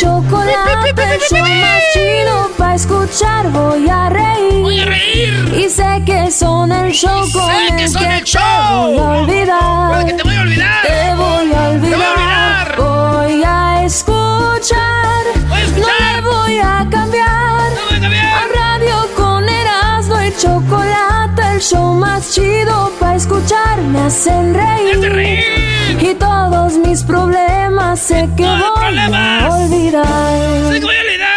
Chocolate. El show más chido para escuchar. Voy a reír. Voy a reír. Y sé que son el show sé con que el son que el te show. voy a olvidar. Que te voy a olvidar. Te voy a olvidar. Te voy a olvidar. Voy a escuchar. Voy a escuchar. No le voy a cambiar. No voy a cambiar. A radio con Erasmo y chocolate, el show más chido para escuchar. Me hacen reír. Y todos mis problemas sé que voy problemas. a olvidar. ¡Sí que voy a olvidar!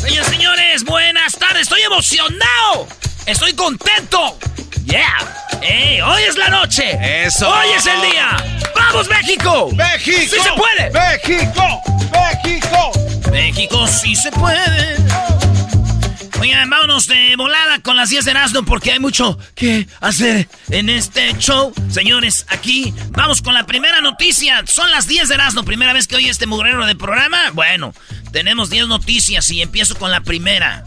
Señoras y señores, buenas tardes. Estoy emocionado. Estoy contento. Yeah. ¡Ey! Hoy es la noche. Eso. Hoy es el día. ¡Vamos, México! ¡México! ¡Sí se puede! ¡México! ¡México! México sí se puede. Oigan, vámonos de volada con las 10 de Erasmo porque hay mucho que hacer en este show. Señores, aquí vamos con la primera noticia. Son las 10 de Erasmo, primera vez que oye este mugrero de programa. Bueno, tenemos 10 noticias y empiezo con la primera.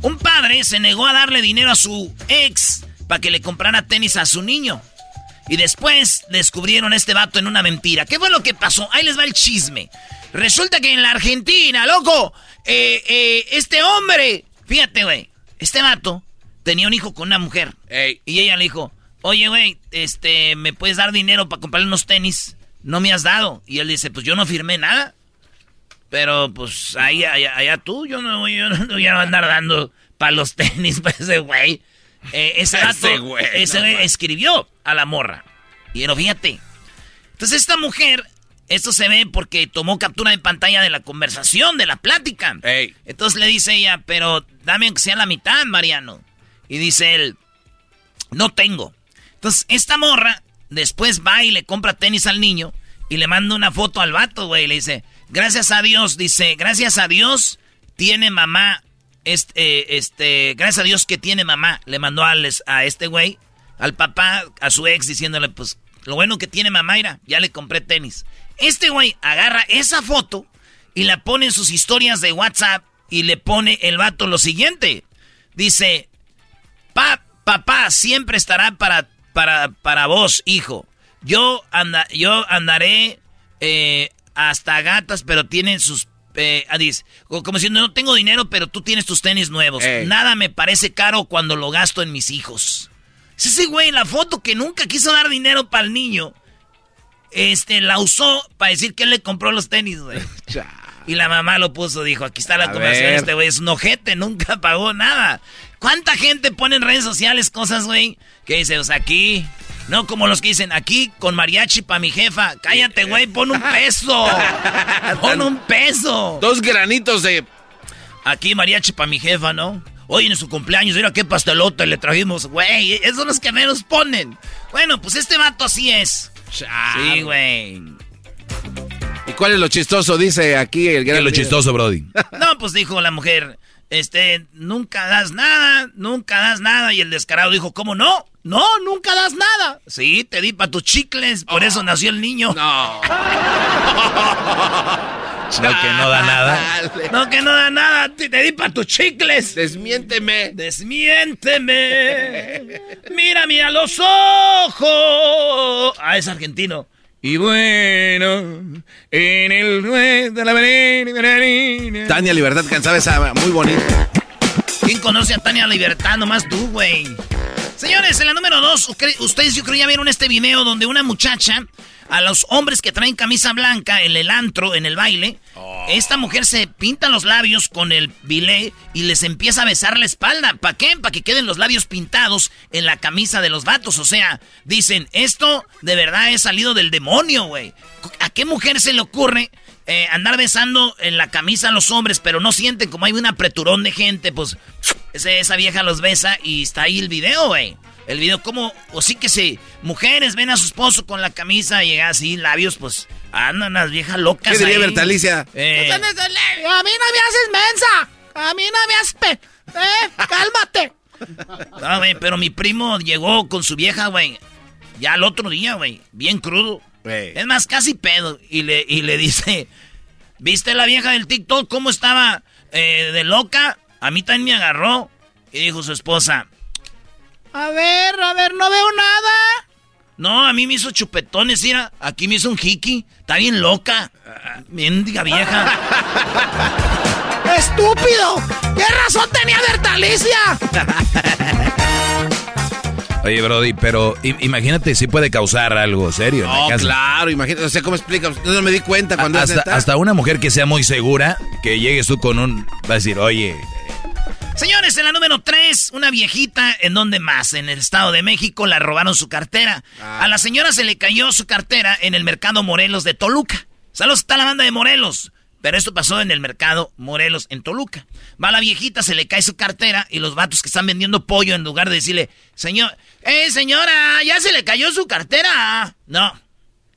Un padre se negó a darle dinero a su ex para que le comprara tenis a su niño. Y después descubrieron a este vato en una mentira. ¿Qué fue lo que pasó? Ahí les va el chisme. Resulta que en la Argentina, loco, eh, eh, este hombre, fíjate, güey, este vato tenía un hijo con una mujer. Ey. Y ella le dijo, oye, güey, este, ¿me puedes dar dinero para comprarle unos tenis? No me has dado. Y él dice, pues yo no firmé nada. Pero pues ahí, allá, allá tú, yo no, yo no voy a andar dando para los tenis para ese güey. Eh, ese vato, Ese güey, ese no güey mames. escribió a la morra. Y pero fíjate. Entonces esta mujer, esto se ve porque tomó captura de pantalla de la conversación, de la plática. Ey. Entonces le dice ella, pero dame aunque sea la mitad, Mariano. Y dice él, no tengo. Entonces esta morra después va y le compra tenis al niño y le manda una foto al vato, güey. y Le dice, gracias a Dios, dice, gracias a Dios tiene mamá, este, eh, este, gracias a Dios que tiene mamá. Le mandó al, a este güey, al papá, a su ex, diciéndole, pues, lo bueno que tiene mamá, mira, ya le compré tenis. Este güey agarra esa foto y la pone en sus historias de WhatsApp y le pone el vato lo siguiente. Dice, Pa, papá siempre estará para, para, para vos, hijo. Yo, anda, yo andaré eh, hasta gatas, pero tienen sus... Eh, ah, dice, como diciendo, no tengo dinero, pero tú tienes tus tenis nuevos. Ey. Nada me parece caro cuando lo gasto en mis hijos. Es ese güey, la foto que nunca quiso dar dinero para el niño, este, la usó para decir que él le compró los tenis, güey. Y la mamá lo puso, dijo, aquí está la conversación, ver. este güey es un ojete, nunca pagó nada. ¿Cuánta gente pone en redes sociales cosas, güey? Que dice, pues aquí, no como los que dicen, aquí con mariachi pa' mi jefa. Cállate, güey, pon un peso. pon un peso. Dos granitos de. Aquí mariachi pa' mi jefa, ¿no? Hoy en su cumpleaños, mira qué pastelote le trajimos, güey. Esos son los que menos ponen. Bueno, pues este vato así es. Sí, güey. ¿Y cuál es lo chistoso? Dice aquí el ¿Qué gran. es lo chistoso, Brody? No, pues dijo la mujer, este, nunca das nada, nunca das nada. Y el descarado dijo, ¿cómo no? No, nunca das nada. Sí, te di para tus chicles, por eso nació el niño. No. No, que no da nada. No, que no da nada. Te, te di para tus chicles. Desmiénteme. Desmiénteme. Mírame a los ojos. Ah, es argentino. Y bueno, en el de la Tania Libertad cantaba esa muy bonita. ¿Quién conoce a Tania Libertad? Nomás tú, güey. Señores, en la número dos, ustedes yo creo ya vieron este video donde una muchacha a los hombres que traen camisa blanca en el antro, en el baile. Oh. Esta mujer se pinta los labios con el bilé y les empieza a besar la espalda. ¿Para qué? Para que queden los labios pintados en la camisa de los vatos. O sea, dicen, esto de verdad es salido del demonio, güey. ¿A qué mujer se le ocurre eh, andar besando en la camisa a los hombres, pero no sienten como hay un apreturón de gente? Pues esa vieja los besa y está ahí el video, güey. El video como, o sí que se, mujeres ven a su esposo con la camisa y llega así, labios, pues, andan las viejas locas ¿Qué diría Bertalicia? Eh. A mí no me haces mensa, a mí no me haces, eh, cálmate. No, güey, pero mi primo llegó con su vieja, güey, ya el otro día, güey, bien crudo. Es más, casi pedo. Y le, y le dice, ¿viste la vieja del TikTok cómo estaba eh, de loca? A mí también me agarró. Y dijo su esposa, a ver, a ver, no veo nada. No, a mí me hizo chupetones, mira. Aquí me hizo un hiki. Está bien loca. Mendiga vieja. ¡Estúpido! ¿Qué razón tenía Bertalicia? Oye, Brody, pero imagínate si puede causar algo serio. No, claro, imagínate, o sea, ¿cómo explica? No me di cuenta cuando hasta, hasta una mujer que sea muy segura, que llegues tú con un... Va a decir, oye, Señores, en la número 3, una viejita, ¿en dónde más? En el Estado de México la robaron su cartera. Ah. A la señora se le cayó su cartera en el mercado Morelos de Toluca. Saludos, está la banda de Morelos. Pero esto pasó en el mercado Morelos en Toluca. Va la viejita, se le cae su cartera y los vatos que están vendiendo pollo en lugar de decirle, señor, eh, señora, ya se le cayó su cartera. No.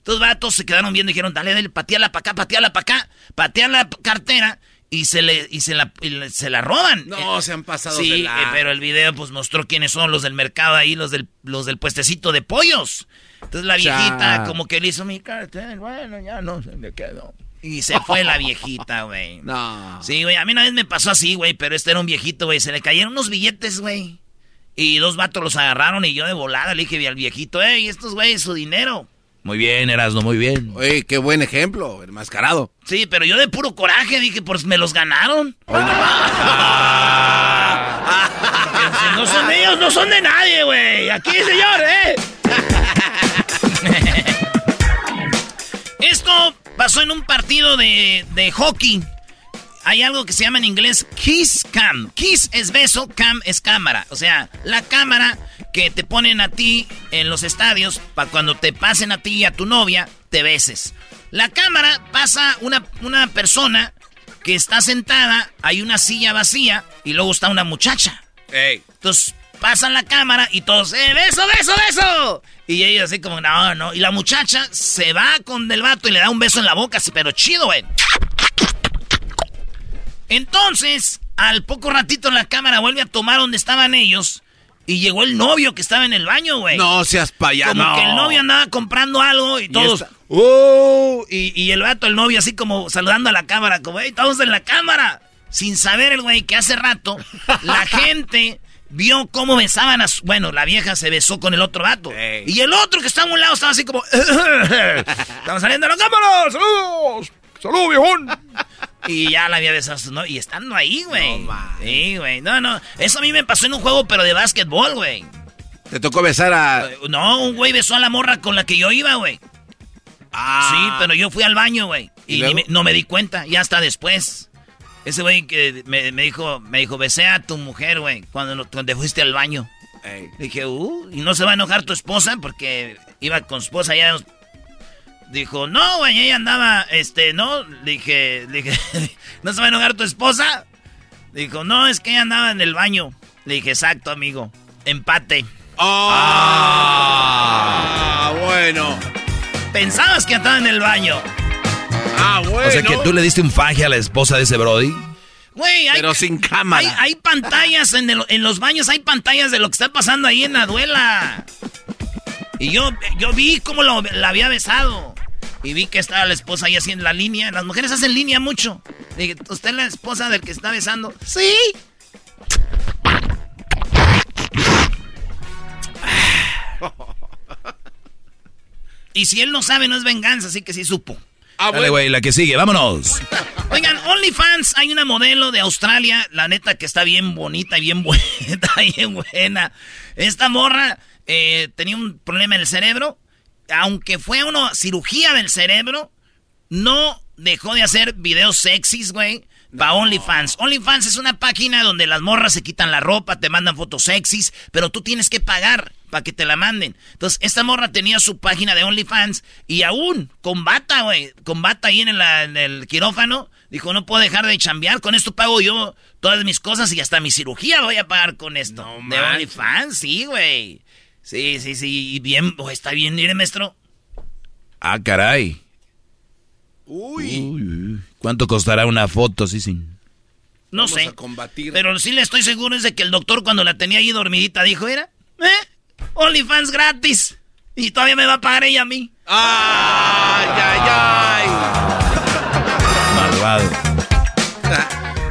Los vatos se quedaron viendo y dijeron, dale, dale, pateala para acá, pateala para acá, patean la cartera y se le y se la se la roban. No, se han pasado Sí, eh, pero el video pues mostró quiénes son los del mercado ahí, los del los del puestecito de pollos. Entonces la viejita como que le hizo mi cartel, bueno, ya no se me quedó. Y se fue la viejita, güey. No. Sí, güey, a mí una vez me pasó así, güey, pero este era un viejito, güey, se le cayeron unos billetes, güey. Y dos vatos los agarraron y yo de volada le dije al viejito, "Ey, estos güeyes su dinero." Muy bien, Erasmo, muy bien. Oye, qué buen ejemplo, el mascarado. Sí, pero yo de puro coraje dije, pues me los ganaron. no son ellos, no son de nadie, güey. Aquí, señor, ¿eh? Esto pasó en un partido de, de hockey. Hay algo que se llama en inglés Kiss Cam. Kiss es beso, cam es cámara. O sea, la cámara que te ponen a ti en los estadios para cuando te pasen a ti y a tu novia, te beses. La cámara pasa una, una persona que está sentada, hay una silla vacía y luego está una muchacha. Entonces pasan la cámara y todos, ¡eh, beso, beso, beso! Y ella así como, no, no. Y la muchacha se va con el vato y le da un beso en la boca, pero chido, güey. Entonces, al poco ratito la cámara vuelve a tomar donde estaban ellos y llegó el novio que estaba en el baño, güey. No seas payaso. Como que el novio andaba comprando algo y todos. ¡Oh! Y, el vato, el novio, así como saludando a la cámara, como, ¡hey, estamos en la cámara! Sin saber el güey que hace rato la gente vio cómo besaban a su... Bueno, la vieja se besó con el otro vato. Y el otro que estaba a un lado estaba así como... ¡Estamos saliendo a la cámara! ¡Saludos! ¡Saludos, viejón! Y ya la había besado, ¿no? Y estando ahí, güey. No, sí, güey. No, no. Eso a mí me pasó en un juego, pero de básquetbol, güey. ¿Te tocó besar a...? No, un güey besó a la morra con la que yo iba, güey. Ah. Sí, pero yo fui al baño, güey. Y, no me di cuenta, ya hasta después. Ese güey que me, dijo, me dijo, besé a tu mujer, güey, cuando, cuando fuiste al baño. Dije, uh, y no se va a enojar tu esposa porque iba con su esposa allá Dijo, no, güey, ella andaba, este, no. Le dije, le dije, ¿no se va a enojar tu esposa? Dijo, no, es que ella andaba en el baño. Le dije, exacto, amigo. Empate. ah, bueno. Pensabas que estaba en el baño. Ah, bueno. O sea que tú le diste un faje a la esposa de ese Brody. Güey, hay, Pero sin cámara. Hay, pantallas en, en los baños, hay pantallas de lo que está pasando ahí en la duela. Y yo, yo vi cómo lo, la había besado. y vi que estaba la esposa ahí haciendo la línea. Las mujeres hacen línea mucho. Dije, ¿usted es la esposa del que está besando? Sí. Y si él no sabe, no es venganza, así que sí supo. Ah, Dale, güey, la que sigue, vámonos. Oigan, OnlyFans, hay una modelo de Australia, la neta que está bien bonita y bien buena, bien buena. Esta morra eh, tenía un problema en el cerebro, aunque fue una cirugía del cerebro, no dejó de hacer videos sexys, güey. Para OnlyFans. OnlyFans es una página donde las morras se quitan la ropa, te mandan fotos sexys, pero tú tienes que pagar para que te la manden. Entonces, esta morra tenía su página de OnlyFans y aún con bata, güey, con bata ahí en, en, el quirófano, dijo, no puedo dejar de chambear, con esto pago yo todas mis cosas y hasta mi cirugía voy a pagar con esto. de OnlyFans, sí, güey. Sí, sí, sí, y bien, oh, está bien, mire, maestro. Ah, caray. Uy. ¿Cuánto costará una foto, sí, sí? No sé. Pero sí le estoy seguro es de que el doctor cuando la tenía ahí dormidita dijo, era, ¿eh? OnlyFans gratis. Y todavía me va a pagar ella a mí. ¡Ay, ay, ay! Malvado.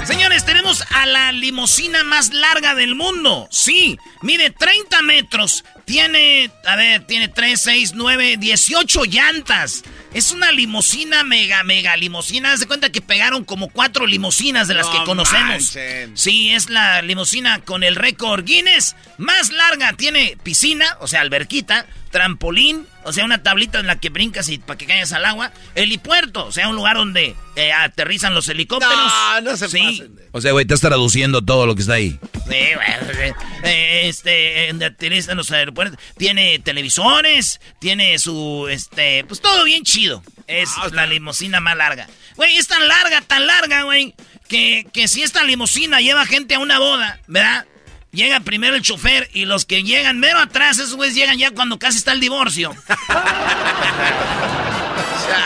Señores, tenemos a la limosina más larga del mundo. Sí, mide 30 metros. Tiene, a ver, tiene 3, 6, 9, 18 llantas. Es una limosina mega, mega limosina. Haz de cuenta que pegaron como cuatro limosinas de las que conocemos. Sí, es la limosina con el récord Guinness más larga. Tiene piscina, o sea, alberquita, trampolín, o sea, una tablita en la que brincas y para que caigas al agua. Helipuerto, o sea, un lugar donde eh, aterrizan los helicópteros. No, no se sí. O sea, güey, estás traduciendo todo lo que está ahí. Sí, güey. Eh, este, donde aterrizan los aeropuertos. Tiene televisores, tiene su, este, pues todo bien chido. Es Ah, la limusina más larga. Güey, es tan larga, tan larga, güey, que, que si esta limusina lleva gente a una boda, ¿verdad? Llega primero el chofer y los que llegan mero atrás, esos güeyes llegan ya cuando casi está el divorcio.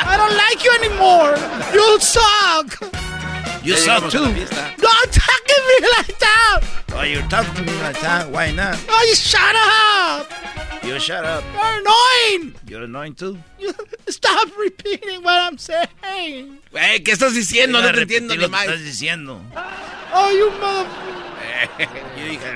I don't like you anymore. You suck. You Ya suck too. Don't talk to me like that. Oh, you're talking to me like that. Why not? Oh, you shut up. You shut up. You're annoying. You're annoying too. You stop repeating what I'm saying. Güey, ¿qué estás diciendo? No te entiendo ni más. estás diciendo. Oh, you mother. Yo dije,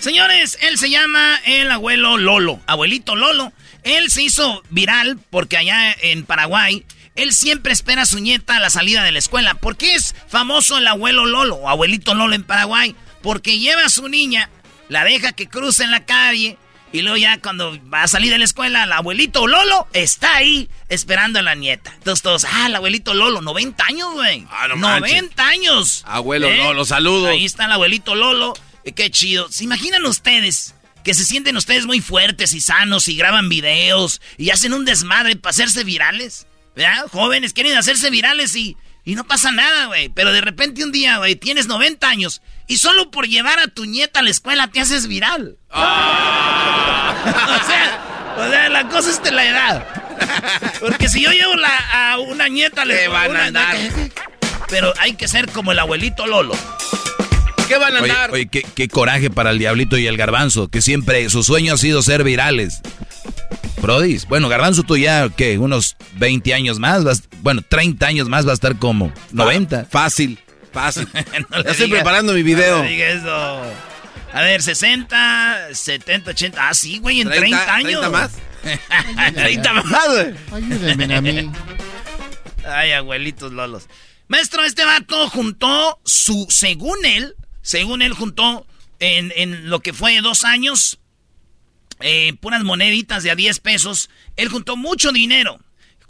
Señores, él se llama el abuelo Lolo, abuelito Lolo. Él se hizo viral porque allá en Paraguay, él siempre espera a su nieta a la salida de la escuela. ¿Por qué es famoso el abuelo Lolo abuelito Lolo en Paraguay? Porque lleva a su niña, la deja que cruce en la calle y luego ya cuando va a salir de la escuela, el abuelito Lolo está ahí esperando a la nieta. Entonces todos, ah, el abuelito Lolo, 90 años, güey. Ah, no 90 años. Abuelo ¿Eh? Lolo, saludos. Ahí está el abuelito Lolo. Eh, Qué chido. ¿Se imaginan ustedes que se sienten ustedes muy fuertes y sanos y graban videos y hacen un desmadre para hacerse virales? ¿Verdad? Jóvenes quieren hacerse virales y, y no pasa nada, güey. Pero de repente un día, güey, tienes 90 años y solo por llevar a tu nieta a la escuela te haces viral. o, sea, o sea, la cosa es de la edad. Porque si yo llevo la- a una nieta a la ¿Qué escuela, van a andar? Pero hay que ser como el abuelito Lolo. ¿Qué van a Oye, andar? oye, qué, qué coraje para el diablito y el garbanzo, que siempre su sueño ha sido ser virales. Brody, bueno, garbanzo tú ya, ¿qué? Unos 20 años más, vas- bueno, 30 años más va a estar como 90. Fácil, fácil. No ya estoy preparando mi no video. digas eso. A ver, 60, 70, 80. Ah, sí, güey, en 30, años. 30 más. 30 más, güey. Ayúdenme a mí. Ay, abuelitos lolos. Maestro, este vato juntó su, según él, según él juntó en, lo que fue dos años, eh, puras moneditas de a 10 pesos. Él juntó mucho dinero.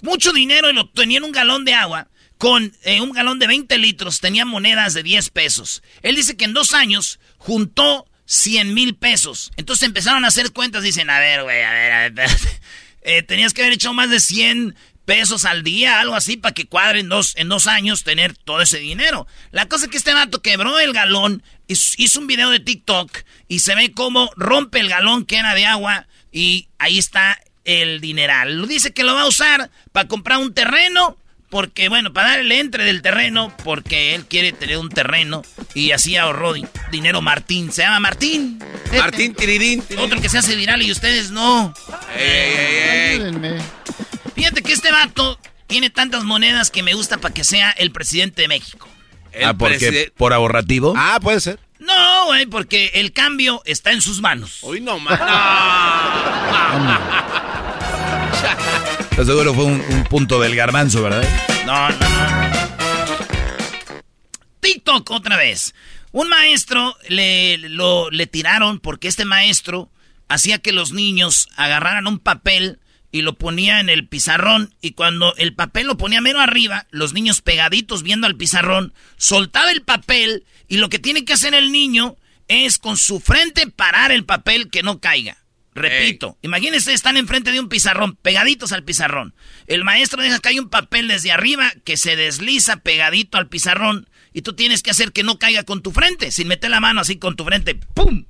Mucho dinero y lo tenía en un galón de agua. Con eh, un galón de 20 litros tenía monedas de 10 pesos. Él dice que en dos años juntó 100 mil pesos. Entonces empezaron a hacer cuentas. Dicen, a ver, güey, a ver, a ver. Eh, tenías que haber hecho más de 100 pesos al día, algo así, para que cuadre en dos, en dos años tener todo ese dinero. La cosa es que este vato quebró el galón, hizo un video de TikTok y se ve cómo rompe el galón que era de agua y ahí está el dineral. Dice que lo va a usar para comprar un terreno, porque, bueno, para darle entre del terreno, porque él quiere tener un terreno y así ahorró dinero Martín. Se llama Martín. Martín Tirirín. Otro que se hace viral y ustedes no. Ey, Fíjate que este vato tiene tantas monedas que me gusta para que sea el presidente de México. ah, porque por ahorrativo. Ah, puede ser. No, güey, porque el cambio está en sus manos. Hoy no más. seguro fue un, punto del garbanzo, ¿verdad? No, no, no. TikTok otra vez. Un maestro le, lo, le tiraron porque este maestro hacía que los niños agarraran un papel y lo ponía en el pizarrón y cuando el papel lo ponía mero arriba, los niños pegaditos viendo al pizarrón, soltaba el papel y lo que tiene que hacer el niño es con su frente parar el papel que no caiga. Repito, imagínense, están enfrente de un pizarrón, pegaditos al pizarrón. El maestro deja que hay un papel desde arriba que se desliza pegadito al pizarrón y tú tienes que hacer que no caiga con tu frente, sin meter la mano así con tu frente. ¡Pum!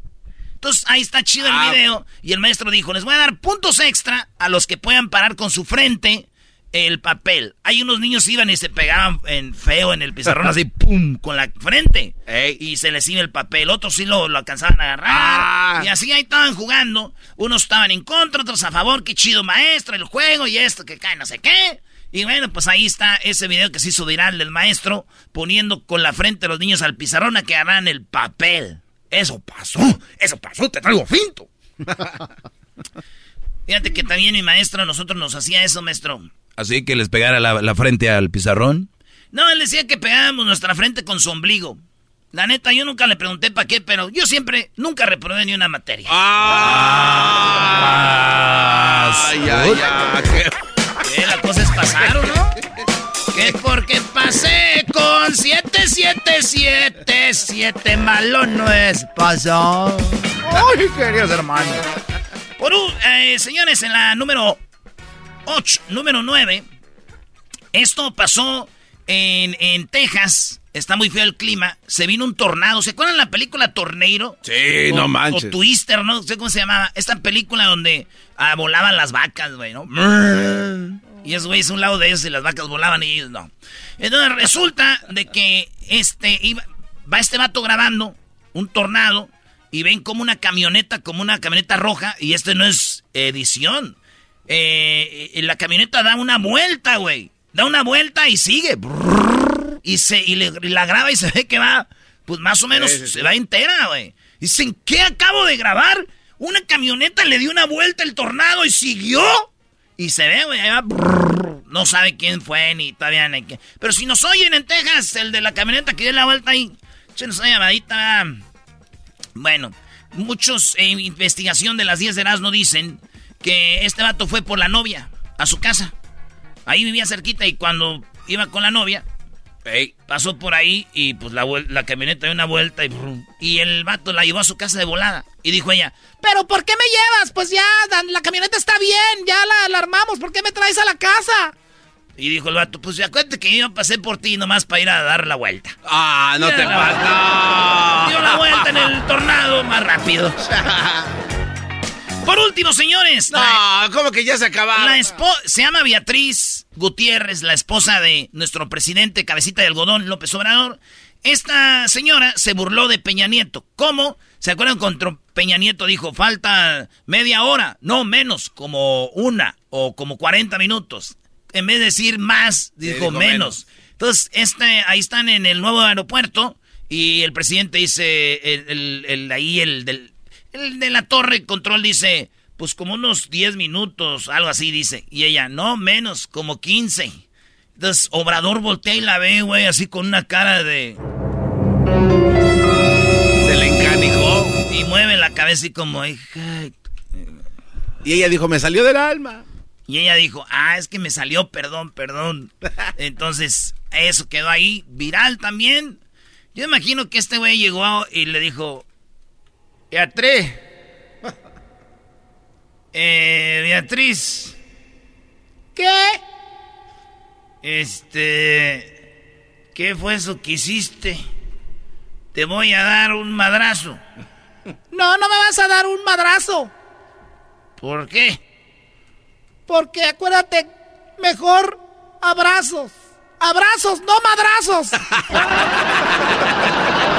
Entonces ahí está chido el ah. video y el maestro dijo, les voy a dar puntos extra a los que puedan parar con su frente el papel. Hay unos niños iban y se pegaban en feo en el pizarrón así, pum, con la frente. Y se les iba el papel. Otros sí lo, lo alcanzaban a agarrar. Ah. Y así ahí estaban jugando. Unos estaban en contra, otros a favor. Qué chido maestro, el juego y esto que cae no sé qué. Y bueno, pues ahí está ese video que se hizo viral del maestro poniendo con la frente a los niños al pizarrón a que agarran el papel. Eso pasó, eso pasó, te traigo finto. Fíjate que también mi maestro nosotros nos hacía eso, maestro. Así que les pegara la, frente al pizarrón. No, él decía que pegábamos nuestra frente con su ombligo. La neta, yo nunca le pregunté para qué, pero yo siempre, nunca reprobé ni una materia. ¡Ah! ¡Ay, ay, ay! ¿Qué? ¿Qué? La cosa es pasar, ¿no? Que porque pasé con 777, 7 malo no es pasar. ¡Ay, queridos hermanos! Por un, eh, señores, en la número 8, número 9. Esto pasó en, en, Texas. Está muy feo el clima. Se vino un tornado. ¿Se acuerdan la película Tornado? Sí, no manches. O Twister, ¿no? No sé cómo se llamaba. Esta película donde ah, volaban las vacas, güey, ¿no? Y esos güeyes un lado de ellos y las vacas volaban y ellos no. Entonces resulta de que este iba, va este vato grabando un tornado y ven como una camioneta, como una camioneta roja, y este no es edición eh, la camioneta da una vuelta, güey. Da una vuelta y sigue. Y, se, y, la graba y se ve que va, pues más o menos se va entera, güey. Dicen, ¿qué acabo de grabar? Una camioneta le dio una vuelta el tornado y siguió. Y se ve, güey, No sabe quién fue ni todavía ni qué. Pero si nos oyen en Texas, el de la camioneta que dio la vuelta ahí, échenos una llamadita. Bueno, muchos en investigación de las 10 de no dicen que este vato fue por la novia a su casa. Ahí vivía cerquita y cuando iba con la novia, pasó por ahí y pues la, la camioneta dio una vuelta y, y el vato la llevó a su casa de volada. Y dijo ella, ¿pero por qué me llevas? Pues ya, la camioneta está bien, ya la, la armamos, ¿por qué me traes a la casa? Y dijo el vato, pues acuérdate que yo pasé por ti nomás para ir a dar la vuelta. Ah, no te pasa. Dio la vuelta en el tornado más rápido. Por último, señores. No, ¿cómo que ya se acabaron? La se llama Beatriz Gutiérrez, la esposa de nuestro presidente Cabecita de Algodón, López Obrador. Esta señora se burló de Peña Nieto. ¿Cómo? ¿Se acuerdan cuando Peña Nieto dijo, falta media hora? No, menos, como una o como 40 minutos. En vez de decir más, dijo, menos. Entonces, este, ahí están en el nuevo aeropuerto y el presidente dice, el, ahí el del el de la torre control dice, pues como unos 10 minutos, algo así dice. Y ella, no, menos, como 15. Entonces, Obrador voltea y la ve, güey, así con una cara de... Se le encanijó. Y mueve la cabeza y como... Y ella dijo, me salió del alma. Y ella dijo, ah, es que me salió, perdón, perdón. Entonces, eso quedó ahí, viral también. Yo imagino que este güey llegó y le dijo, Beatriz. Eh, Beatriz. ¿Qué? Este... ¿Qué fue eso que hiciste? Te voy a dar un madrazo. No, no me vas a dar un madrazo. ¿Por qué? Porque acuérdate, mejor abrazos. Abrazos, no madrazos.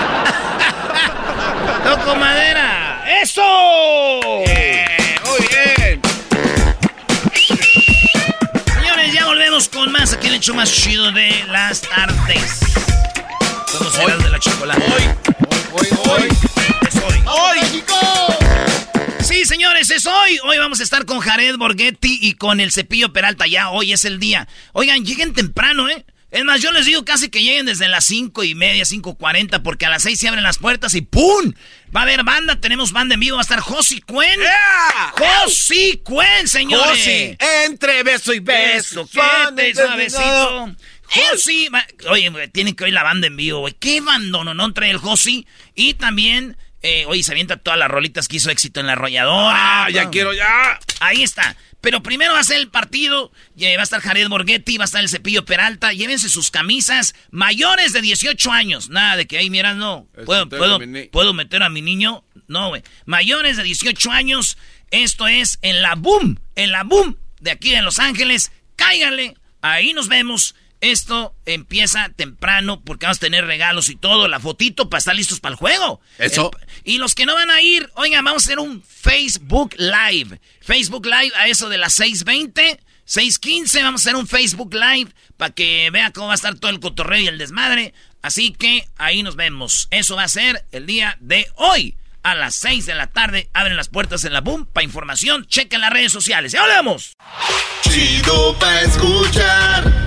Toco madera. ¡Eso! muy bien. Señores, ya volvemos con más aquí en el hecho más chido de las tardes. Somos Hoy. De la chocolate. Hoy, hoy, hoy, hoy. Es hoy. ¡Hoy! ¡México! Sí, señores, es hoy. Hoy vamos a estar con Jared Borghetti y con el Cepillo Peralta. Ya hoy es el día. Oigan, lleguen temprano, ¿eh? Es más, yo les digo casi que lleguen desde las cinco y media, cinco cuarenta, porque a las seis se abren las puertas y ¡pum! Va a haber banda, tenemos banda en vivo, va a estar Josi Cuen. ¡Yeah! ¡Josi Cuen, señores! Josi, entre beso y beso. Quédate suavecito. Josi, oye, tienen que oír la banda en vivo, güey. ¿Qué no, trae el Josi? Y también, eh, oye, se avienta todas las rolitas que hizo éxito en la arrolladora. Ah, ya quiero, ya. Ahí está. Pero primero va a ser el partido. y va a estar Jared Borghetti, va a estar el Cepillo Peralta. Llévense sus camisas mayores de 18 años. Nada de que, ahí mira, no. ¿Puedo, puedo, ¿Puedo meter a mi niño? No, güey. Mayores de 18 años. Esto es en la Boom. En la Boom de aquí de Los Ángeles. Cáiganle. Ahí nos vemos. Esto empieza temprano porque vamos a tener regalos y todo. La fotito para estar listos para el juego. Eso. Eh, y los que no van a ir, oigan, vamos a hacer un Facebook Live. Facebook Live a eso de las 6.20, 6.15, vamos a hacer un Facebook Live para que vean cómo va a estar todo el cotorreo y el desmadre. Así que ahí nos vemos. Eso va a ser el día de hoy. A las 6 de la tarde abren las puertas en la Boom. Para información, chequen las redes sociales. ¡Ya hablamos! Chido pa' escuchar.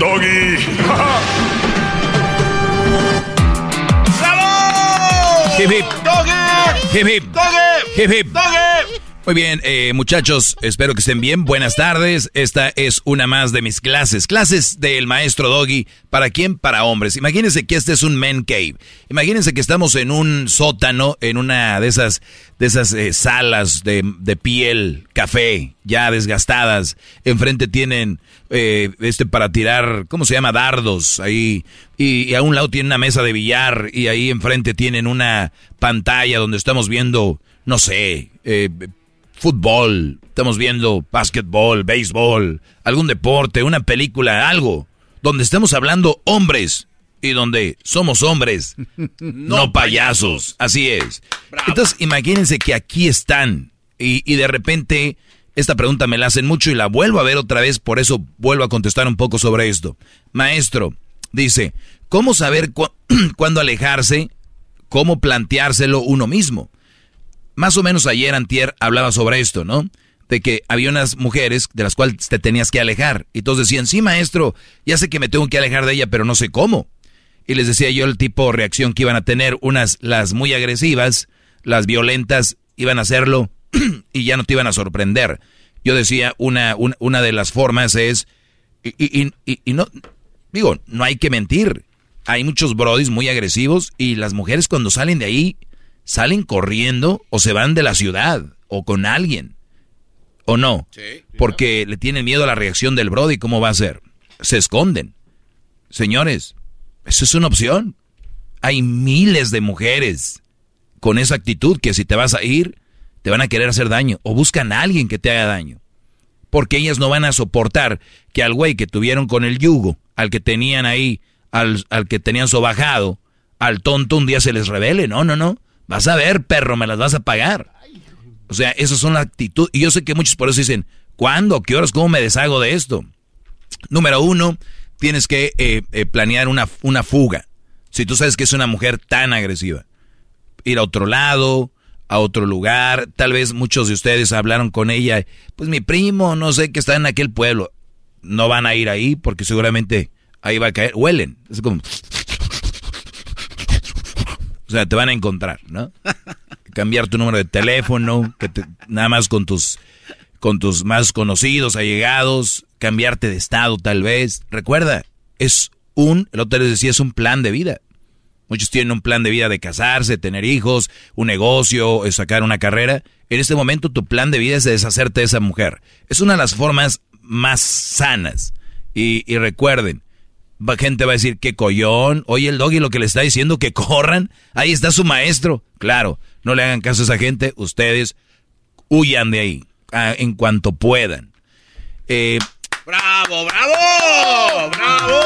Doggy. Hip, hip. ¡Doggy! Hip, hip. ¡Doggy! Hip, hip. ¡Doggy! Muy bien, eh, muchachos, espero que estén bien. Buenas tardes. Esta es una más de mis clases. Clases del maestro Doggy. ¿Para quién? Para hombres. Imagínense que este es un men cave. Imagínense que estamos en un sótano, en una de esas, de esas eh, salas de, de piel, café, ya desgastadas. Enfrente tienen eh, este para tirar, ¿cómo se llama? Dardos ahí. Y, y a un lado tienen una mesa de billar y ahí enfrente tienen una pantalla donde estamos viendo, no sé, eh, fútbol, estamos viendo básquetbol, béisbol, algún deporte, una película, algo, donde estamos hablando hombres y donde somos hombres, no, payasos. Así es. Entonces, imagínense que aquí están y, y de repente esta pregunta me la hacen mucho y la vuelvo a ver otra vez, por eso vuelvo a contestar un poco sobre esto. Maestro, dice, ¿cómo saber cu- cuándo alejarse? ¿Cómo planteárselo uno mismo? Más o menos ayer Antier hablaba sobre esto, ¿no? De que había unas mujeres de las cuales te tenías que alejar. Y todos decían, sí, maestro, ya sé que me tengo que alejar de ella, pero no sé cómo. Y les decía yo el tipo de reacción que iban a tener. Unas, las muy agresivas, las violentas, iban a hacerlo y ya no te iban a sorprender. Yo decía, una, un- una de las formas es, y, y- y- y no, digo, no hay que mentir. Hay muchos brodis muy agresivos y las mujeres cuando salen de ahí, salen corriendo o se van de la ciudad o con alguien. ¿O no? Porque le tienen miedo a la reacción del brody, ¿cómo va a ser? Se esconden. Señores, eso es una opción. Hay miles de mujeres con esa actitud que si te vas a ir, te van a querer hacer daño o buscan a alguien que te haga daño. Porque ellas no van a soportar que al güey que tuvieron con el yugo, al que tenían ahí, al, al que tenían sobajado, al tonto un día se les revele. No, no, no. Vas a ver, perro, me las vas a pagar. O sea, esas son las actitudes. Y yo sé que muchos por eso dicen, ¿cuándo? ¿Qué horas? ¿Cómo me deshago de esto? Número uno, tienes que eh, eh, planear una, una fuga. Si tú sabes que es una mujer tan agresiva. Ir a otro lado, a otro lugar. Tal vez muchos de ustedes hablaron con ella. Pues mi primo, no sé, que está en aquel pueblo. No van a ir ahí porque seguramente ahí va a caer. Huelen. Es como... O sea, te van a encontrar, ¿no? Cambiar tu número de teléfono, que te- nada más con tus, con tus más conocidos, allegados, cambiarte de estado tal vez. Recuerda, es un, el otro les decía, es un plan de vida. Muchos tienen un plan de vida de casarse, tener hijos, un negocio, eh, sacar una carrera. En este momento tu plan de vida es deshacerte de esa mujer. Es una de las formas más sanas. Y, y recuerden, gente va a decir que collón, oye el doggy lo que le está diciendo que corran, ahí está su maestro. Claro, no le hagan caso a esa gente, ustedes huyan de ahí en cuanto puedan. Eh, ¡Bravo, bravo! ¡Bravo!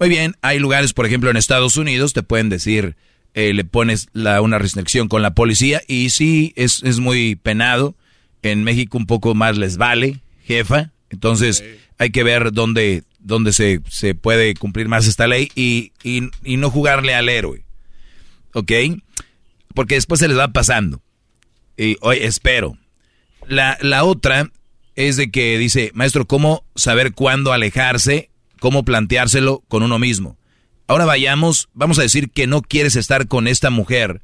Muy bien, hay lugares, por ejemplo, en Estados Unidos, te pueden decir, eh, le pones la, una restricción con la policía y sí, es, es muy penado. En México un poco más les vale, jefa. Entonces hay que ver dónde, dónde se, se, puede cumplir más esta ley y, y, y no jugarle al héroe. ¿Ok? Porque después se les va pasando. Y hoy espero. La, la otra es de que dice, maestro, ¿cómo saber cuándo alejarse? ¿Cómo planteárselo con uno mismo? Ahora vayamos, vamos a decir que no quieres estar con esta mujer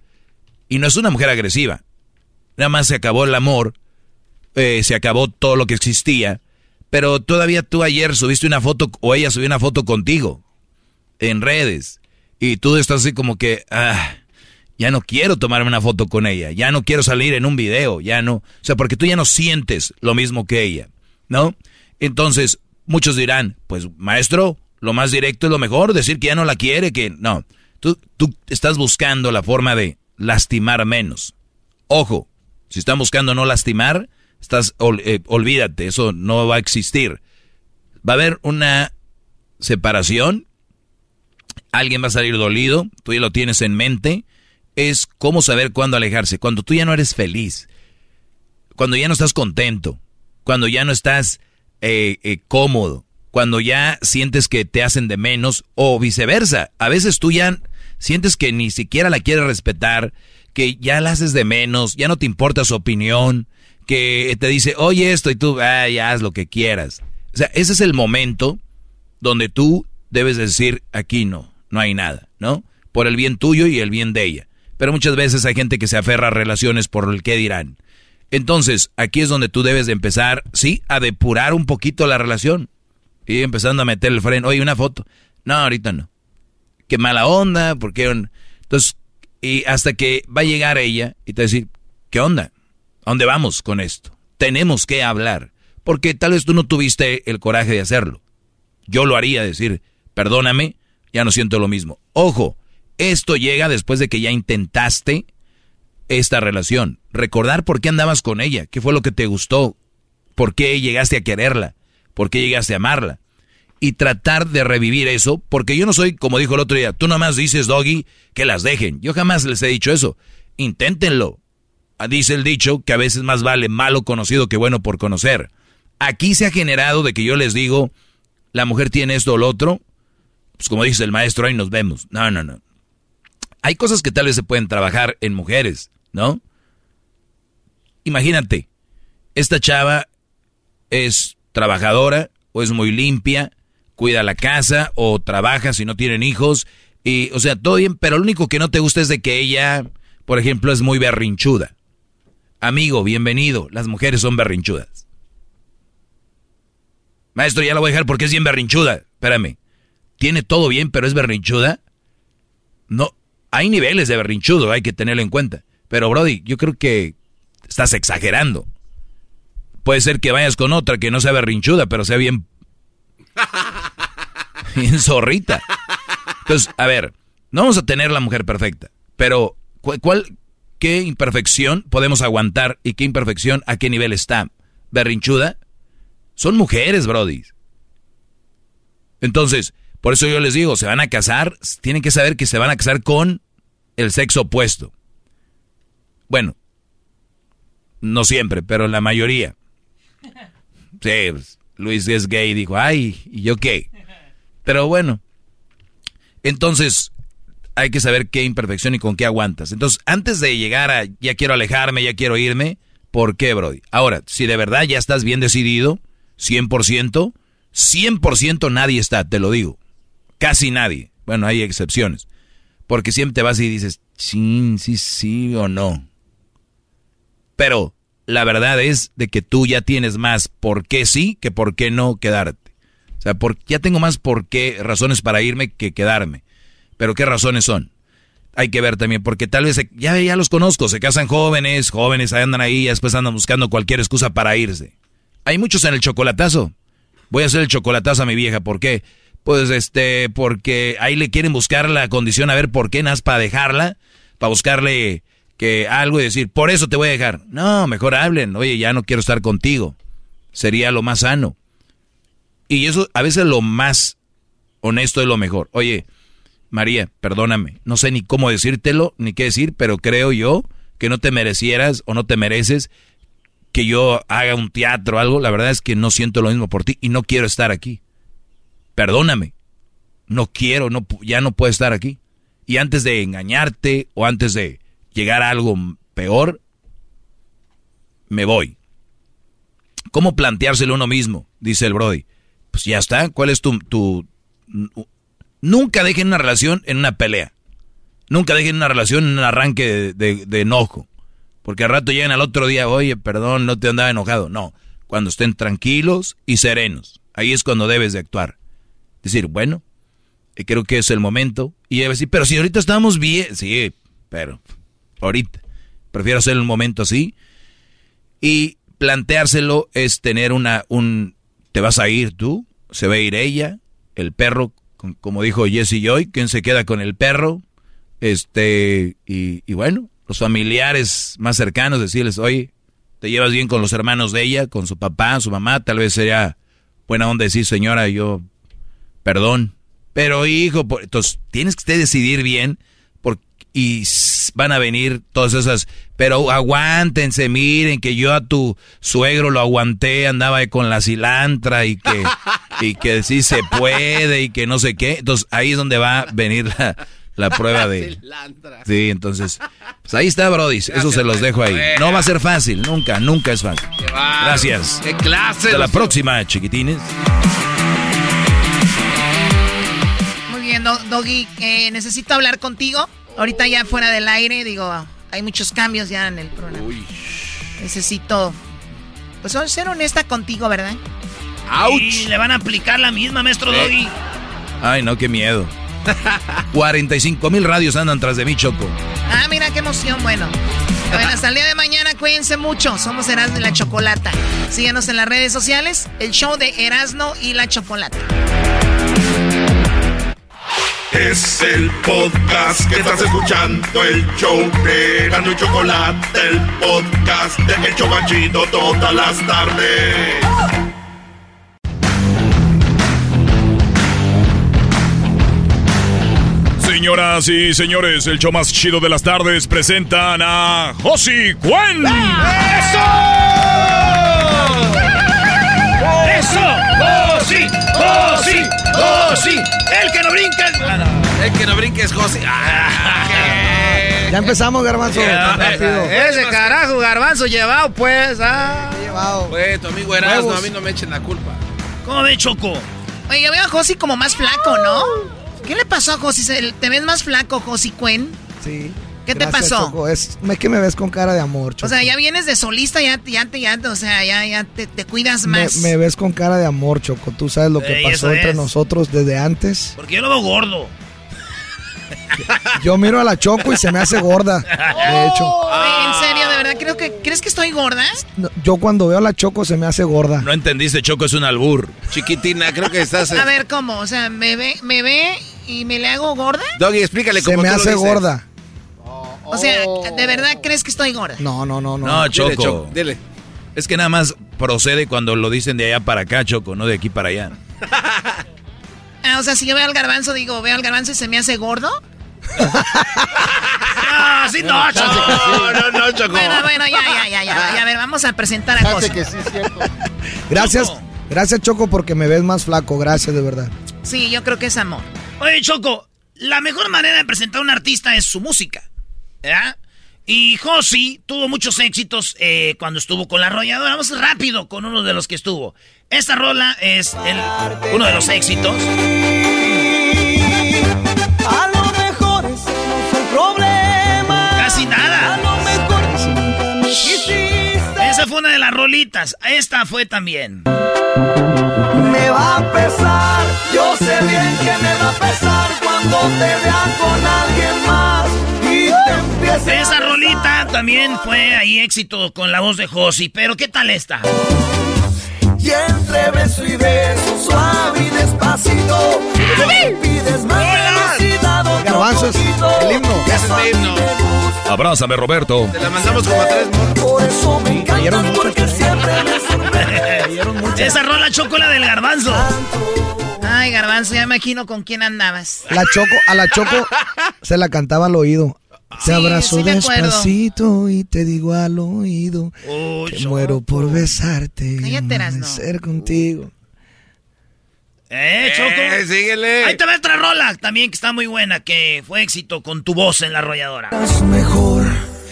y no es una mujer agresiva. Nada más se acabó el amor, eh, se acabó todo lo que existía, pero todavía tú ayer subiste una foto o ella subió una foto contigo en redes y tú estás así como que, ah, ya no quiero tomarme una foto con ella, ya no quiero salir en un video, ya no, o sea, porque tú ya no sientes lo mismo que ella, ¿no? Entonces, muchos dirán, pues maestro, lo más directo es lo mejor, decir que ya no la quiere, que no, tú, tú estás buscando la forma de lastimar menos. Ojo, si están buscando no lastimar, estás, eh, olvídate, eso no va a existir. Va a haber una separación, alguien va a salir dolido, tú ya lo tienes en mente, es cómo saber cuándo alejarse. Cuando tú ya no eres feliz, cuando ya no estás contento, cuando ya no estás eh, eh, cómodo, cuando ya sientes que te hacen de menos o viceversa. A veces tú ya sientes que ni siquiera la quieres respetar, que ya la haces de menos, ya no te importa su opinión, que te dice, oye esto y tú, ah, ya haz lo que quieras. O sea, ese es el momento donde tú debes decir, aquí no, no hay nada, ¿no? Por el bien tuyo y el bien de ella. Pero muchas veces hay gente que se aferra a relaciones por el que dirán. Entonces, aquí es donde tú debes de empezar, sí, a depurar un poquito la relación. Y empezando a meter el freno. Oye, una foto. No, ahorita no. Qué mala onda, porque... Entonces, y hasta que va a llegar ella y te va a decir, ¿qué onda? ¿A dónde vamos con esto? Tenemos que hablar. Porque tal vez tú no tuviste el coraje de hacerlo. Yo lo haría, decir, perdóname, ya no siento lo mismo. Ojo, esto llega después de que ya intentaste esta relación. Recordar por qué andabas con ella, qué fue lo que te gustó, por qué llegaste a quererla, por qué llegaste a amarla. Y tratar de revivir eso, porque yo no soy, como dijo el otro día, tú nomás dices, Doggy, que las dejen. Yo jamás les he dicho eso. Inténtenlo. Ah, dice el dicho que a veces más vale malo conocido que bueno por conocer. Aquí se ha generado de que yo les digo, la mujer tiene esto o lo otro, pues como dice el maestro, ahí nos vemos. No, no, no. Hay cosas que tal vez se pueden trabajar en mujeres, ¿no? Imagínate, esta chava es trabajadora o es muy limpia, cuida la casa o trabaja si no tienen hijos y, o sea, todo bien, pero lo único que no te gusta es de que ella, por ejemplo, es muy berrinchuda. Amigo, bienvenido, las mujeres son berrinchudas. Maestro, ya la voy a dejar porque es bien berrinchuda. Espérame, tiene todo bien, pero es berrinchuda. No, hay niveles de berrinchudo, hay que tenerlo en cuenta. Pero Brody, yo creo que estás exagerando. Puede ser que vayas con otra que no sea berrinchuda, pero sea bien... bien zorrita. Entonces, a ver, no vamos a tener la mujer perfecta, pero ¿cuál, qué imperfección podemos aguantar y qué imperfección a qué nivel está? ¿Berrinchuda? Son mujeres, Brody. Entonces, por eso yo les digo, se van a casar, tienen que saber que se van a casar con el sexo opuesto. Bueno, no siempre, pero la mayoría. Sí, pues, Luis es gay, dijo, ay, ¿y yo qué? Pero bueno, entonces hay que saber qué imperfección y con qué aguantas. Entonces, antes de llegar a ya quiero alejarme, ya quiero irme, ¿por qué, Brody? Ahora, si de verdad ya estás bien decidido, 100%, 100% nadie está, te lo digo. Casi nadie. Bueno, hay excepciones. Porque siempre te vas y dices, sí, sí, sí o no. Pero la verdad es de que tú ya tienes más por qué sí que por qué no quedarte. O sea, ya tengo más por qué razones para irme que quedarme. Pero ¿qué razones son? Hay que ver también, porque tal vez ya, ya los conozco, se casan jóvenes, jóvenes andan ahí y después andan buscando cualquier excusa para irse. Hay muchos en el chocolatazo. Voy a hacer el chocolatazo a mi vieja, ¿por qué? Pues este, porque ahí le quieren buscar la condición a ver por qué nas para dejarla, para buscarle que algo y decir, por eso te voy a dejar. No, mejor hablen, oye, ya no quiero estar contigo. Sería lo más sano. Y eso a veces lo más honesto es lo mejor. Oye, María, perdóname, no sé ni cómo decírtelo, ni qué decir, pero creo yo que no te merecieras o no te mereces que yo haga un teatro o algo. La verdad es que no siento lo mismo por ti y no quiero estar aquí. Perdóname. No quiero, no, ya no puedo estar aquí. Y antes de engañarte o antes de llegar a algo peor, me voy. ¿Cómo planteárselo uno mismo? Dice el Brody. Pues ya está. ¿Cuál es tu, tu Nunca dejen una relación en una pelea. Nunca dejen una relación en un arranque de, enojo. Porque al rato llegan al otro día, oye, perdón, no te andaba enojado. No, cuando estén tranquilos y serenos. Ahí es cuando debes de actuar. Decir, bueno, eh, creo que es el momento. Y debe decir, pero si ahorita estamos bien. Sí, pero ahorita. Prefiero hacer un momento así. Y planteárselo es tener una, un, te vas a ir tú, se va a ir ella, el perro como dijo Jesse Joy, ¿quién se queda con el perro? Este, y, bueno, los familiares más cercanos, decirles, oye, te llevas bien con los hermanos de ella, con su papá, su mamá, tal vez sería buena onda decir, señora, yo, perdón. Pero hijo, entonces tienes que decidir bien y van a venir todas esas, pero aguántense, miren que yo a tu suegro lo aguanté, andaba con la cilantra y que, y que sí se puede y que no sé qué. Entonces ahí es donde va a venir la, prueba de... Sí, entonces, pues ahí está, Brody, eso se los dejo ahí. No va a ser fácil, nunca, nunca es fácil. Gracias. ¡Qué clase! Hasta la próxima, chiquitines. Muy bien, Doggy, eh, necesito hablar contigo. Ahorita ya fuera del aire, digo, hay muchos cambios ya en el programa. Uy. Necesito, pues ser honesta contigo, ¿verdad? ¡Auch! Y le van a aplicar la misma, maestro Doggy. Ay, no, qué miedo. 45 mil radios andan tras de mí, Choco. Ah, mira qué emoción, bueno. Bueno, hasta el día de mañana, cuídense mucho. Somos Erasmo y la Chocolata. Síganos en las redes sociales, el show de Erasmo y la Chocolata. Es el podcast que estás escuchando, el show de Gano y Chocolate, el podcast de El Chocachito todas las tardes. Señoras y señores, el show más chido de las tardes presentan a Josi Cuen. ¡Eso! ¡Eso! ¡Josi! ¡Josi! ¡Josi! ¡El que no brinca! El que no brinca es Josi. Ah, ya empezamos, Garbanzo. Ese carajo, Garbanzo, llevado, pues. Ah. Llevado. Pues, tu amigo Erasmo, a mí no me echen la culpa. ¿Cómo ve, Choco? Oye, yo veo a Josi como más flaco, ¿no? ¿Qué le pasó a Josi? ¿Te ves más flaco, Josi Cuen? Sí. ¿Qué te pasó? Choco. Es, que me ves con cara de amor, Choco. O sea, ya vienes de solista, ya, ya, ya, o sea, ya, ya te, cuidas más. Me, ves con cara de amor, Choco. Tú sabes lo que pasó entre nosotros desde antes. Porque yo lo veo gordo. Yo miro a la Choco y se me hace gorda, de hecho. ¿En serio? ¿De verdad creo que crees que estoy gorda? yo cuando veo a la Choco se me hace gorda. No entendiste, Choco es un albur. Chiquitina, creo que estás... A ver, ¿cómo? O sea, ¿me ve, me ve y me le hago gorda? Doggy, explícale cómo Se me hace gorda. O sea, ¿de verdad crees que estoy gorda? No, no, no, no. No, Choco. Dile, Es que nada más procede cuando lo dicen de allá para acá, Choco, no de aquí para allá. ah, o sea, si yo veo al garbanzo, digo, veo al garbanzo y se me hace gordo. ah, sí, no, Choco. No, no, Choco. Bueno, bueno, ya, ya, ya, ya. A ver, vamos a presentar a José. que sí cierto. Gracias, gracias, Choco, porque me ves más flaco. Gracias, de verdad. Sí, yo creo que es amor. Oye, Choco, la mejor manera de presentar a un artista es su música. ¿Verdad? Y Josi tuvo muchos éxitos eh, cuando estuvo con la arrolladora. Vamos rápido con uno de los que estuvo. Esta rola es uno de los éxitos. A lo mejor ese no el problema. Casi nada. A lo mejor. Esa fue una de las rolitas. Esta fue también. Me va a pesar, yo sé bien que me va a pesar cuando te vea con alguien más Esa rolita también fue ahí éxito con la voz de Josi, pero ¿qué tal esta? Y entre beso y beso, suave y despacito, me pides más velocidad Garbanzos, el himno. Ese es himno. Abrázame, Roberto. Te la mandamos como a tres. Por eso me muchos, porque siempre me. Esa rola chocola del garbanzo. Ay, garbanzo, ya me imagino con quién andabas. La Choco, a la Choco se la cantaba al oído. Sí, Te abrazo sí despacito y te digo al oído Uy, que Choco. muero por besarte y amanecer contigo. Eh, Choco. Eh, síguele. Ahí te va otra rola también que está muy buena, que fue éxito con tu voz en la arrolladora. Es mejor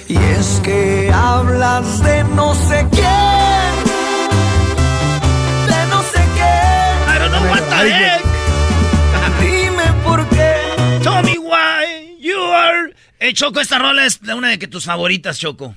y es que hablas de no sé quién, de no sé qué. I don't know Eh, Choco, esta rola es una de que tus favoritas, Choco.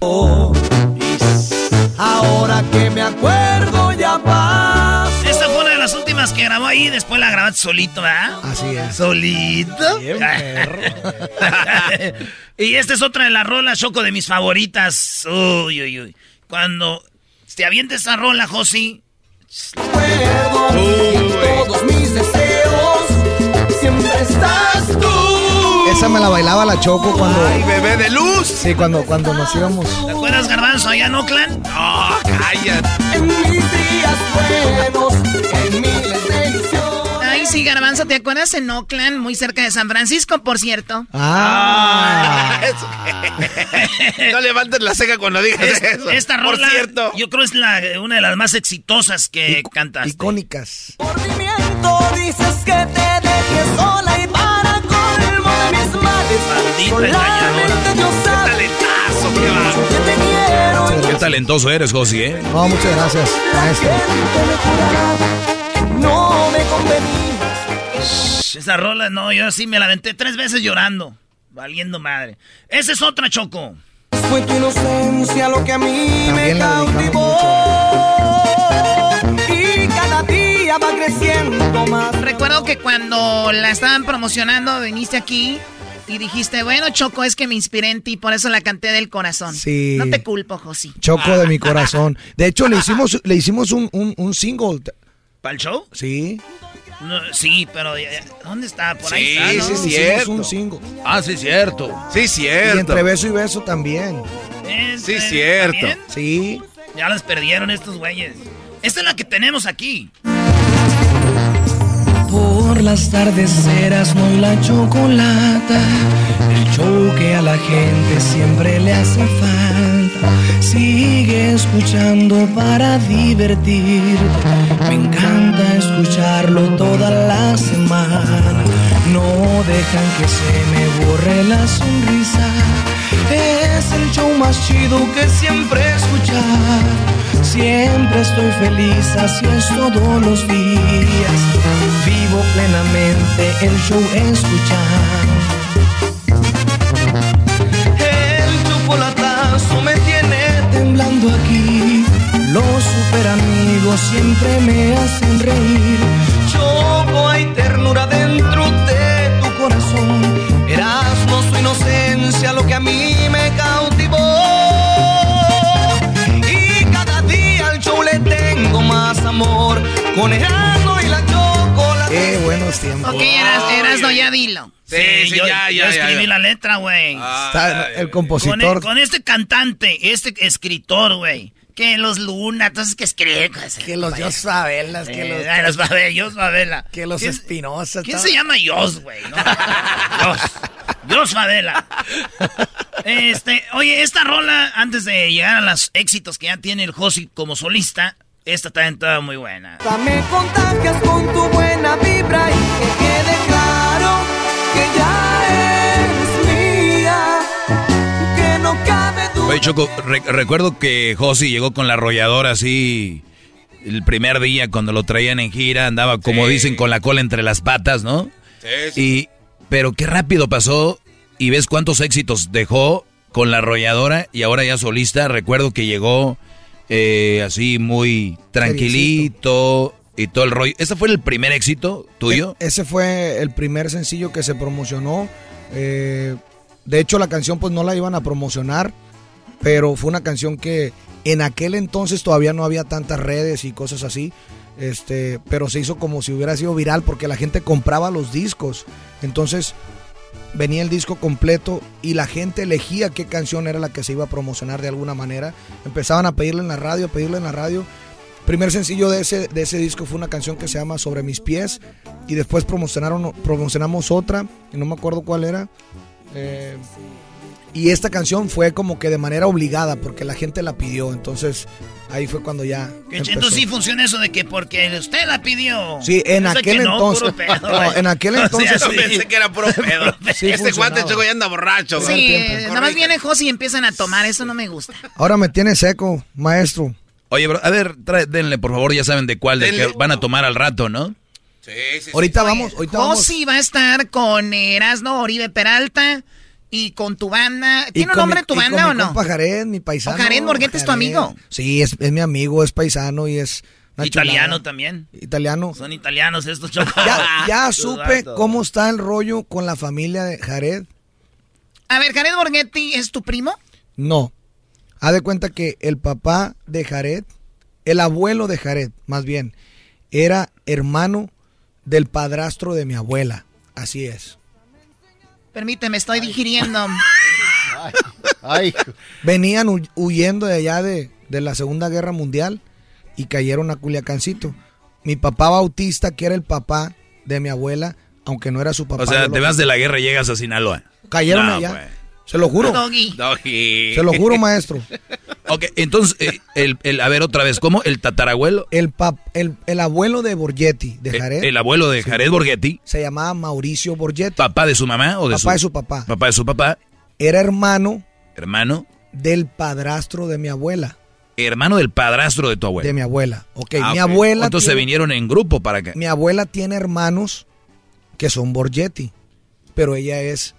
Ahora que me acuerdo ya pasa. Esta fue una de las últimas que grabó ahí, después la grabaste solito, ¿verdad? Así es. ¿Solito? Bien, perro. y esta es otra de las rolas, Choco, de mis favoritas. Uy, uy, uy. Cuando te avientes esa rola, Josi. Recuerdo todos mis deseos. Siempre estás tú. Esa me la bailaba la Choco cuando. Ay, bebé de luz. Sí, cuando, cuando nos íbamos. ¿Te acuerdas, Garbanzo, allá en Oakland? No, cállate. En mis días buenos, en miles de. Ay, sí, Garbanzo, ¿te acuerdas en Oakland, muy cerca de San Francisco, por cierto? Ah. Eso que- no levantes la ceja cuando digas Es- eso. esta Por rola, cierto. yo creo es la, una de las más exitosas que Ic- cantaste. Icónicas. Movimiento dices que te males. Maldita Solamente yo sé Talentazo, qué va. Qué talentoso eres, Josi, ¿eh? No, muchas gracias, maestro. No me convenías. Esa rola, no, yo sí me la aventé tres veces llorando. Valiendo madre. Esa es otra, Choco. Fue tu inocencia lo que a mí También me la cautivó. Y cada día va creciendo más. Recuerdo que cuando la estaban promocionando, viniste aquí y dijiste, bueno, Choco, es que me inspiré en ti, por eso la canté del corazón. Sí. No te culpo, Josi. Choco de mi corazón. De hecho, le hicimos, le hicimos un, un, un single. ¿Para el show? Sí. No, sí, pero ya- ¿dónde está? Por ahí Sí, está, ¿no? sí, hicimos cierto. un single. Ah, sí, cierto. Sí, Y cierto. entre beso y beso también. Sí, cierto. ¿también? Sí. Ya las perdieron estos güeyes. Esta es la que tenemos aquí. Las tardes eras no y la chocolata, el show que a la gente siempre le hace falta. Sigue escuchando para divertirte, me encanta escucharlo toda la semana. No dejan que se me borre la sonrisa, es el show más chido que siempre escuchar. Siempre estoy feliz, así es todos los días. Vivo plenamente el show escuchando. El chocolatazo me tiene temblando aquí. Los super amigos siempre me hacen reír. Choco, amor. Con Erasmo y la chocolate. Qué buenos tiempos. Ok, eras, Erasno, ya dilo. Sí, sí, yo, ya, yo ya, ya, escribí ya. la letra, güey. Está el con, compositor. e- con este cantante, este escritor, güey. Que los Luna, entonces que escribe. Que los Dios Favelas, que Eh, los, ay, los Dios Favela. que los ¿Quién- Espinosa. ¿Quién se llama Dios, güey? No, Dios. Dios Favela. Este, oye, esta rola, antes de llegar a los éxitos que ya tiene el Josi como solista, esta también está muy buena. Me contagias con tu buena vibra y que quede claro que ya eres mía, que no cabe duda. Oye, Choco, re- recuerdo que Josi llegó con la arrolladora así el primer día cuando lo traían en gira, andaba como Sí. dicen con la cola entre las patas, ¿no? Sí, sí. Y pero qué rápido pasó y ves cuántos éxitos dejó con la arrolladora y ahora ya solista. Recuerdo que llegó eh, así muy tranquilito y todo el rollo. ¿Ese fue el primer éxito tuyo? E-, ese fue el primer sencillo que se promocionó. Eh, de hecho, la canción pues no la iban a promocionar, pero fue una canción que en aquel entonces todavía no había tantas redes y cosas así. Este, pero se hizo como si hubiera sido viral porque la gente compraba los discos. Entonces venía el disco completo y la gente elegía qué canción era la que se iba a promocionar de alguna manera. Empezaban a pedirle en la radio, a pedirle en la radio. Primer sencillo de ese, de ese disco fue una canción que se llama Sobre mis pies y después promocionaron, promocionamos otra, y no me acuerdo cuál era. Eh, y esta canción fue como que de manera obligada porque la gente la pidió. Entonces ahí fue cuando ya. Entonces sí funciona eso de que porque usted la pidió. Sí, en aquel entonces. en aquel entonces. sí. pensé que era puro pedo. este guante chico ya anda borracho. Sí, nada más viene José y empiezan a tomar. Eso no me gusta. Ahora me tiene seco, maestro. Oye, bro, a ver, denle por favor, ya saben de cuál, de que van a tomar al rato, ¿no? Sí, sí, ahorita vamos, ahorita Josi va a estar con Erasno Oribe Peralta y con tu banda. ¿Tiene un nombre tu banda o no? Compa Jared, mi paisano. Jared Morguete es tu amigo. Sí, es, es, mi amigo, es paisano y es. Italiano también. Italiano. Son italianos estos chocos. Ya, ya supe cómo está el rollo con la familia de Jared. A ver, ¿Jared Borghetti es tu primo? No. Haz de cuenta que el papá de Jared, el abuelo de Jared, más bien, era hermano del padrastro de mi abuela. Así es. Permíteme, estoy digiriendo. Ay, Venían huyendo de allá de, de, la Segunda Guerra Mundial y cayeron a Culiacancito. Mi papá Bautista, que era el papá de mi abuela, aunque no era su papá. O sea, te vas de la guerra y llegas a Sinaloa. Cayeron no, allá. Pues. Se lo juro. Doggy. Doggy. Se lo juro, maestro. ok, entonces, eh, el, el, a ver otra vez, ¿cómo? ¿El tatarabuelo? El, pap, el, el abuelo de Borghetti, de Jared. ¿El, el abuelo de Jared sí. Borghetti? Se llamaba Mauricio Borghetti. ¿Papá de su mamá o de papá su...? de su papá. Papá de su papá. Era hermano... ¿Hermano? Del padrastro de mi abuela. Hermano del padrastro de tu abuela. De mi abuela. Ok, ah, mi okay. abuela... Entonces tiene, se vinieron en grupo para que... Mi abuela tiene hermanos que son Borghetti, pero ella es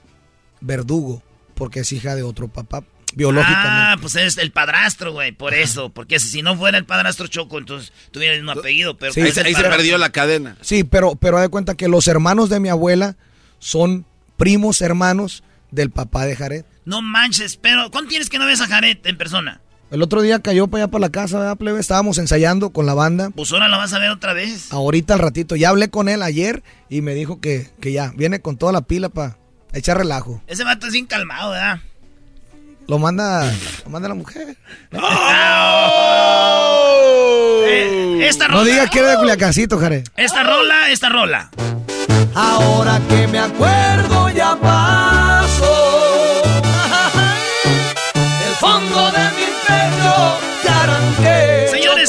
verdugo porque es hija de otro papá, biológicamente. Ah, pues es el padrastro, güey, por eso. Porque si no fuera el padrastro Choco, entonces tuviera el mismo apellido. Pero sí, ahí, ahí se perdió la cadena. Sí, pero, pero de cuenta que los hermanos de mi abuela son primos hermanos del papá de Jared. No manches, pero ¿cuánto tienes que no ves a Jared en persona? El otro día cayó para allá para la casa, ¿verdad, plebe? Estábamos ensayando con la banda. Pues ahora la vas a ver otra vez. Ahorita al ratito. Ya hablé con él ayer y me dijo que, que ya, viene con toda la pila para echar relajo. Ese vato es bien calmado, ¿verdad? Lo manda, lo manda la mujer. ¡Oh! Eh, esta rola. No digas que era de Culiacancito, Jare. Esta rola, esta rola. Ahora que me acuerdo ya paso. Del fondo de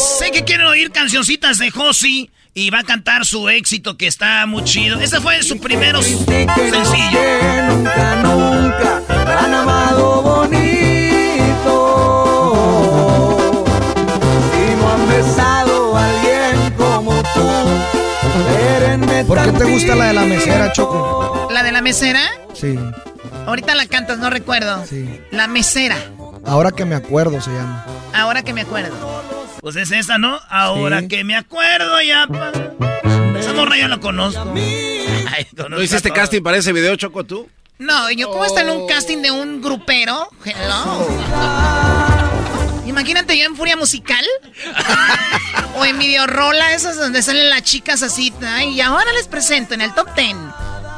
sé que quieren oír cancioncitas de Josi y va a cantar su éxito que está muy chido. Ese fue su primer sencillo. Nunca, nunca han amado bonito. Si no han besado a alguien como tú, ¿Por qué te gusta la de la mesera, Choco? ¿La de la mesera? Sí. Ahorita la cantas, no recuerdo. Sí. La mesera. Ahora que me acuerdo se llama. Ahora que me acuerdo. Pues es esa, ¿no? Ahora sí. que me acuerdo ya. Esa morra ya la conozco. Ay, conozco ¿No hiciste casting para ese video, Choco, tú? No, yo como oh. está en un casting de un grupero. Hello. Imagínate yo en Furia Musical. o en Videorola, esas donde salen las chicas así. Y ahora les presento en el top ten.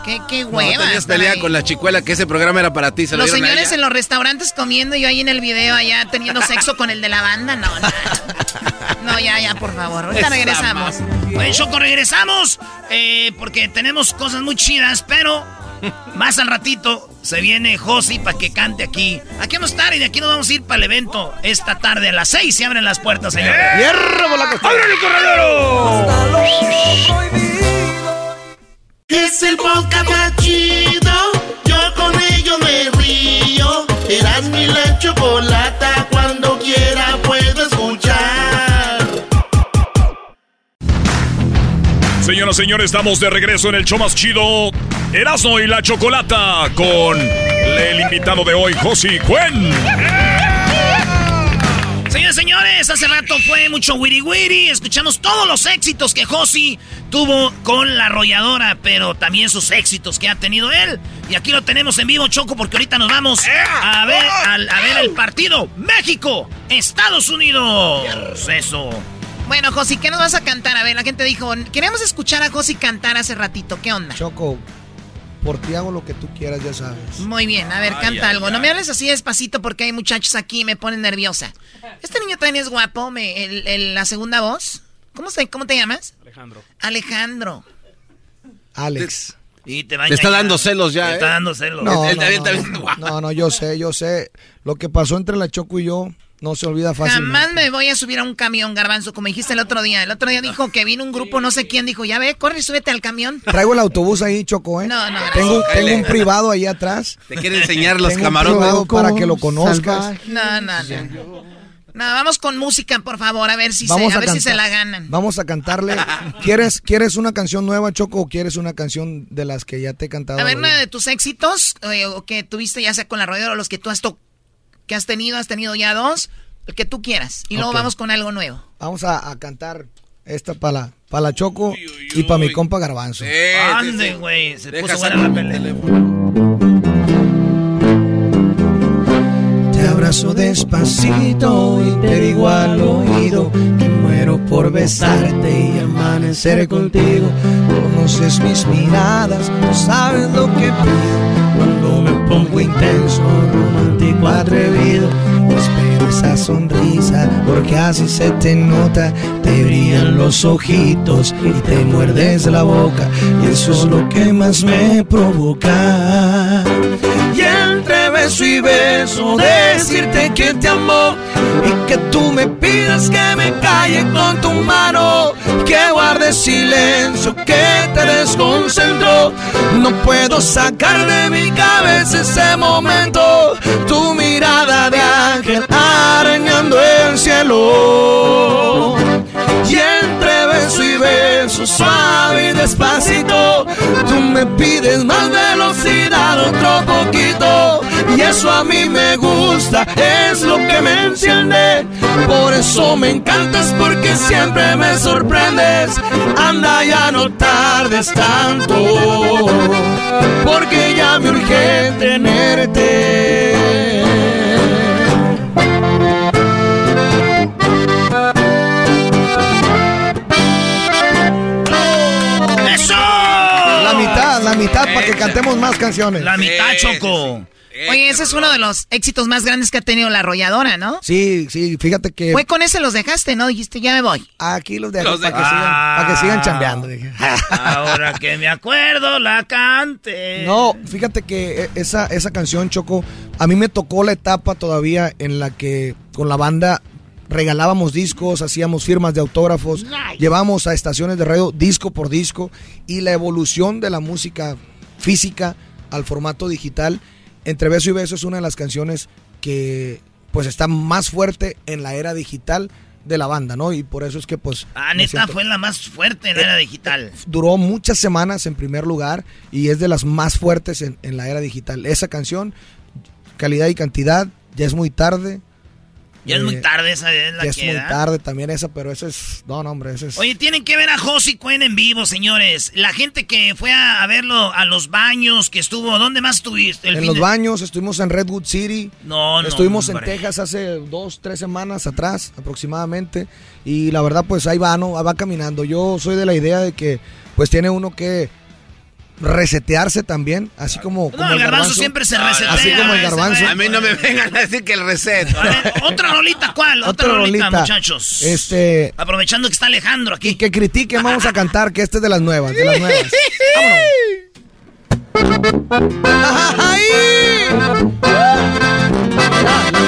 Qué, qué hueva. No, tenías pelea con la chicuela que ese programa era para ti. ¿se los señores en los restaurantes comiendo y yo ahí en el video allá teniendo sexo con el de la banda. No, no. No, ya, ya, por favor. Ahorita regresamos. Oye, Choco, regresamos. Eh, porque tenemos cosas muy chidas, pero más al ratito se viene Josi para que cante aquí. Aquí vamos a estar y de aquí nos vamos a ir para el evento esta tarde a las 6 se abren las puertas, señores. ¡Hierro ¡Abre el corredero! Es el podcast más chido. Yo con ello me río. Eras mi la chocolata. Cuando quiera puedo escuchar. Señoras señores, estamos de regreso en el show más chido. Erasmo y la chocolata. Con el invitado de hoy, Josi Cuen. Señores, señores. hace rato fue mucho wiri wiri. Escuchamos todos los éxitos que Josi tuvo con la arrolladora, pero también sus éxitos que ha tenido él. Y aquí lo tenemos en vivo, Choco, porque ahorita nos vamos a ver, a ver el partido México, Estados Unidos. Eso. Bueno, Josi, ¿qué nos vas a cantar? A ver, la gente dijo, queremos escuchar a Josi cantar hace ratito. ¿Qué onda? Choco, por ti hago lo que tú quieras, ya sabes. Muy bien, a ver, canta algo. No me hables así despacito porque hay muchachos aquí y me ponen nerviosa. Este niño también es guapo, me, la segunda voz. ¿Cómo, se, ¿Cómo te llamas? Alejandro. Alejandro. Alex. Y te, está dando celos ya. Te está ¿eh? dando celos. No, no, no, yo sé, yo sé. Lo que pasó entre la Choco y yo no se olvida fácilmente. Jamás me voy a subir a un camión, Garbanzo, como dijiste el otro día. El otro día dijo que vino un grupo, no sé quién, dijo, ya ve, corre, súbete al camión. Traigo el autobús ahí, Choco, ¿eh? No, no. Tengo, tengo un privado ahí atrás. Te quiere enseñar los camarones. para que lo conozcas. No, no, no. No, vamos con música, por favor, a ver si, se, a ver si se la ganan. Vamos a cantarle. ¿Quieres, ¿Quieres una canción nueva, Choco, o quieres una canción de las que ya te he cantado? A ver, una de tus éxitos, eh, o que tuviste ya sea con la rodeo o los que tú has, que has tenido, has tenido ya dos. El que tú quieras. Y luego vamos con algo nuevo. Vamos a, cantar esta para la, la Choco y para mi compa Garbanzo. Ande, güey. Se puso buena la pelea. Te abrazo despacito y te digo al oído que muero por besarte y amanecer contigo. Conoces mis miradas, no sabes lo que pido cuando me pongo intenso, romántico, atrevido esa sonrisa, porque así se te nota, te brillan los ojitos y te muerdes la boca, y eso es lo que más me provoca. Beso y beso, decirte que te amo y que tú me pidas que me calle con tu mano, que guarde silencio, que te desconcentro. No puedo sacar de mi cabeza ese momento, tu mirada de ángel arañando el cielo. Y entre beso y beso, suave y despacito, tú me pides más velocidad, otro poquito. Y eso a mí me gusta, es lo que me enciende. Por eso me encantas, porque siempre me sorprendes. Anda, ya no tardes tanto, porque ya me urge tenerte. Mitad para que cantemos más canciones. La mitad, Choco. Oye, ese es uno de los éxitos más grandes que ha tenido la arrolladora, ¿no? Sí, sí, fíjate que... Fue con ese los dejaste, ¿no? Dijiste, ya me voy. Aquí los dejo para, que sigan, para que sigan chambeando. Ahora que me acuerdo, la cante. No, fíjate que e, esa, esa canción, Choco, a mí me tocó la etapa todavía en la que con la banda regalábamos discos, hacíamos firmas de autógrafos, llevamos a estaciones de radio disco por disco y la evolución de la música física al formato digital. Entre beso y beso es una de las canciones que pues está más fuerte en la era digital de la banda, ¿no? Y por eso es que pues... Ah, neta, fue la más fuerte en la era digital. Duró muchas semanas en primer lugar y es de las más fuertes en, en la era digital. Esa canción, calidad y cantidad, ya es muy tarde, ya es muy tarde esa es la ya es muy tarde también esa, pero eso es... No, no, hombre, eso es... Oye, tienen que ver a Josie Cuen en vivo, señores. La gente que fue a, verlo a los baños, que estuvo... ¿Dónde más estuviste? en los baños, estuvimos en Redwood City. No, no, Estuvimos en Texas hace dos, tres semanas atrás, aproximadamente. Y la verdad, pues ahí va, ¿no? Va caminando. Yo soy de la idea de que, pues tiene uno que resetearse también, así como, no, el garbanzo, siempre se resetea. Así como el garbanzo. A mí no me vengan a decir que el reset. otra rolita, ¿cuál? Otra, rolita, muchachos. Este. Aprovechando que está Alejandro aquí. Y que critiquen, vamos a cantar, que este es de las nuevas, de las nuevas. Vámonos.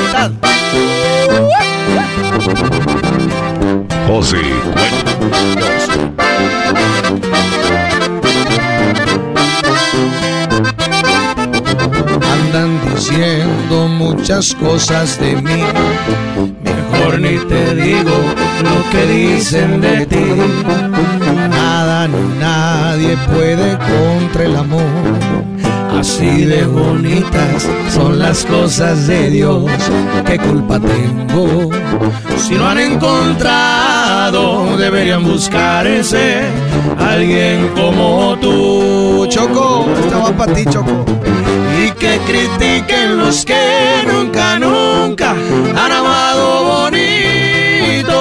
Mitad. José, Andan diciendo muchas cosas de mí. Mejor ni te digo lo que dicen de ti. Nada ni nadie puede contra el amor. Así de bonitas son las cosas de Dios. ¿Qué culpa tengo? Si no han encontrado, deberían buscar ese alguien como tú. Choco, esta va para ti, Choco. Y que critiquen los que nunca, nunca han amado bonito.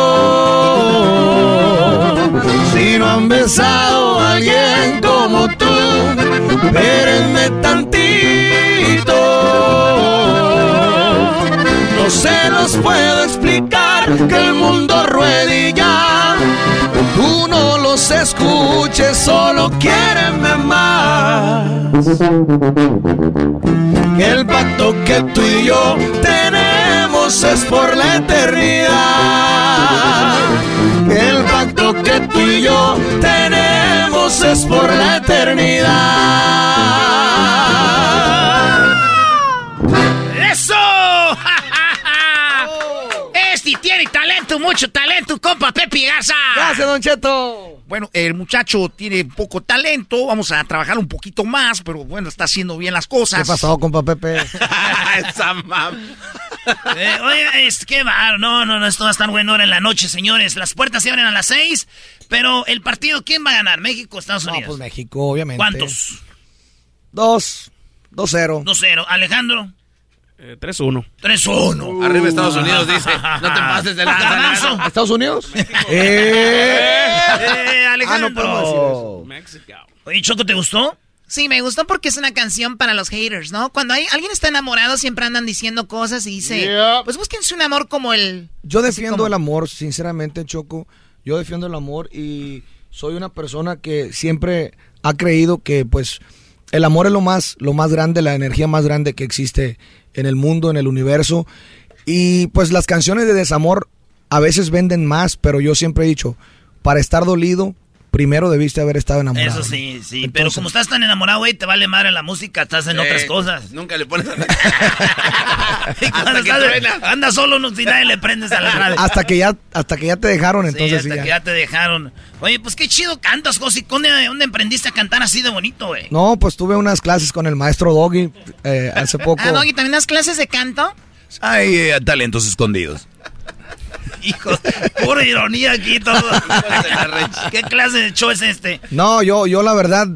Si no han besado a alguien como tú, espérenme tantito. No se los puedo explicar que el mundo ruede ya. Tú no los escuches, solo quieren más. Que el pacto que tú y yo tenemos es por la eternidad. Que el pacto que tú y yo tenemos es por la eternidad. Talento, mucho talento, compa Pepe Garza. Gracias, Don Cheto. Bueno, el muchacho tiene poco talento, vamos a trabajar un poquito más, pero bueno, está haciendo bien las cosas. ¿Qué pasó, compa Pepe? Esa mam. Eh, oye, es que va, no, no, no, esto va a estar bueno ahora en la noche, señores. Las puertas se abren a las seis, pero el partido, ¿quién va a ganar? ¿México o Estados Unidos? No, pues México, obviamente. ¿Cuántos? Dos. Dos cero. 2-0. Alejandro. Eh, 3-1. 3-1. Arriba Estados Unidos dice, no te pases de la Garbanzo. ¿Estados Unidos? Eh, Ah, Alejandro. no podemos decir eso. México. Oye, Choco, ¿te gustó? Sí, me gustó porque es una canción para los haters, ¿no? Cuando hay, alguien está enamorado siempre andan diciendo cosas y dice, Yeah. pues búsquense un amor como el... Yo defiendo como- el amor, sinceramente, Choco. Yo defiendo el amor y soy una persona que siempre ha creído que, pues, el amor es lo más, lo más grande, la energía más grande que existe en el mundo, en el universo. Y pues las canciones de desamor a veces venden más, pero yo siempre he dicho, para estar dolido, primero debiste haber estado enamorado. Eso sí, sí. pero como estás tan enamorado, güey, te vale madre la música, estás en Eh, otras cosas. Nunca le pones Y cuando hasta que estás-. Anda solo, no, si nadie le prendes a la radio. Hasta que ya, hasta que ya te dejaron, Sí, entonces hasta sí, ya. que ya te dejaron. Oye, pues qué chido cantas, Josi. ¿Dónde, dónde aprendiste a cantar así de bonito, güey? No, pues tuve unas clases con el maestro Doggy eh, hace poco. Ah, Doggy, ¿también das clases de canto? Hay eh, talentos escondidos. Hijo, pura ironía aquí todo. ¿Qué clase de show es este? No, yo, yo la verdad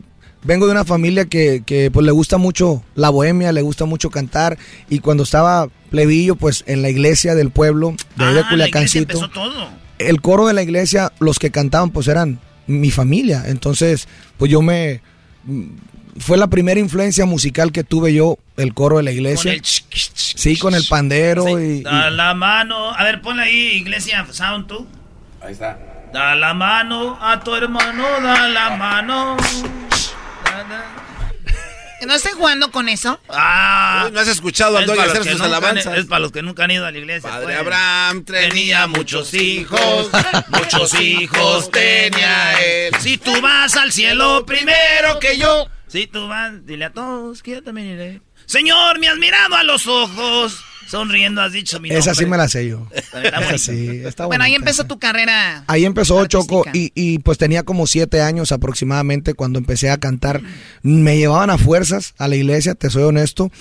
vengo de una familia que, que pues le gusta mucho la bohemia, le gusta mucho cantar y cuando estaba plebillo pues en la iglesia del pueblo de, de Ah, la iglesia Culiacancito, empezó todo. el coro de la iglesia, los que cantaban pues eran mi familia, entonces pues yo me fue la primera influencia musical que tuve yo, el coro de la iglesia. Con el ch- ch- ch- sí, con el pandero y, y- Da la mano. A ver, ponle ahí, Iglesia Sound tú. Ahí está. Da la mano a tu hermano, da la mano. Da, da. ¿No estén jugando con eso? Ah, Uy, ¿No has escuchado al es Doggy hacer sus nunca alabanzas? Es para los que nunca han ido a la iglesia. Padre pues. Abraham Tenía muchos hijos, muchos hijos tenía él. Si tú vas al cielo primero que yo. Si tú vas, dile a todos que yo también iré. Señor, me has mirado a los ojos. Sonriendo has dicho mi nombre. esa sí me la sé yo. Está Esa sí, está Bueno, ahí empezó tu carrera. Ahí empezó artística. Choco y, y, pues tenía como siete años aproximadamente cuando empecé a cantar. Me llevaban a fuerzas a la iglesia, te soy honesto,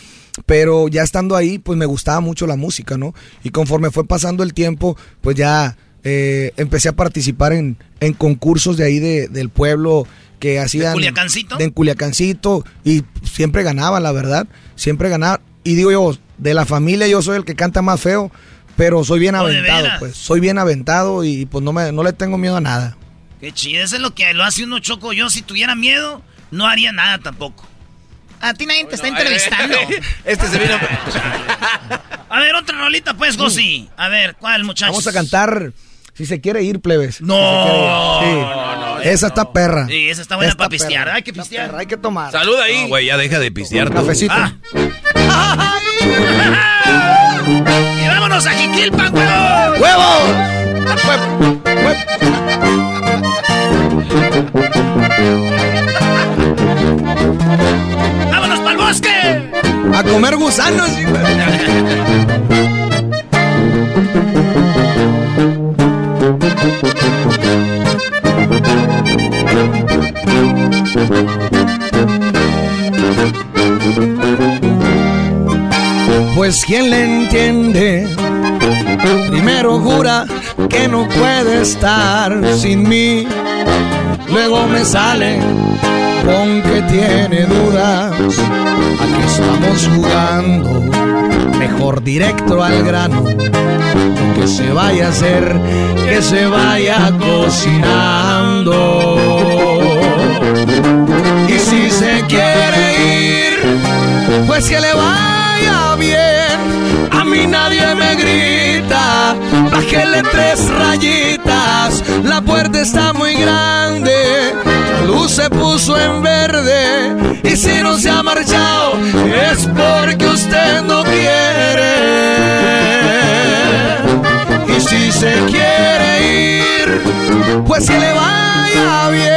pero ya estando ahí pues me gustaba mucho la música, ¿no? Y conforme fue pasando el tiempo pues ya eh, empecé a participar en, en concursos de ahí de- del pueblo que hacían... Culiacancito? De en Culiacancito y siempre ganaba, la verdad, siempre ganaba. Y digo yo, de la familia yo soy el que canta más feo, pero soy bien ¿de aventado, pues. Soy bien aventado y pues no, me, no le tengo miedo a nada. Qué chido, eso es lo que lo hace uno choco. Yo, si tuviera miedo, no haría nada tampoco. A ti nadie te está entrevistando. Este se vino. A ver, otra rolita, pues, Josi. A ver, ¿cuál, muchachos? Vamos a cantar Si se quiere ir, plebes. No. Si se quiere ir. Sí. No, no, Esa está perra. Sí, esa está buena Esta para pistear. perra. Hay que pistear. Perra, Hay que tomar. Salud ahí. No, güey, ya deja de pistear. tú. Cafecito. Ah. Y vámonos a Jiquilpan, huevos. ¡Huevos! ¡Vámonos para el bosque! A comer gusanos. Pues quien le entiende, primero jura que no puede estar sin mí, luego me sale con que tiene dudas. Aquí estamos jugando, mejor directo al grano. Que se vaya a hacer, que se vaya cocinando. Y si se quiere ir, pues que le vaya bien. A mí nadie me grita, bájele tres rayitas. La puerta está muy grande, luz se puso en verde. Y si no se ha marchado, es porque usted no quiere. Y si se quiere ir, pues que le vaya bien.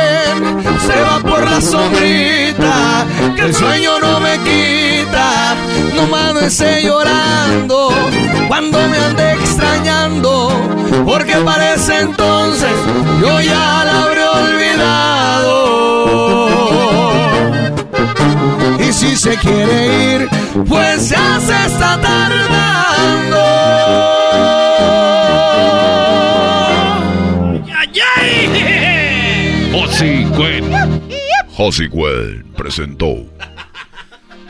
Se va por la sombrita, que el sueño no me quita. No esté llorando cuando me ande extrañando, porque parece entonces yo ya la habré olvidado. Y si se quiere ir, pues ya se está tardando. Josie Cuen. Josie Cuen presentó.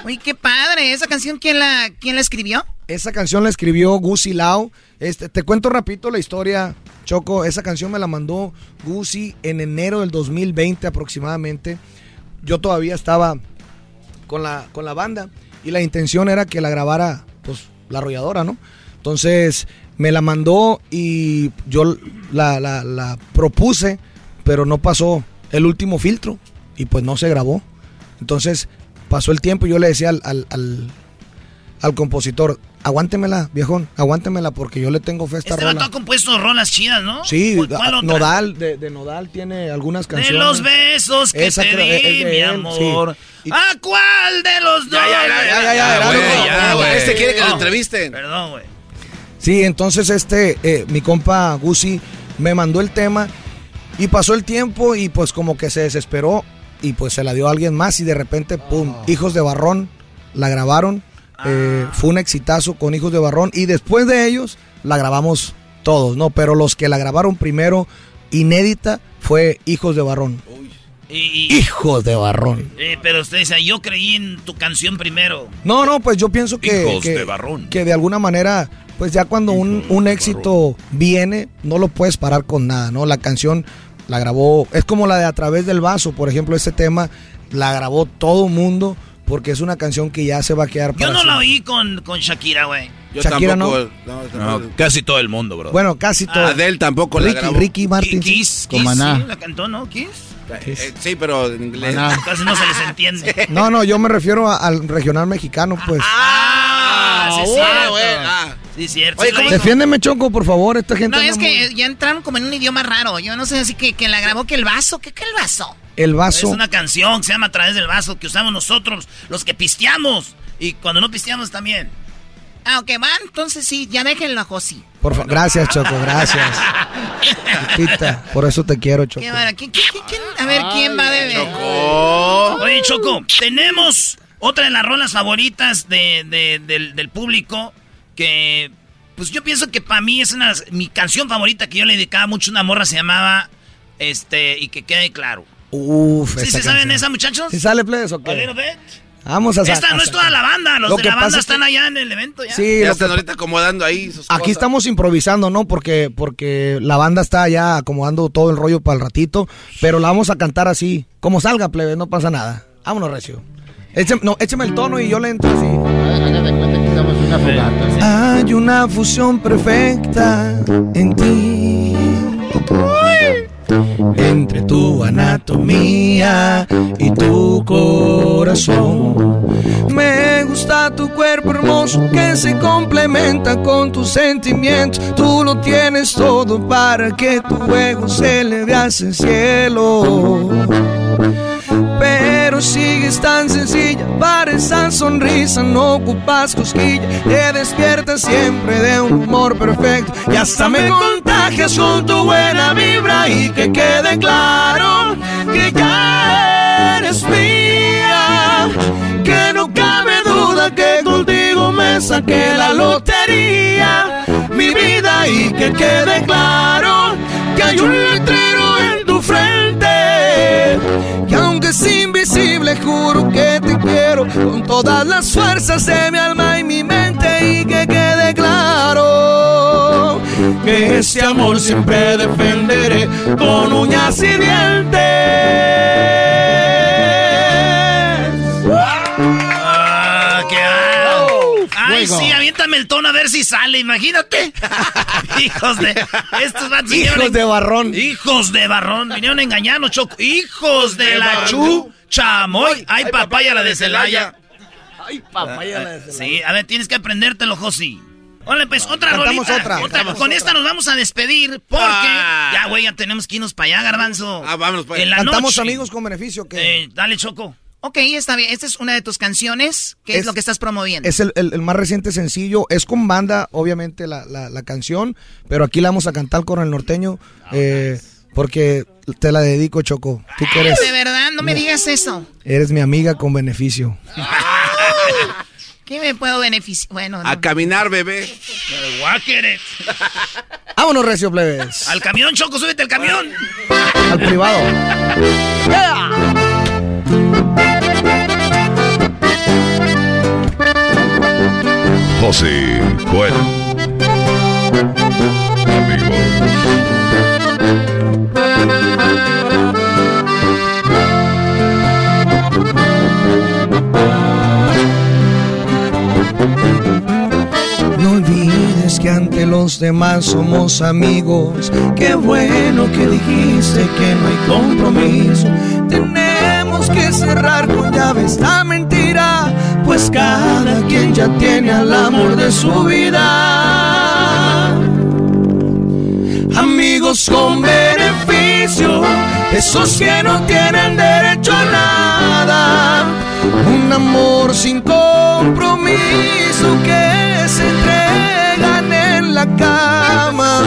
Uy, qué padre. ¿Esa canción quién la, quién la escribió? Esa canción la escribió Gusi Lau. Este, te cuento rapidito la historia, Choco. Esa canción me la mandó Gusi en enero del 2020 aproximadamente. Yo todavía estaba con la, con la banda y la intención era que la grabara pues la arrolladora, ¿no? Entonces me la mandó y yo la, la, la propuse, pero no pasó el último filtro y pues no se grabó. Entonces pasó el tiempo y yo le decía al, al, al, al compositor, aguántemela, viejón, aguántemela porque yo le tengo fe a esta Este rola. ha compuesto rolas chidas, ¿no? Sí, ¿Cuál- cuál a- otra? Nodal, de, de Nodal tiene algunas De canciones. los besos que Esa te di, es de mi amor. sí. ¿A cuál de los dos? ya, ya, ya, ya, ya, güey, güey, ya, güey. Este quiere que lo entrevisten. Perdón, güey. Sí, entonces este, eh, mi compa Gusi me mandó el tema y pasó el tiempo y pues como que se desesperó y pues se la dio a alguien más y de repente, pum, Hijos de Barrón, la grabaron. eh, fue un exitazo con Hijos de Barrón y después de ellos la grabamos todos, ¿no? Pero los que la grabaron primero, inédita, fue Hijos de Barrón. Y, y- Hijos de Barrón. eh, pero usted dice, yo creí en tu canción primero. No, no, pues yo pienso que, Hijos que, de Barrón. que de alguna manera, pues ya cuando un, un éxito viene, no lo puedes parar con nada, ¿no? La canción la grabó, es como la de A través del vaso, por ejemplo, ese tema la grabó todo mundo porque es una canción que ya se va a quedar Yo no la oí con, con Shakira, güey. Yo Shakira tampoco. no. no, No, casi todo el mundo, bro. Bueno, casi todo. Adele tampoco la grabó. Ricky Martin. Kiss, Con Kiss, Maná. sí, la cantó, ¿no? Kiss. Eh, sí, pero en inglés. Casi no se les entiende. No, no, yo me refiero a- al regional mexicano, pues. Ah, sí, es bueno, cierto. bueno, ah. Sí, cierto. Oye, Sí, ¿cómo. Defiéndeme, Choco, por favor, esta gente No, es muy- que ya entraron como en un idioma raro. Yo no sé, así que, que la grabó que el vaso. ¿Qué que el vaso? El Es vaso. una canción que se llama A través del vaso que usamos nosotros, los que pisteamos. Y cuando no pisteamos también. Ah, ok, van. Entonces sí, ya déjenlo a Josi. Por fa- Gracias, Choco, gracias. Chiquita, por eso te quiero, Choco. Qué bárbaro. ¿Quién- quién- quién- quién? A ver, ¿quién va a beber? Oye, Choco, tenemos otra de las rolas favoritas de, de- del, del público que, pues yo pienso que para mí es una, mi canción favorita que yo le dedicaba mucho a una morra, se llamaba, este, y que quede claro. Uf, ¿Sí esa se saben esa, muchachos? ¿Sí sale, plebes, o A qué? Vamos a Esta no a es toda la banda, los Lo de que la banda que- están allá en el evento ya. Sí, Ya están que- ahorita acomodando ahí sus Aquí cosas. estamos improvisando, ¿no? Porque, porque la banda está ya acomodando todo el rollo para el ratito, pero la vamos a cantar así, como salga, plebe, no pasa nada. Vámonos, Recio. Échame, no, échame el tono y yo le entro así. Hay una fusión perfecta en ti. Entre tu anatomía y tu corazón. Me gusta tu cuerpo hermoso que se complementa con tus sentimientos. Tú lo tienes todo para que tu ego se eleve hacia el cielo. Pero sigues tan sencilla. Para esa sonrisa, no ocupas cosquilla, te despiertas siempre de un humor perfecto. Y hasta me contagias con tu buena vibra y que quede claro que ya eres mía, que no cabe duda que contigo me saqué la lotería, mi vida y que quede claro que hay un letrero en tu frente. Que aunque es invisible, juro que te quiero con todas las fuerzas de mi alma y mi mente y que quede claro que ese amor siempre defenderé con uñas y dientes. Ah, qué Ay, sí, aviéntame el tono a ver si sale, imagínate. Hijos de. Estos Hijos de barrón. Hijos de barrón. Vinieron a engañarnos, Choco. Hijos de la chu. Chamoy. Ay, papaya la de Celaya. Ay, papaya la de Sí, a ver, tienes que aprendértelo, Josi. Órale, pues, otra Cantamos rolita. otra. Con esta nos vamos a despedir porque... Ah. Ya, güey, ya tenemos que irnos para allá, Garbanzo. Ah, vámonos. En la Cantamos noche. amigos con beneficio que Eh, dale, Choco. Ok, está bien. Esta es una de tus canciones. ¿Qué es, Es- lo que estás promoviendo? es el, el- el más reciente sencillo. Es con banda, obviamente, la, la- la canción, pero aquí la vamos a cantar con el norteño eh, porque te la dedico, Choco. Tú que eres, De verdad, no me digas eso. eres mi amiga con beneficio. ¿Qué me puedo beneficiar? Bueno, no. A caminar, bebé. Vámonos, Recio Plebes. Al camión, Choco, súbete al camión. Al privado. José Joel. Amigos. No olvides que ante los demás somos amigos. Qué bueno que dijiste que no hay compromiso. Tenemos que cerrar con llave esta mentira, pues cada quien ya tiene al amor de su vida. Amigos con beneficio, esos que no tienen derecho a nada. Un amor sin compromiso que se entregan en la cama.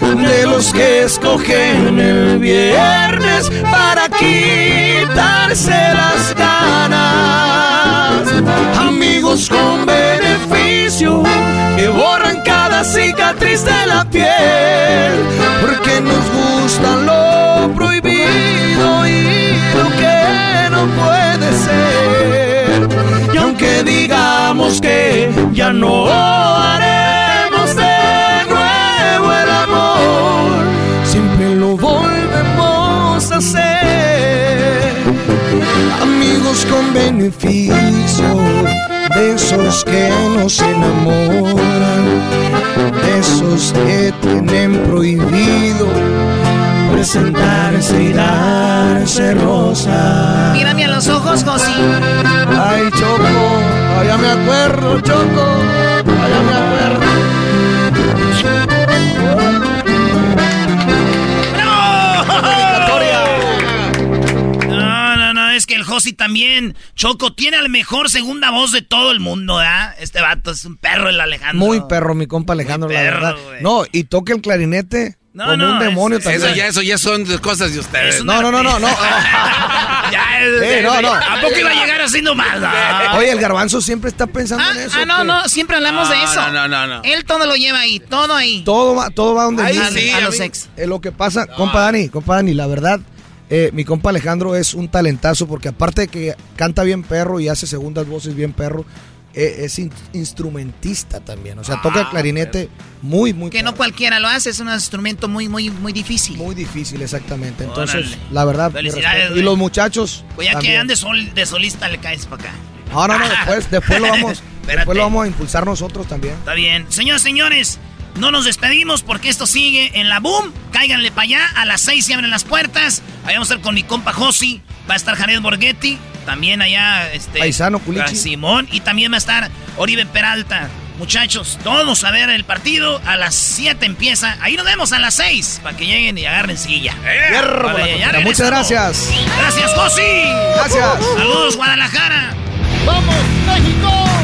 De los que escogen el viernes para quitarse las ganas. Amigos con beneficio que borran cada cicatriz de la piel. Porque nos gusta lo prohibido y lo que no puede ser. Y aunque digamos que ya no haremos de nuevo el amor, siempre lo volvemos a hacer. Amigos con beneficio, de esos que nos enamoran, de esos que tienen prohibido presentarse y darse rosa. Mírame a los ojos, Josi. Ay, Choco, allá me acuerdo, Choco, también, Choco, tiene la mejor segunda voz de todo el mundo, ¿verdad? Este vato es un perro, el Alejandro. Muy perro, mi compa Alejandro, Muy la perro, verdad. güey. No, y toca el clarinete No, como no, un demonio es- también. Eso ya, eso ya son cosas de ustedes. No, no, no, no, no. Ya, es- Eh, no, no. ¿A poco iba a llegar así nomás? No. Oye, el garbanzo siempre está pensando Ah, en eso. ah, no, que no, siempre hablamos de eso. no, no, no, no. Él todo lo lleva ahí, todo ahí. Todo va, todo va donde sí, a los amigo. ex. Eh, lo que pasa, compa Dani, compa Dani, la verdad, eh, mi compa Alejandro es un talentazo porque aparte de que canta bien perro y hace segundas voces bien perro, eh, es in- instrumentista también. O sea, toca el clarinete muy, muy Que no cualquiera lo hace, es un instrumento muy, muy, muy difícil. Muy difícil, exactamente. Entonces, Órale. la verdad, Felicidades. Y los muchachos. Pues ya que también. andes sol- de solista le caes para acá. No, no, no, después, después lo vamos, después lo vamos a impulsar nosotros también. Está bien. Señoras, señores, no nos despedimos porque esto sigue en la boom. Cáiganle para allá. A las seis se abren las puertas. Ahí vamos a estar con mi compa Josi. Va a estar Jared Borghetti. También allá, este. Paisano, Culichi. Simón. Y también va a estar Oribe Peralta. Muchachos, todos a ver el partido. A las 7 empieza. Ahí nos vemos a las 6 para que lleguen y agarren silla. Vale, cochera. Muchas gracias. Gracias, Josi. Gracias. Saludos, Guadalajara. ¡Vamos, México!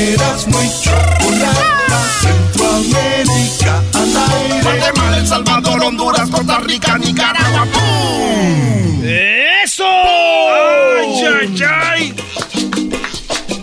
aire, en Erasmo y Chocolata. Centroamérica al aire. Guatemala, El Salvador, Honduras, Costa Rica, Nicaragua. ¡Pum! ¡Eso! ¡Ay, ay, ay!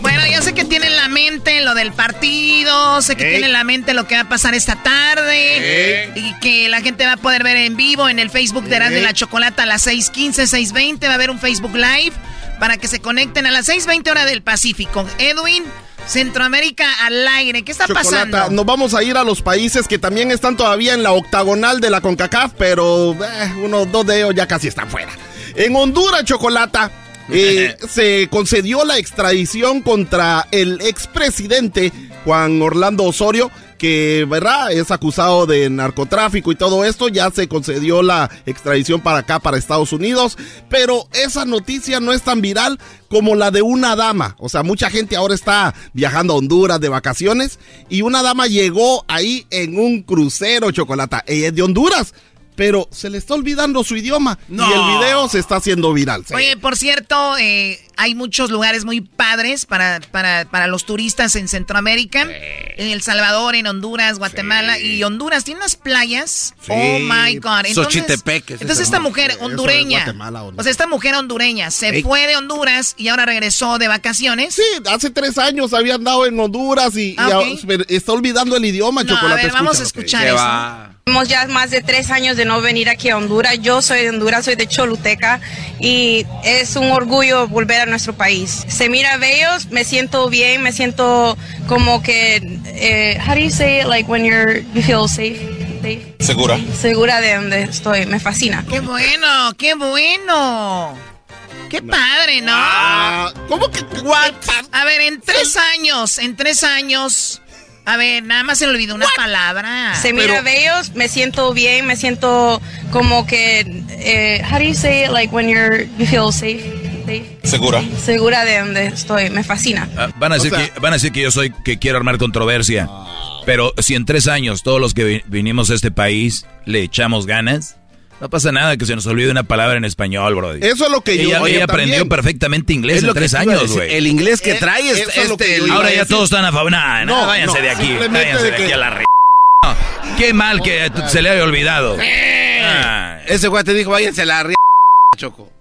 Bueno, yo sé que tiene en la mente lo del partido, sé que Ey. tiene en la mente lo que va a pasar esta tarde Ey. y que la gente va a poder ver en vivo en el Facebook de Erasmo Ey. la Chocolata a las 6:15, 6:20 va a haber un Facebook Live para que se conecten a las 6:20 hora del Pacífico. Edwin, Centroamérica al aire, ¿qué está Chocolata, pasando? nos vamos a ir a los países que también están todavía en la octagonal de la CONCACAF, pero eh, uno, dos de ellos ya casi están fuera. En Honduras, Chocolata, eh, se concedió la extradición contra el expresidente Juan Orlando Osorio, que ¿verdad? es acusado de narcotráfico y todo esto. Ya se concedió la extradición para acá, para Estados Unidos. Pero esa noticia no es tan viral como la de una dama. O sea, mucha gente ahora está viajando a Honduras de vacaciones. Y una dama llegó ahí en un crucero, Chocolata. Ella es de Honduras. Pero se le está olvidando su idioma. Y el video se está haciendo viral. Sí. Oye, por cierto, eh, hay muchos lugares muy padres para, para, para los turistas en Centroamérica. En El Salvador, en Honduras, Guatemala. Y Honduras tiene unas playas. Sí. Oh my God. Entonces, Xochitepec es entonces esta mujer es hondureña. O sea, esta mujer hondureña se Ey. fue de Honduras y ahora regresó de vacaciones. Sí, hace tres años había andado en Honduras y, Ah, está olvidando el idioma, No, a Chocolate. ver, vamos a escuchar eso. Tenemos ya más de tres años de no venir aquí a Honduras. Yo soy de Honduras, soy de Choluteca y es un orgullo volver a nuestro país. Se mira bellos, me siento bien, me siento como que, eh, how do you say it, like when you're, you feel safe? safe? Segura. Segura de donde estoy, me fascina. ¡Qué bueno! ¡Qué bueno! ¡Qué padre, ¿no? Ah, ¿Cómo que? A ver, en tres años, en tres años. A ver, nada más se le olvidó una palabra. Se mira bellos, me siento bien, me siento como que, eh, how do you say it, like when you're, you feel safe? safe? Segura. Segura de donde estoy, me fascina. Ah, van, a decir O sea- que, van a decir que yo soy que quiero armar controversia. Pero si en tres años todos los que vi- vinimos a este país le echamos ganas, No pasa nada que se nos olvide una palabra en español, Brody. Eso es lo que yo- Ella, oye, ella aprendió también. perfectamente inglés Es en tres años, güey. El inglés que Eh, trae es es que este. iba Ahora ya todos están a favor. Nah, nah, No, váyanse no, de aquí. Váyanse de de aquí a la re... No, Qué mal que se le haya olvidado. Ah, Ese güey te dijo, váyanse a la ri... Choco.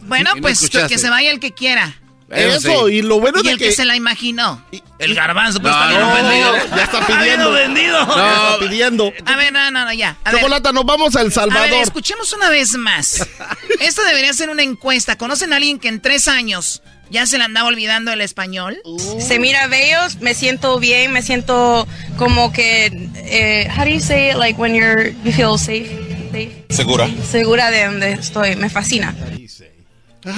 Bueno, Y no pues escuchaste. que se vaya el que quiera. Eso, y lo bueno y de el que... que... se la imaginó. El garbanzo pues No, está bien no, ofendido. ya está Está bien pidiendo. ofendido. Ya está pidiendo. A ver, no, no, no, ya. A ver, Chocolata, nos vamos a El a Salvador. ver, escuchemos una vez más. Esto debería ser una encuesta. ¿Conocen a alguien que en tres años ya se le andaba olvidando el español? Se mira bellos, me siento bien, me siento como que, eh, how do you say it, like when you're, you feel safe, safe? ¿Segura? Segura de donde estoy, me fascina.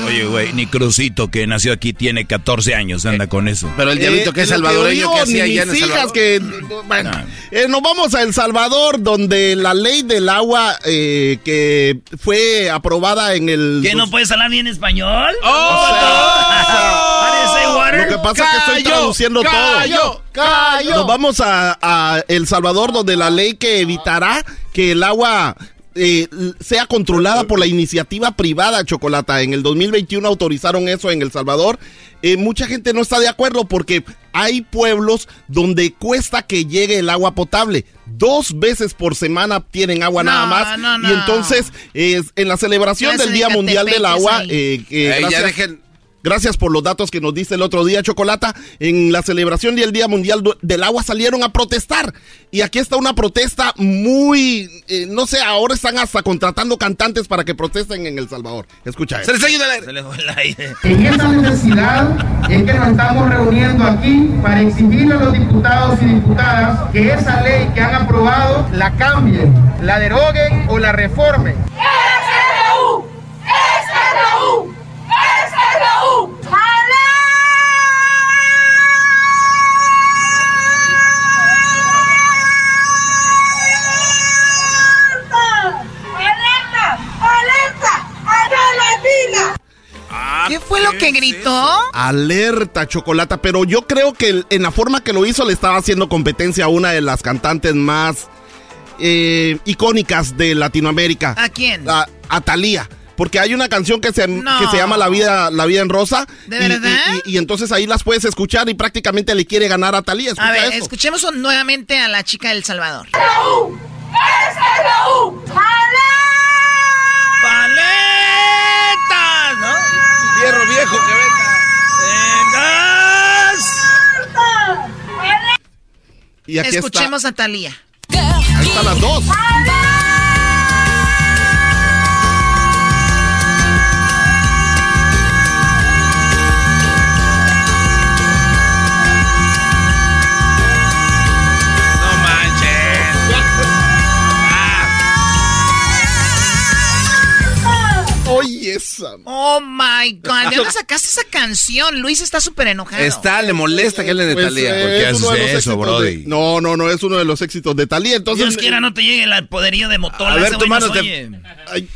Oye, güey, ni Crucito, que nació aquí, tiene 14 años, anda con eso. Pero el diablito que es lo salvadoreño, yo ¿qué digo, hacía ni allá en El hijas Salvador? que... Bueno, eh, nos vamos a El Salvador, donde la ley del agua eh, que fue aprobada en el... ¿Que no puedes hablar bien español? ¡Oh! Lo que pasa es que estoy traduciendo cayó, todo. cayó. Nos vamos a, a El Salvador, donde la ley que evitará que el agua eh, sea controlada por la iniciativa privada, Chocolata. En el 2021 autorizaron eso en El Salvador. Eh, mucha gente no está de acuerdo porque hay pueblos donde cuesta que llegue el agua potable. Dos veces por semana tienen agua No, nada más. no, no. Y entonces, es en la celebración del de Día Mundial del Agua, eh, ya gracias- dejen- Gracias por los datos que nos diste el otro día, Chocolata. En la celebración del Día Mundial del Agua salieron a protestar. Y aquí está una protesta muy, eh, no sé, ahora están hasta contratando cantantes para que protesten en El Salvador. Escucha Se eso. les ayuda a Se le fue el aire. En esa necesidad es que nos estamos reuniendo aquí para exigirle a los diputados y diputadas que esa ley que han aprobado la cambien, la deroguen o la reformen. ¿Qué fue lo que gritó? Alerta, Chocolata. Pero yo creo que en la forma que lo hizo le estaba haciendo competencia a una de las cantantes más eh, icónicas de Latinoamérica. ¿A quién? A, a Thalía. Porque hay una canción que se, No. que se llama La vida, La vida en Rosa. ¿De y, verdad? Y, y- y entonces ahí las puedes escuchar y prácticamente le quiere ganar a Talía. A ver, escuchemos nuevamente a la chica del Salvador. ¡Paletas! ¿No? Fierro viejo que venga. ¡Vengas! Y aquí Escuchemos a Talía. Ahí están las dos. Oh my God. ¿De dónde sacaste esa canción? Luis está súper enojado. Está, le molesta que le de Pues, Talía. eh, ¿Por qué haces eso, Brody? de- No, no, no, es uno de los éxitos de Talía. Entonces, Dios quiera no te llegue el poderío de Motola. A ver, tu mano te-. Ay,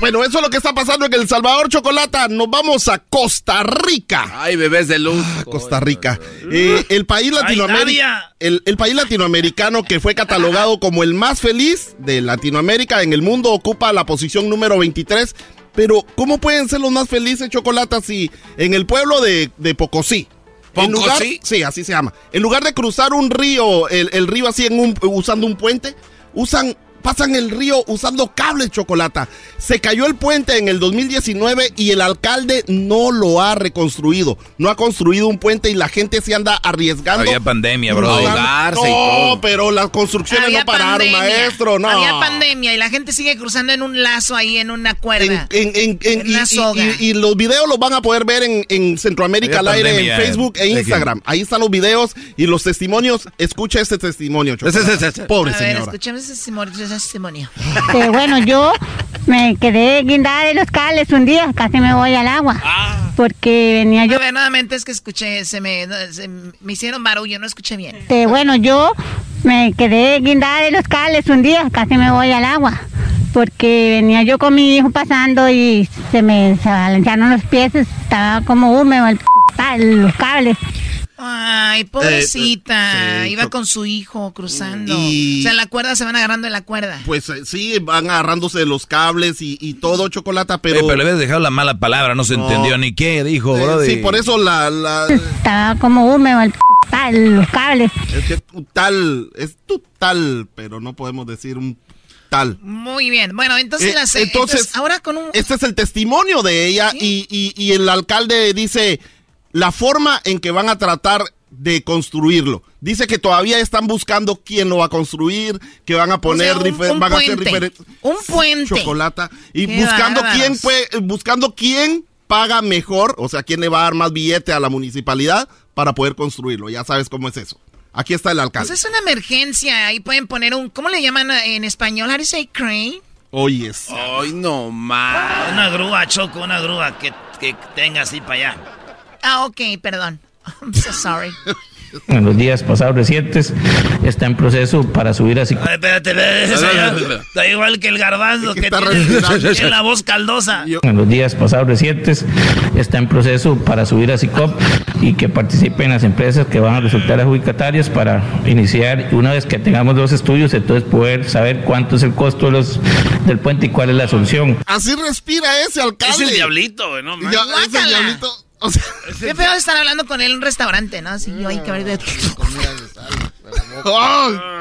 Bueno, eso es lo que está pasando en El Salvador, Chocolata. Nos vamos a Costa Rica. Ay, bebés de luz. Costa Rica. Eh, el país latinoamericano. El país latinoamericano que fue catalogado como el más feliz de Latinoamérica en el mundo ocupa la posición número 23. Pero, ¿cómo pueden ser los más felices, Chocolata, si en el pueblo de, de Pocosí? En lugar, sí, así se llama. En lugar de cruzar un río, el, el río así en un, usando un puente, usan, pasan el río usando cables, Chocolata. Se cayó el puente en el 2019 y el alcalde no lo ha reconstruido. No ha construido un puente y la gente se anda arriesgando. Había pandemia, bro. Y No, todo. pero las construcciones Había no pararon, pandemia. maestro. No. Había pandemia y la gente sigue cruzando en un lazo ahí, en una cuerda. En- en- en- en- En y, una soga. y- y los videos los van a poder ver en, en Centroamérica al Había aire, pandemia, en Facebook e ¿de qué? Instagram. Ahí están los videos y los testimonios. Escucha este testimonio, Chocolate. Ese, ese, ese. Pobre A ver, señora. escuchemos ese testimonio. Testimonio. Este, bueno, yo me quedé guindada de los cables un día, casi me voy al agua. Porque venía yo. A ver, nuevamente es que escuché, se me, se me hicieron barullo, no escuché bien. Este, bueno, yo me quedé guindada de los cables un día, casi me voy al agua. Porque venía yo con mi hijo pasando y se me se balancearon los pies, estaba como húmedo el, los cables. Ay, pobrecita. Eh, sí, Iba con su hijo cruzando. Y- O sea, la cuerda se van agarrando de la cuerda. Pues eh, sí, van agarrándose de los cables y, y todo, Chocolata, pero... Oye, pero le habías dejado la mala palabra, no se No. entendió ni qué dijo, Eh, brody. sí, por eso la... la Estaba como húmedo el p tal, los cables. es que tu tal, es tu tal, pero no podemos decir un tal. Muy bien. Bueno, entonces Eh, las entonces, ahora con un Este es el testimonio de ella y, y- y el alcalde dice la forma en que van a tratar de construirlo. Dice que todavía están buscando quién lo va a construir, que van a poner, O sea, un- van a hacer puente. diferentes Un puente. chocolata y Qué buscando bárbaros. quién fue, buscando quién paga mejor, o sea, quién le va a dar más billete a la municipalidad para poder construirlo. Ya sabes cómo es eso. Aquí está el alcalde. Pues es una emergencia. Ahí pueden poner un. ¿Cómo le llaman en español? How say crane? Oyes. Ay, no más. Una grúa, Choco, una grúa que, que tenga así para allá. Ah, ok, perdón. I'm so sorry. En los días pasados recientes está en proceso para subir así. Ay, espérate, ya está igual que el garbanzo que tiene, la voz caldosa. En los días pasados recientes está en proceso para subir a SICOP y que participen las empresas que van a resultar adjudicatarias para iniciar, una vez que tengamos los estudios, entonces poder saber cuánto es el costo de los, del puente y cuál es la solución. Así respira ese alcalde. Es el diablito, no Ya, más. es el diablito. O sea, Qué feo estar hablando con él en un restaurante, ¿no? Así yo hay que abrir de...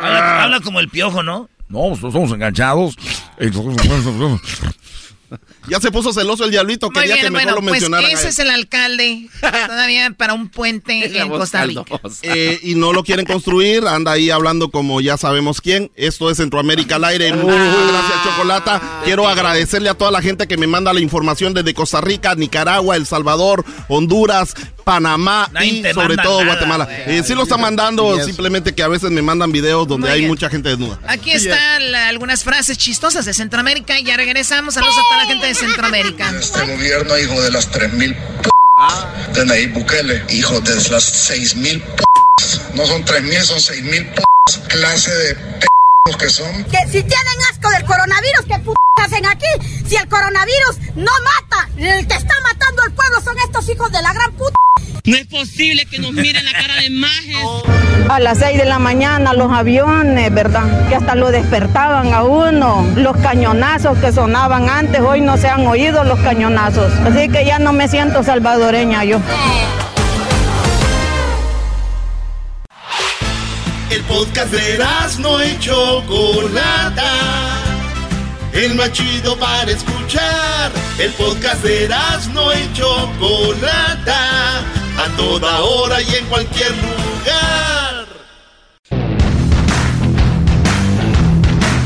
Habla, habla como el piojo, ¿no? No, nosotros somos enganchados. Ya se puso celoso el diablito, Muy quería que mejor bueno, lo pues mencionaran. a ese es el alcalde todavía para un puente en Costa Rica. Eh, y no lo quieren construir, anda ahí hablando como ya sabemos quién. Esto es Centroamérica al aire. Muchas gracias, Chocolata. Quiero agradecerle a toda la gente que me manda la información desde Costa Rica, Nicaragua, El Salvador, Honduras, Panamá Nadie y sobre todo nada, Guatemala. Eh, sí lo están mandando, simplemente que a veces me mandan videos donde Muy hay bien. mucha gente desnuda. Aquí están la- algunas frases chistosas de Centroamérica y ya regresamos. Saludos a toda la gente de Centroamérica. Este gobierno, hijo de las 3.000 p de Nayib Bukele, hijo de las 6.000 p no son 3.000, son 6.000 p clase de p que son. Que si tienen asco del coronavirus, ¿qué p hacen aquí? Si el coronavirus no mata, el que está matando al pueblo son estos hijos de la gran puta. No es posible que nos miren la cara de majes. A las 6 de la mañana los aviones, ¿verdad? Que hasta lo despertaban a uno. Los cañonazos que sonaban antes, hoy no se han oído los cañonazos. Así que ya no me siento salvadoreña yo. El podcast de no y Chocolata. El más chido para escuchar. El podcast de no y Chocolata. A toda hora y en cualquier lugar.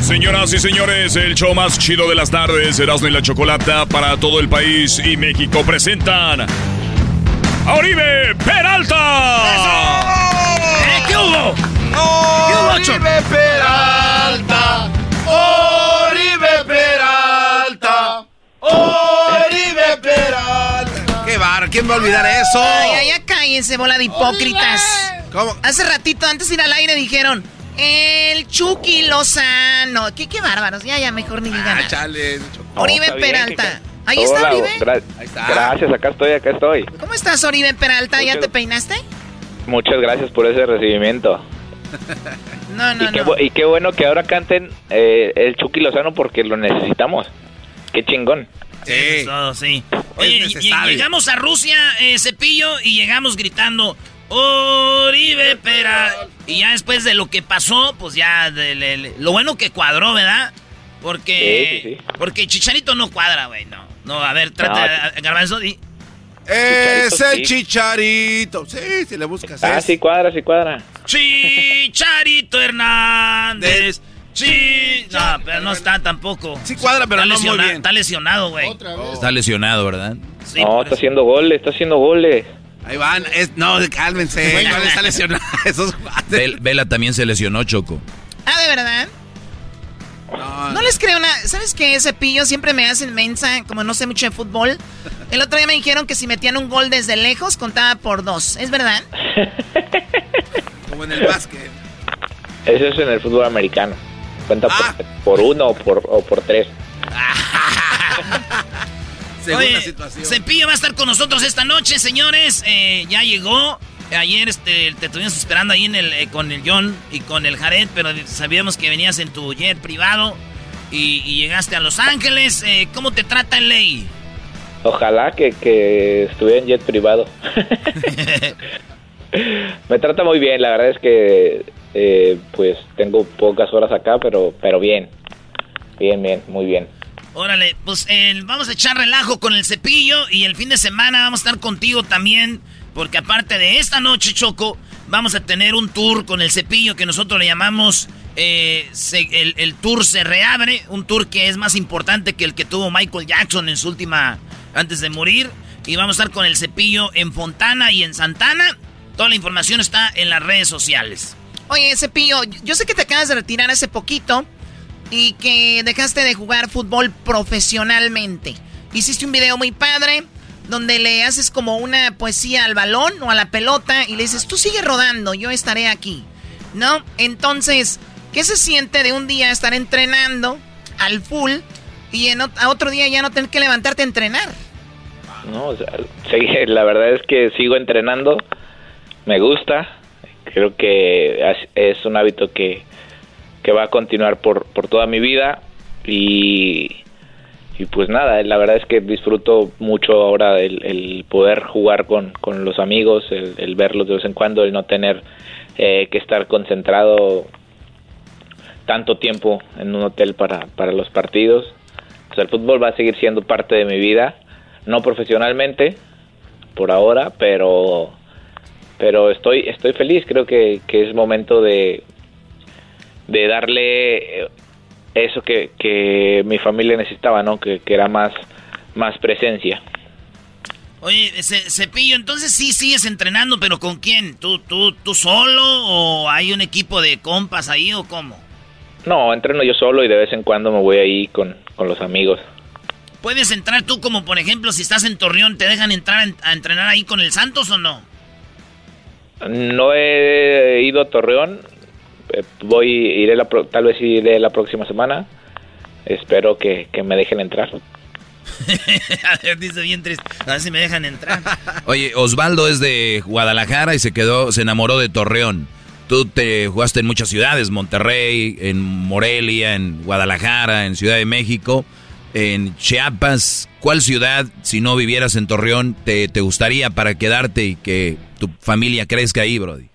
Señoras y señores, el show más chido de las tardes, Erasmo y la Chocolata para todo el país y México presentan a Oribe Peralta. ¡Eh, qué hubo! ¿Qué hubo, Cho- Oribe Peralta. Oribe va a olvidar eso? Ay, ay, ya cállense, bola de hipócritas. ¿Cómo? Hace ratito, antes de ir al aire, dijeron, el Chucky Lozano. ¿Qué, qué bárbaros, ya, ya, mejor ni digan Ah, chale. Oribe bien, Peralta. Ahí está, Hola, Oribe. gra- Gracias, acá estoy, acá estoy. ¿Cómo estás, Oribe Peralta? ¿Ya Mucho- te peinaste? Muchas gracias por ese recibimiento. No, no, y, qué, no. y qué bueno que ahora canten eh, el Chucky Lozano porque lo necesitamos. Qué chingón. Eso es todo, sí. Oye, y- y necesario. llegamos a Rusia, eh, Cepillo, y llegamos gritando, Oribe Peralta. Y ya después de lo que pasó, pues ya, de- lo bueno que cuadró, ¿verdad? Porque, Sí, sí, porque Chicharito no cuadra, güey, no. No, a ver, trata, Garbanzo, di. Es Chicharito, el sí. chicharito. Sí, si le buscas. Ah, es. sí cuadra, sí cuadra. Chicharito Hernández. Sí. No, pero no está tampoco. Sí cuadra, pero está no muy lesiona- bien. Está lesionado, güey. Está lesionado, ¿verdad? no, está haciendo goles, está haciendo goles. Ahí van. Es, no, cálmense. Bueno. ¿Cuál está lesionado? Esos Vel- Vela también se lesionó, Choco. Ah, ¿de verdad? No les creo nada. ¿Sabes qué? Cepillo siempre me hacen mensa, como no sé mucho de fútbol. El otro día me dijeron que si metían un gol desde lejos, contaba por dos. ¿Es verdad? Como en el básquet. Eso es en el fútbol americano. Cuenta Ah. por, por uno o por, o por tres. Según Oye, situación. Cepillo va a estar con nosotros esta noche, señores. Eh, ya llegó. Ayer este, te estuvimos esperando ahí en el, eh, con el John y con el Jared, pero sabíamos que venías en tu jet privado y, llegaste a Los Ángeles. Eh, ¿Cómo te trata el ley? Ojalá que, que estuviera en jet privado. Me trata muy bien, la verdad es que eh, pues tengo pocas horas acá, pero, pero bien. Bien, bien, muy bien. Órale, pues vamos a echar relajo con el cepillo y el fin de semana vamos a estar contigo también, porque aparte de esta noche, Choco, vamos a tener un tour con el cepillo que nosotros le llamamos eh, el, el, tour se reabre, un tour que es más importante que el que tuvo Michael Jackson en su última, antes de morir. Y vamos a estar con el cepillo en Fontana y en Santana. Toda la información está en las redes sociales. Oye, Cepillo, yo sé que te acabas de retirar hace poquito y que dejaste de jugar fútbol profesionalmente. Hiciste un video muy padre donde le haces como una poesía al balón o a la pelota y le dices, tú sigue rodando, yo estaré aquí. ¿No? Entonces, ¿qué se siente de un día estar entrenando al full y en a otro día ya no tener que levantarte a entrenar? No, o sea, la verdad es que sigo entrenando, me gusta, creo que es un hábito que, que va a continuar por, por toda mi vida y, y pues nada, la verdad es que disfruto mucho ahora el, poder jugar con, con los amigos, el, verlos de vez en cuando, el no tener eh, que estar concentrado tanto tiempo en un hotel para, para los partidos. O sea, el fútbol va a seguir siendo parte de mi vida, no profesionalmente por ahora, pero pero estoy estoy feliz, creo que, que es momento de, de darle eso que, mi familia necesitaba, ¿no? Que, era más, más presencia. Oye, Cepillo, entonces sí sigues entrenando, pero ¿con quién? ¿Tú, tú, ¿Tú solo o hay un equipo de compas ahí o cómo? No, entreno yo solo y de vez en cuando me voy ahí con, los amigos. ¿Puedes entrar tú como, por ejemplo, si estás en Torreón, te dejan entrar a entrenar ahí con el Santos o no? No he ido a Torreón, eh, voy, iré la, tal vez iré la próxima semana. Espero que, me dejen entrar. Dice bien triste. A ver si me dejan entrar. Oye, Osvaldo es de Guadalajara y se quedó, se enamoró de Torreón. Tú te jugaste en muchas ciudades, Monterrey, en Morelia, en Guadalajara, en Ciudad de México, en Chiapas. ¿Cuál ciudad, si no vivieras en Torreón, te, te gustaría para quedarte y que tu familia crezca ahí, Brody?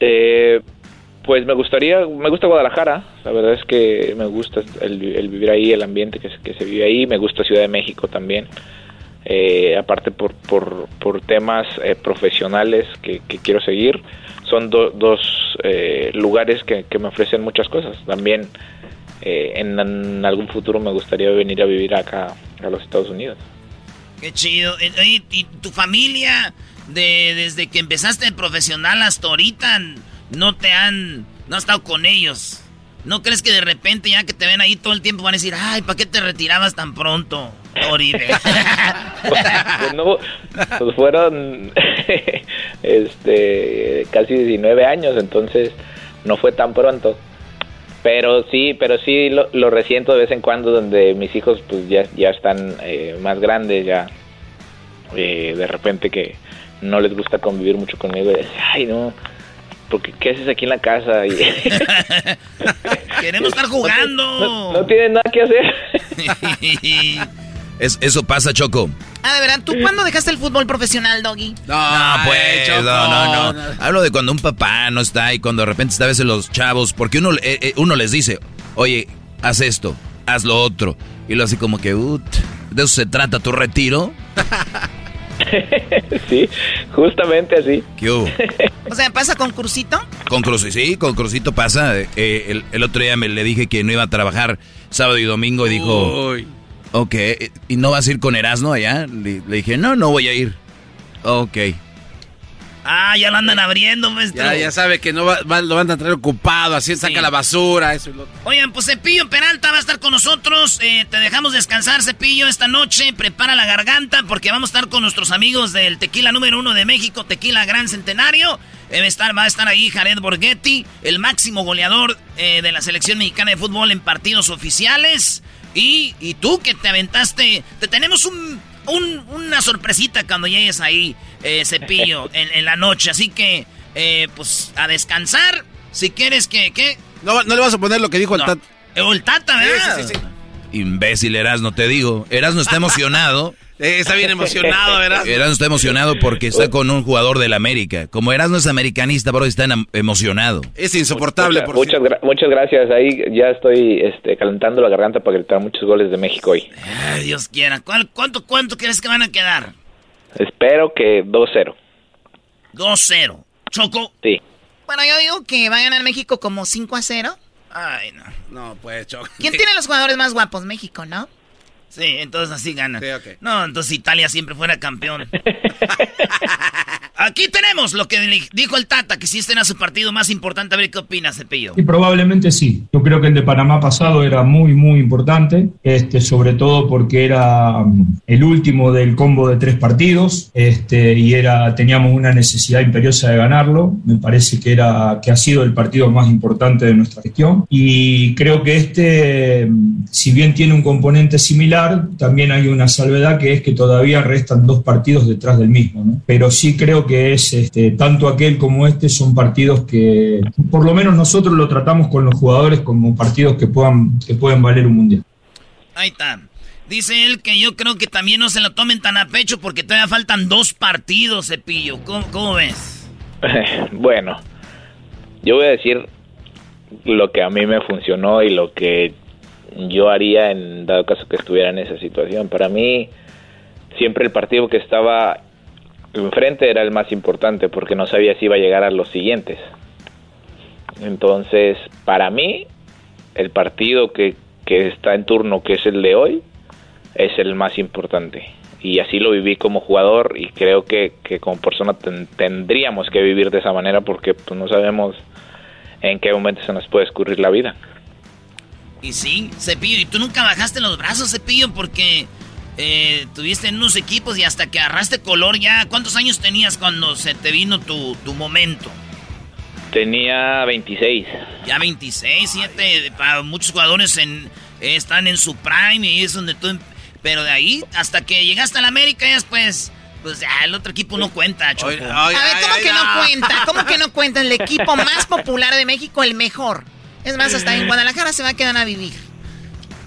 Eh, pues me gustaría, me gusta Guadalajara, la verdad es que me gusta el, vivir ahí, el ambiente que, que, se vive ahí, me gusta Ciudad de México también, eh, aparte por, por, por temas eh, profesionales que, quiero seguir, son dos eh, lugares que, me ofrecen muchas cosas, también en, algún futuro me gustaría venir a vivir acá a los Estados Unidos. Qué chido, ¿y tu familia, de, desde que empezaste de profesional hasta ahorita no te han, no has estado con ellos. ¿No crees que de repente ya que te ven ahí todo el tiempo van a decir, ay, ¿para qué te retirabas tan pronto, Oribe? pues, no, pues fueron este, casi 19 años, entonces no fue tan pronto. Pero sí, pero sí lo, lo resiento de vez en cuando donde mis hijos pues ya, ya están eh, más grandes, ya eh, de repente que no les gusta convivir mucho conmigo y dicen, ay no, porque ¿qué haces aquí en la casa? Queremos estar jugando. No, tienen nada que hacer. eso pasa, Choco. Ah, de verdad, ¿tú cuándo dejaste el fútbol profesional, Doggy? No, pues, no, no, no. Hablo de cuando un papá no está y cuando de repente está a veces los chavos, porque uno, eh, eh, uno les dice, oye, haz esto, haz lo otro. Y lo así como que, de eso se trata tu retiro. sí, justamente así. ¿Qué hubo? o sea, ¿pasa con Crucito? Con Crucito, sí, con Crucito pasa. Eh, el, otro día me le dije que no iba a trabajar sábado y domingo y dijo, ok, ¿y no vas a ir con Erasmo allá? Le, le dije, no, no voy a ir. Ok. Ah, ya lo andan abriendo, maestro. Ya, ya sabe que no lo van a tener ocupado, así saca la basura, eso y lo Oigan, pues Cepillo Peralta va a estar con nosotros. Eh, te dejamos descansar, Cepillo, esta noche. Prepara la garganta porque vamos a estar con nuestros amigos del Tequila número uno de México, Tequila Gran Centenario. Debe estar, va a estar ahí Jared Borghetti, el máximo goleador eh, de la selección mexicana de fútbol en partidos oficiales. Y, y tú que te aventaste, te tenemos un una sorpresita cuando llegues ahí. eh, Cepillo, en, en, la noche. Así que, eh, pues, a descansar. Si quieres que, ¿qué? No, no le vas a poner lo que dijo el Tata. El Tata, ¿verdad? Sí, sí, sí. Imbécil, Erasno, te digo. Erasno está emocionado. Eh, está bien emocionado, ¿verdad? Erasno está emocionado porque está con un jugador del América. Como Erasno es americanista, pero está emocionado. Es insoportable, Muchas, muchas, gra- muchas gracias. Ahí ya estoy este, calentando la garganta para gritar muchos goles de México hoy. Ay, Dios quiera. ¿Cuál- ¿Cuánto, cuánto crees que van a quedar? Espero que 2-0. 2-0. Choco. Sí. Bueno, yo digo que va a ganar México como 5 a 0. Ay, no. No, pues, Choco. ¿Quién tiene los jugadores más guapos? México, ¿no? Sí, entonces así gana. No, entonces Italia siempre fuera campeón. Aquí tenemos lo que dijo el Tata, que si este era su partido más importante. A ver qué opinas, Cepillo. Y probablemente sí. Yo creo que el de Panamá pasado era muy, muy importante, este, sobre todo porque era mm, el último del combo de tres partidos este, y era, teníamos una necesidad imperiosa de ganarlo. Me parece que, era, que ha sido el partido más importante de nuestra gestión. Y creo que este, mm, si bien tiene un componente similar, también hay una salvedad que es que todavía restan dos partidos detrás del mismo. ¿no? Pero sí creo que es este, tanto aquel como este son partidos que por lo menos nosotros lo tratamos con los jugadores como partidos que puedan, que pueden valer un mundial. Ahí está. Dice él que yo creo que también no se lo tomen tan a pecho porque todavía faltan dos partidos, Cepillo. ¿Cómo, cómo ves? bueno, yo voy a decir lo que a mí me funcionó y lo que yo haría en dado caso que estuviera en esa situación. Para mí, siempre el partido que estaba enfrente era el más importante porque no sabía si iba a llegar a los siguientes. Entonces, para mí, el partido que, que está en turno, que es el de hoy, es el más importante. Y así lo viví como jugador y creo que, como persona ten- tendríamos que vivir de esa manera porque pues, no sabemos en qué momento se nos puede escurrir la vida. Y sí, Cepillo, y tú nunca bajaste los brazos, Cepillo, porque eh, tuviste en unos equipos y hasta que agarraste color ya. ¿Cuántos años tenías cuando se te vino tu, tu momento? Tenía 26. Ya 26, 7, para muchos jugadores en, eh, están en su prime y es donde tú... em- Pero de ahí, hasta que llegaste a la América, ya después, pues ya el otro equipo no cuenta, Choco. a ver, ¿cómo que no cuenta? ¿Cómo que no cuenta? El equipo más popular de México, el mejor. Es más, hasta en Guadalajara se va a quedar a vivir.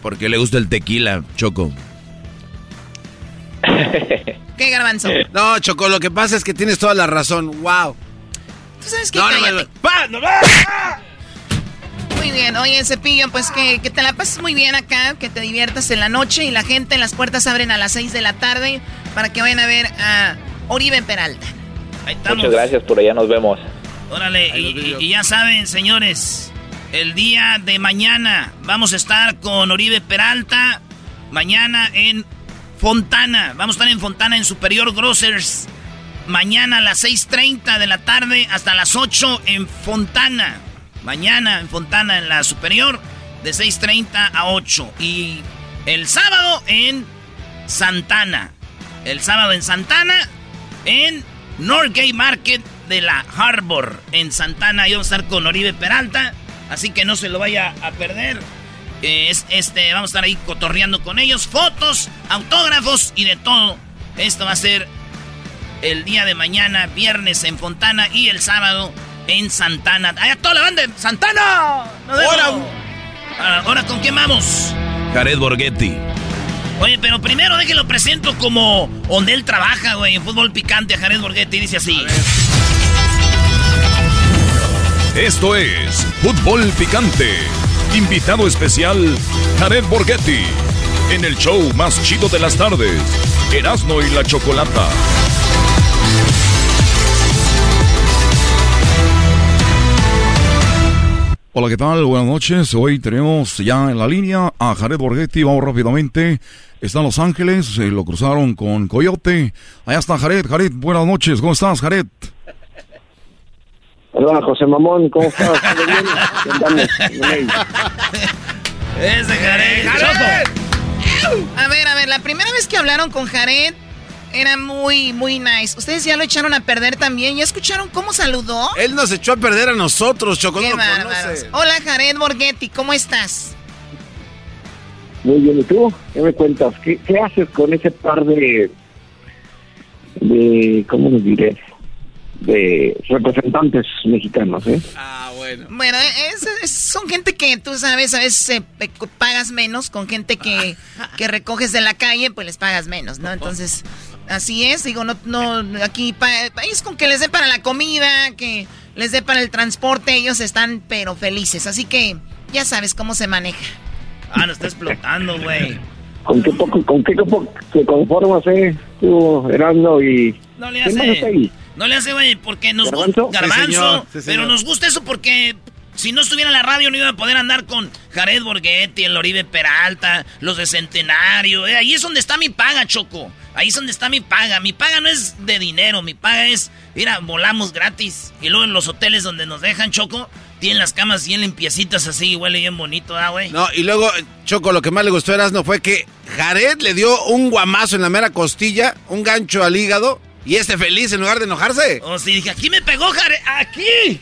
Porque le gusta el tequila, Choco. ¿Qué garbanzo? No, Choco, lo que pasa es que tienes toda la razón. Wow. ¿Tú sabes qué? No, no, Cállate. no. ¡No, no! Muy bien, oye Cepillo, pues que, que te la pases muy bien acá, que te diviertas en la noche y la gente, las puertas abren a las 6 de la tarde para que vayan a ver a Oribe Peralta. Ahí estamos. Muchas gracias, por allá nos vemos. Órale, y, y- y ya saben, señores, el día de mañana vamos a estar con Oribe Peralta. Mañana en Fontana. Vamos a estar en Fontana en Superior Grocers. Mañana a las 6.30 de la tarde hasta las 8 en Fontana. Mañana en Fontana en la Superior de 6.30 a 8. Y el sábado en Santana. El sábado en Santana en Norgate Market de la Harbor en Santana. Yo voy a estar con Oribe Peralta, así que no se lo vaya a perder. Eh, es, este, vamos a estar ahí cotorreando con ellos, fotos, autógrafos y de todo. Esto va a ser el día de mañana, viernes en Fontana y el sábado en Santana. ¡Allá toda la banda de Santana! Vemos. Ah, Ahora, ¿con quién vamos? Jared Borghetti. Oye, pero primero déjenlo presento como donde él trabaja, güey, en fútbol picante a Jared Borghetti. Dice así. Esto es Fútbol Picante. Invitado especial, Jared Borghetti. En el show más chido de las tardes, Erasmo y la Chocolata. Hola, ¿qué tal? Buenas noches. Hoy tenemos ya en la línea a Jared Borghetti. Vamos rápidamente. Está en Los Ángeles. Lo cruzaron con Coyote. Allá está Jared. Jared, buenas noches. ¿Cómo estás, Jared? Hola, José Mamón, ¿cómo estás? ¿Todo bien? Ese Jared. A ver, a ver, la primera vez que hablaron con Jared era muy, muy nice. Ustedes ya lo echaron a perder también. ¿Ya escucharon cómo saludó? Él nos echó a perder a nosotros, Choco. Qué no lo bárbaros. conoce. Hola, Jared Borghetti, ¿cómo estás? Muy bien, ¿y tú? ¿Qué me cuentas? ¿Qué, qué haces con ese par de de ¿cómo les diré? De representantes mexicanos, ¿eh? Ah, bueno. Bueno, es- es- son gente que tú sabes, a veces eh, pe- pagas menos, con gente que, que recoges de la calle, pues les pagas menos, ¿no? Entonces, así es, digo, no, no, aquí pa- país con que les dé para la comida, que les dé para el transporte, ellos están pero felices, así que ya sabes cómo se maneja. Ah, no está explotando, güey. ¿Con qué poco, con qué poco se conformas, eh? Tú, y... No le ¿Quién más está hace. No le hace, güey, porque nos ¿Garbanzo? gusta. Sí, Garbanzo. señor. Sí, pero nos gusta eso porque si no estuviera en la radio no iba a poder andar con Jared Borghetti, el Oribe Peralta, los de Centenario. eh, ahí es donde está mi paga, Choco. Ahí es donde está mi paga. Mi paga no es de dinero, mi paga es, mira, volamos gratis. Y luego en los hoteles donde nos dejan, Choco, tienen las camas bien limpiecitas así, huele bien bonito, ¿ah, güey? No, y luego, Choco, lo que más le gustó a Erasmo fue que Jared le dio un guamazo en la mera costilla, un gancho al hígado, y este feliz en lugar de enojarse. Oh, sí, dije, aquí me pegó Jared, aquí.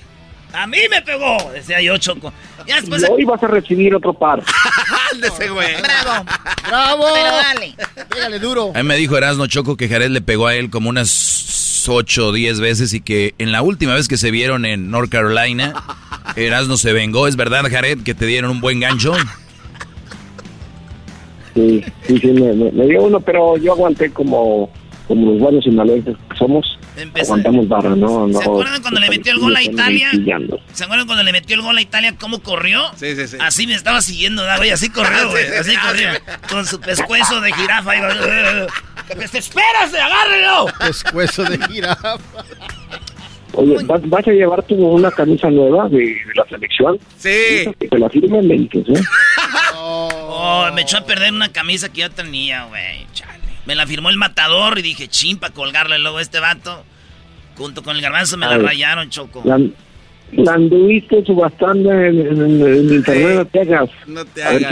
A mí me pegó, decía yo, Choco. Ya después... Y hoy vas a recibir otro par. ese güey. Bravo. ¡Bravo! Pero dale. Pégale duro. A mí me dijo Erasno Choco que Jared le pegó a él como unas 8 o 10 veces y que en la última vez que se vieron en North Carolina, Erasno se vengó. ¿Es verdad, Jared, que te dieron un buen gancho? Sí, sí, sí, me, me- me dio uno, pero yo aguanté como, como los buenos sinaloenses que somos. Aguantamos barra, ¿no? ¿Se acuerdan cuando le metió el gol a Italia? Pillando. ¿Se acuerdan cuando le metió el gol a Italia? ¿Cómo corrió? Sí, sí, sí. Así me estaba siguiendo, ¿verdad, güey. Así corrió, güey. Así corrió. Con su pescuezo de jirafa. iba, ¡Espérase, agárrelo! Pescuezo de jirafa. Oye, ¿vas, vas a llevar tú una camisa nueva de, de la selección? Sí. Que te la firmen, me dices, ¿eh? Oh, me echó a perder una camisa que yo tenía, güey. Chale. Me la firmó el matador y dije, chimpa, colgarle luego a este vato. Junto con el garbanzo me la Ay. rayaron, Choco. La, la anduviste subastando en, en- en- en internet, no te hagas. No te hagas. da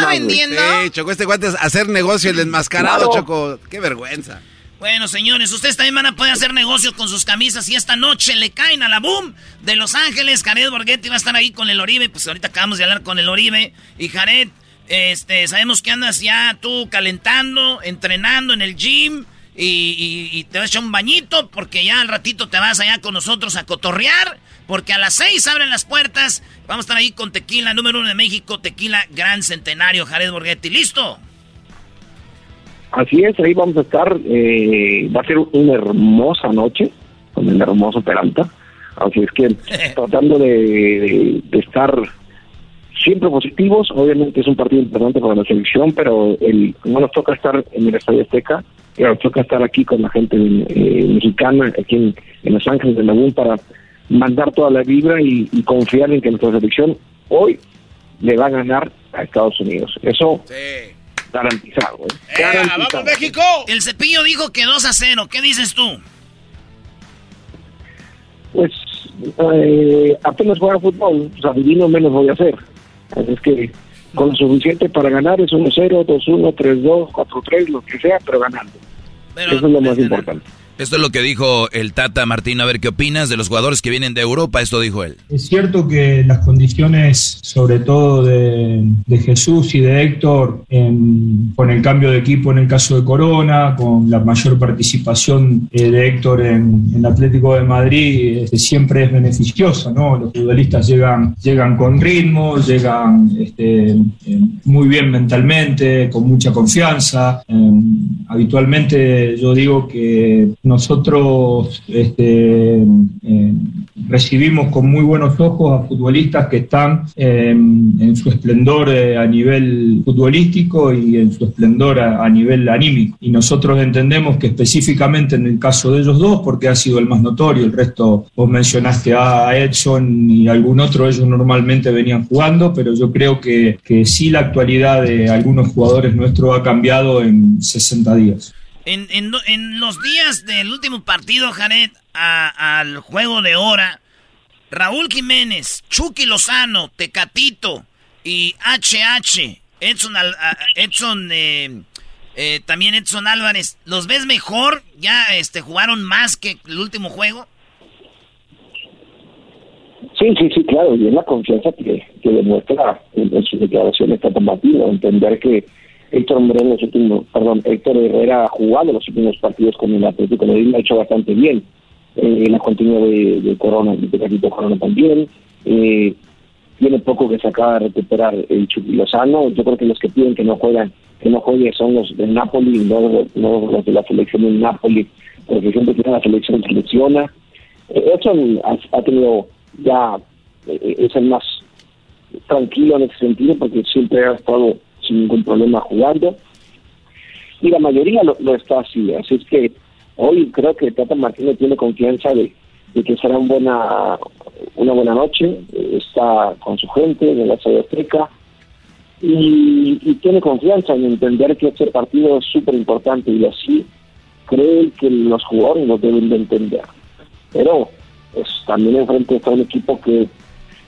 más, güey. Sí, Choco, este guante es hacer negocio, el desmascarado, Claro. Choco. Qué vergüenza. Bueno, señores, ustedes también van a poder hacer negocio con sus camisas y esta noche le caen a la boom de Los Ángeles. Jared Borghetti va a estar ahí con el Oribe. Pues ahorita acabamos de hablar con el Oribe. Y Jared, este, sabemos que andas ya tú calentando, entrenando en el gym. Y, y- y te vas a echar un bañito porque ya al ratito te vas allá con nosotros a cotorrear. Porque a las seis abren las puertas. Vamos a estar ahí con Tequila, número uno de México, Tequila Gran Centenario, Jared Borghetti. ¿Listo? Así es, ahí vamos a estar. eh, va a ser una hermosa noche con el hermoso Peralta. Así es que tratando de, de- de estar siempre positivos. Obviamente es un partido importante para la selección, pero el, no nos toca estar en el Estadio Azteca. Nos toca estar aquí con la gente eh, mexicana, aquí en, en Los Ángeles de Lagún, para mandar toda la vibra y, y confiar en que nuestra selección hoy le va a ganar a Estados Unidos. Eso garantizado. ¿eh? Garantizado. México! El cepillo dijo que 2 a 0. ¿Qué dices tú? Pues eh, apenas juega fútbol, pues adivino menos voy a hacer. Así es que con lo suficiente para ganar es 1-0, 2-1, 3-2, 4-3, lo que sea, pero ganando. Eso es lo más importante. Esto es lo que dijo el Tata Martino. A ver qué opinas de los jugadores que vienen de Europa. Esto dijo él. Es cierto que las condiciones, sobre todo de, de Jesús y de Héctor, en- con el cambio de equipo en el caso de Corona, con la mayor participación eh, de Héctor en, en Atlético de Madrid, este, siempre es beneficiosa, ¿no? Los futbolistas llegan, llegan con ritmo, llegan este, eh, muy bien mentalmente, con mucha confianza. Eh, habitualmente yo digo que nosotros este, eh, recibimos con muy buenos ojos a futbolistas que están eh, en su esplendor eh, a nivel futbolístico y en su esplendor a, nivel anímico. Y nosotros entendemos que específicamente en el caso de ellos dos, porque ha sido el más notorio, el resto vos mencionaste a Edson y algún otro, ellos normalmente venían jugando, pero yo creo que sí la actualidad de algunos jugadores nuestros ha cambiado en 60 días. En, en, los días del último partido, Jared, a- al juego de hora, Raúl Jiménez, Chucky Lozano, Tecatito y HH, Edson, Edson eh, eh, también Edson Álvarez, ¿los ves mejor? ¿Ya este, jugaron más que el último juego? Sí, sí, sí, claro, y es la confianza que, que demuestra en, en sus declaraciones Martino, entender que Héctor Moreno, los últimos, perdón, Héctor Herrera ha jugado los últimos partidos con el Atlético de Madrid, ha hecho bastante bien. Eh, la continuidad de, Corona, de Carlito Corona también. Eh, tiene poco que sacar, recuperar el Chucky Lozano. Yo creo que los que piden que no juegan, que no juegue son los del Napoli, no, no los de la selección del Napoli, porque siempre tiene la selección selecciona. Eh, Edson ha, ha tenido ya, eh, es el más tranquilo en ese sentido, porque siempre ha estado sin ningún problema jugando. Y la mayoría lo, lo está así, así es que hoy creo que Tata Martínez tiene confianza de, que será un buena, una buena noche, está con su gente en el Estadio Azteca y, y tiene confianza en entender que este partido es súper importante y así cree que los jugadores lo deben de entender. Pero pues, también enfrente está un equipo que,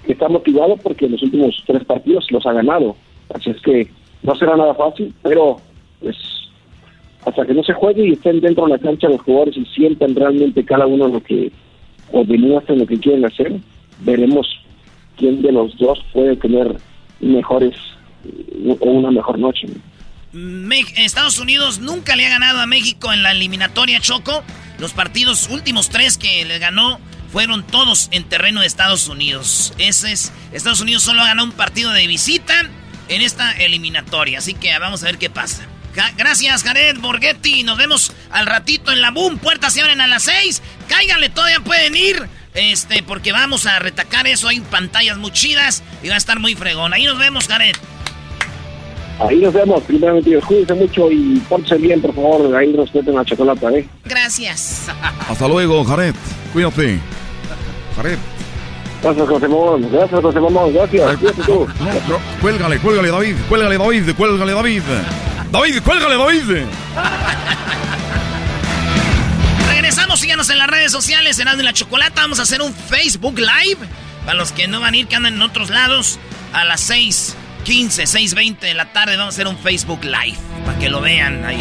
que está motivado porque los últimos tres partidos los ha ganado. Así es que no será nada fácil, pero pues hasta que no se juegue y estén dentro de la cancha los jugadores y sientan realmente cada uno lo que o demuestren lo que quieren hacer, veremos quién de los dos puede tener mejores o una mejor noche. Estados Unidos nunca le ha ganado a México en la eliminatoria Choco. Los partidos últimos tres que le ganó fueron todos en terreno de Estados Unidos. Ese es Estados Unidos solo ha ganado un partido de visita en esta eliminatoria, así que vamos a ver qué pasa. Ja- Gracias, Jared Borghetti. Nos vemos al ratito en la boom. Puertas se abren a las 6. Cáiganle, todavía pueden ir. Este, porque vamos a retacar eso. Hay pantallas muy chidas y va a estar muy fregón. Ahí nos vemos, Jared. Ahí nos vemos, primeramente Dios, cuídense mucho y pórtense bien, por favor, ahí respeten la chocolate, ¿eh? Gracias. Hasta luego, Jared. Cuídate. Jared. Gracias, José Mamón, gracias, José Mamón, gracias, tú. Cuélgale, cuélgale, David. Cuélgale, David. Cuélgale, David. David, cuélgale, David. Regresamos, síganos en las redes sociales, en de la Chocolata. Vamos a hacer un Facebook Live. Para los que no van a ir, que andan en otros lados, a las 6.15, 6.20 de la tarde vamos a hacer un Facebook Live. Para que lo vean ahí.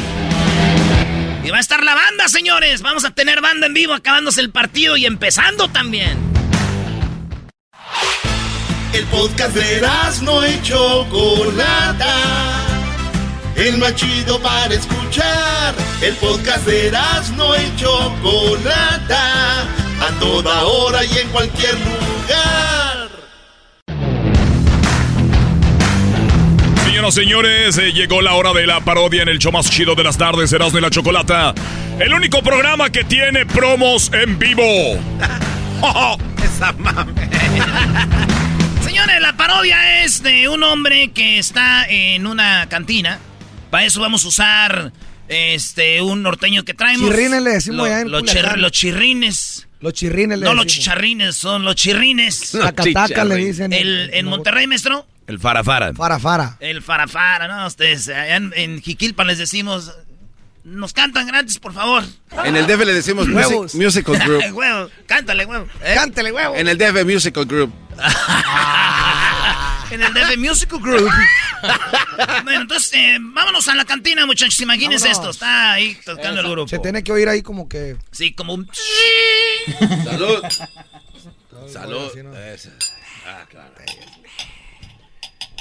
Y va a estar la banda, señores. Vamos a tener banda en vivo acabándose el partido y empezando también. El podcast de no y Chocolata. El más chido para escuchar. El podcast de no y Chocolata. A toda hora y en cualquier lugar. Señoras y señores, eh, llegó la hora de la parodia en el show más chido de las tardes, Erasmo y la Chocolata. El único programa que tiene promos en vivo. Esa mame. Señores, la parodia es de un hombre que está en una cantina. Para eso vamos a usar este un norteño que traemos. Chirrines le decimos Lo- allá en los, chir- los chirrines. Los chirrines le No los chicharrines, son los chirrines. Los Tacataca le dicen. El, en Monterrey, maestro, El farafara. Fara, fara. el farafara, ¿no? Ustedes, allá en, en Jiquilpan les decimos, nos cantan gratis, por favor. En el DF le decimos music- Huevos. Musical Group. huevo, cántale, huevo. Cántale, huevo. En el DF Musical Group. En el DF Musical Group. bueno, entonces, eh, vámonos a la cantina, muchachos. Imagínense Vámonos. esto. Está ahí tocando el grupo. Se tiene que oír ahí como que. Sí, como un... Salud. Salud. Eso. Ah, claro.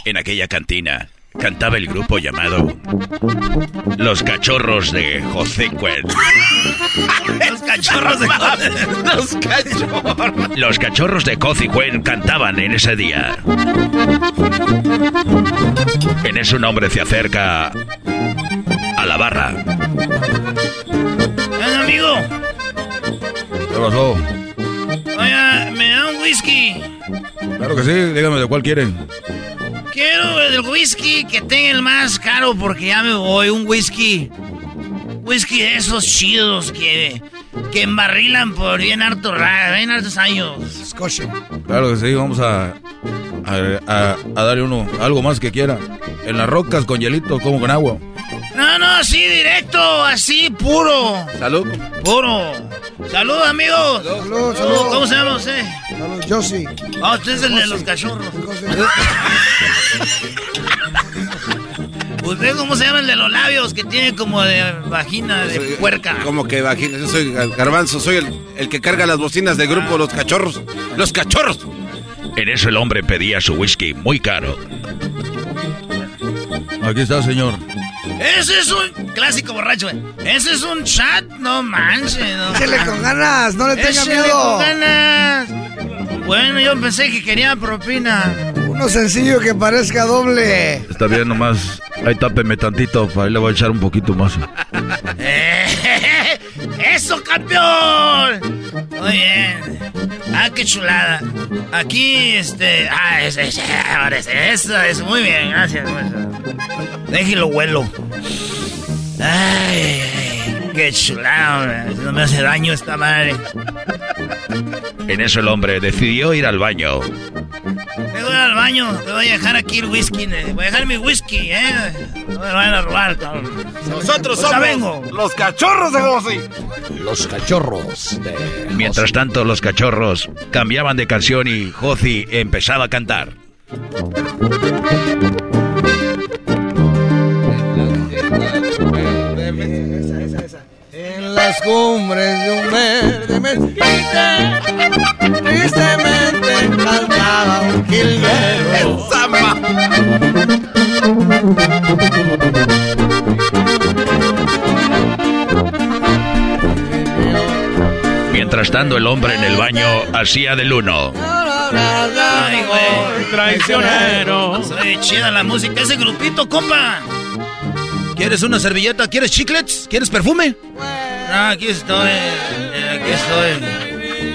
En aquella cantina cantaba el grupo llamado Los Cachorros de José Cuen. Los cachorros de... Los cachorros. Los cachorros de Cuen cantaban en ese día. En eso un hombre se acerca a la barra. Eh, amigo, ¿Qué pasó? oiga, me da un whisky. Claro que sí, dígame de cuál quieren. Quiero el whisky que tenga el más caro porque ya me voy. Un whisky. Whisky de esos chidos que, que embarrilan por bien harto bien hartos años. Scotia. Claro que sí, vamos a, a, a- a darle uno, algo más que quiera. En las rocas con hielito, como con agua. No, no, así directo, así puro. Salud. Puro. Salud, amigos. Salud, salud. ¿Cómo se llama usted? Salud, yo sí. Ah, usted es el de los cachorros. ¿Usted cómo se llama el de los labios que tiene como de vagina de Soy- puerca? Como que vagina. Yo soy Garbanzo, soy el, el que carga las bocinas del grupo Los Cachorros. ¡Los Cachorros! En eso el hombre pedía su whisky muy caro. Aquí está, señor. Ese es un clásico borracho, güey. Ese es un chat, no manches. No, Échele con ganas, no le tenga Échele miedo. con ganas. Bueno, yo pensé que quería propina. Uno sencillo que parezca doble. Está bien, nomás. Ahí tápeme tantito, ahí le voy a echar un poquito más. ¡Eso, campeón! Muy bien. Ah, qué chulada. Aquí, este. Ah, ese, ahora ese, eso es muy bien, gracias. Déjelo vuelo. Ay, qué chulada. No me hace daño esta madre. En eso el hombre decidió ir al baño. Al baño, te voy a dejar aquí el whisky. eh. Voy a dejar mi whisky, ¿eh? No me lo vayan a robar, cabrón. Nosotros Ahorita somos vengo. los cachorros de José. Los cachorros Mientras tanto, los cachorros cambiaban de canción y Josi empezaba a cantar. En las cumbres de un verde mezquite, tristemente cantaba un jilguero. Mientras tanto, el hombre en el baño hacía del uno. Ay, güey. Traicionero. Soy chida la música. Ese grupito, compa. ¿Quieres una servilleta? ¿Quieres chiclets? ¿Quieres perfume? No, aquí estoy. eh, Aquí estoy.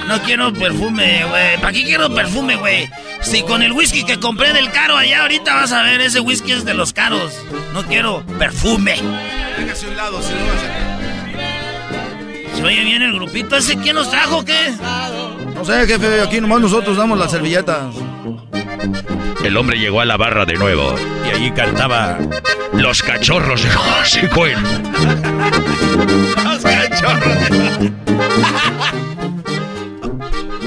No quiero perfume, güey. ¿Para qué quiero perfume, güey? Si con el whisky que compré del caro allá ahorita vas a ver, ese whisky es de los caros. No quiero perfume. Hágase un lado, si no vas a... ¿Se oye bien el grupito ese? ¿Quién nos trajo o qué? No sé, jefe, aquí nomás nosotros damos las servilletas. El hombre llegó a la barra de nuevo y allí cantaba Los cachorros de José Cuen. Los cachorros.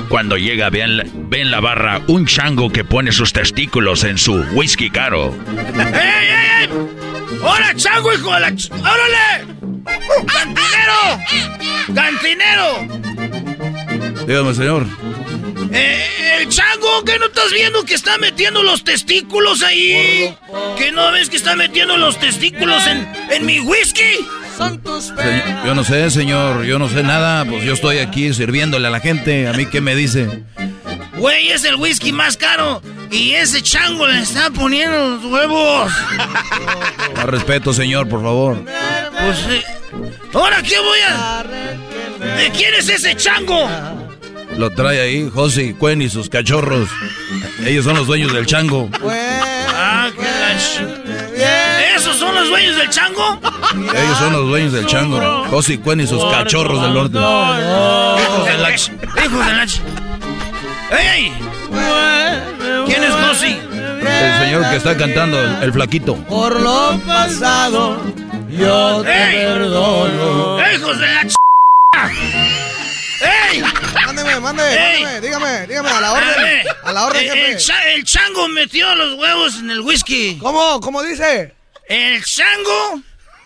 Cuando llega, ve en, la, ve en la barra un chango que pone sus testículos en su whisky caro. ¡Ey, ey, ey! ¡Hola, chango, hijo de la... ch- ¡Órale! ¡Cantinero! ¡Cantinero! Dígame, señor. Eh, el chango, ¿qué no estás viendo que está metiendo los testículos ahí? ¿Que no ves que está metiendo los testículos en, en mi whisky? Se- yo no sé, señor, yo no sé nada. Pues yo estoy aquí sirviéndole a la gente. ¿A mí qué me dice? Güey, es el whisky más caro. Y ese chango le está poniendo los huevos. Más respeto, señor, por favor. Pues, eh, ¿ahora qué voy a...? ¿De quién es ese chango? Lo trae ahí José Cuen y sus cachorros. Ellos son los dueños del chango. Ah, qué los dueños del chango? Ellos son los dueños del chango. José Cuen y sus cachorros del norte. Hijos de la ch- Hijos de la ch- ¡Ey! ¿Quién es Cosi? El señor que está cantando, el, el flaquito. Por lo pasado, yo te ¡Ey! perdono. ¡Hijos de la ch... ¡Ey! Mándeme, mande, Ey. mándeme, dígame, dígame, a la orden. ver, A la orden, el, jefe. el cha- el chango metió los huevos en el whisky. ¿Cómo? ¿Cómo dice? El chango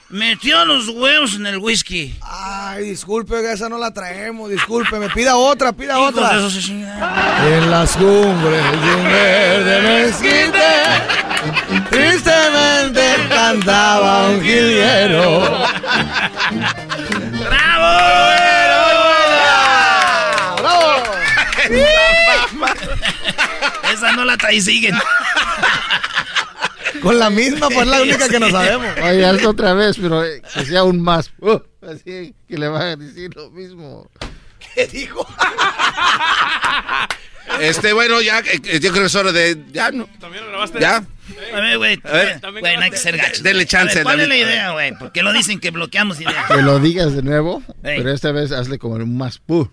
metió los huevos en el whisky. Ay, disculpe, esa no la traemos, disculpe, me pida otra, pida Hijos otra. se chingan. En las cumbres de un verde mezquite, tristemente cantaba un jilguero. ¡Bravo! ¡Bravo! Esa no la trae, siguen. Con la misma, pues la única que no sabemos. Oye, hazlo otra vez, pero que sea aún más. Uh, así que le van a decir lo mismo. ¿Qué dijo? Este, bueno, ya, eh, eh, yo creo que es hora de. Ya, no. ¿También lo grabaste? Ya. A ver, güey. A ver. Güey, no hay que ser gacho. Denle chance, A ver, ¿Cuál es la idea, güey? ¿Por qué lo dicen que bloqueamos ideas? Que lo digas de nuevo, pero esta vez hazle como un más pu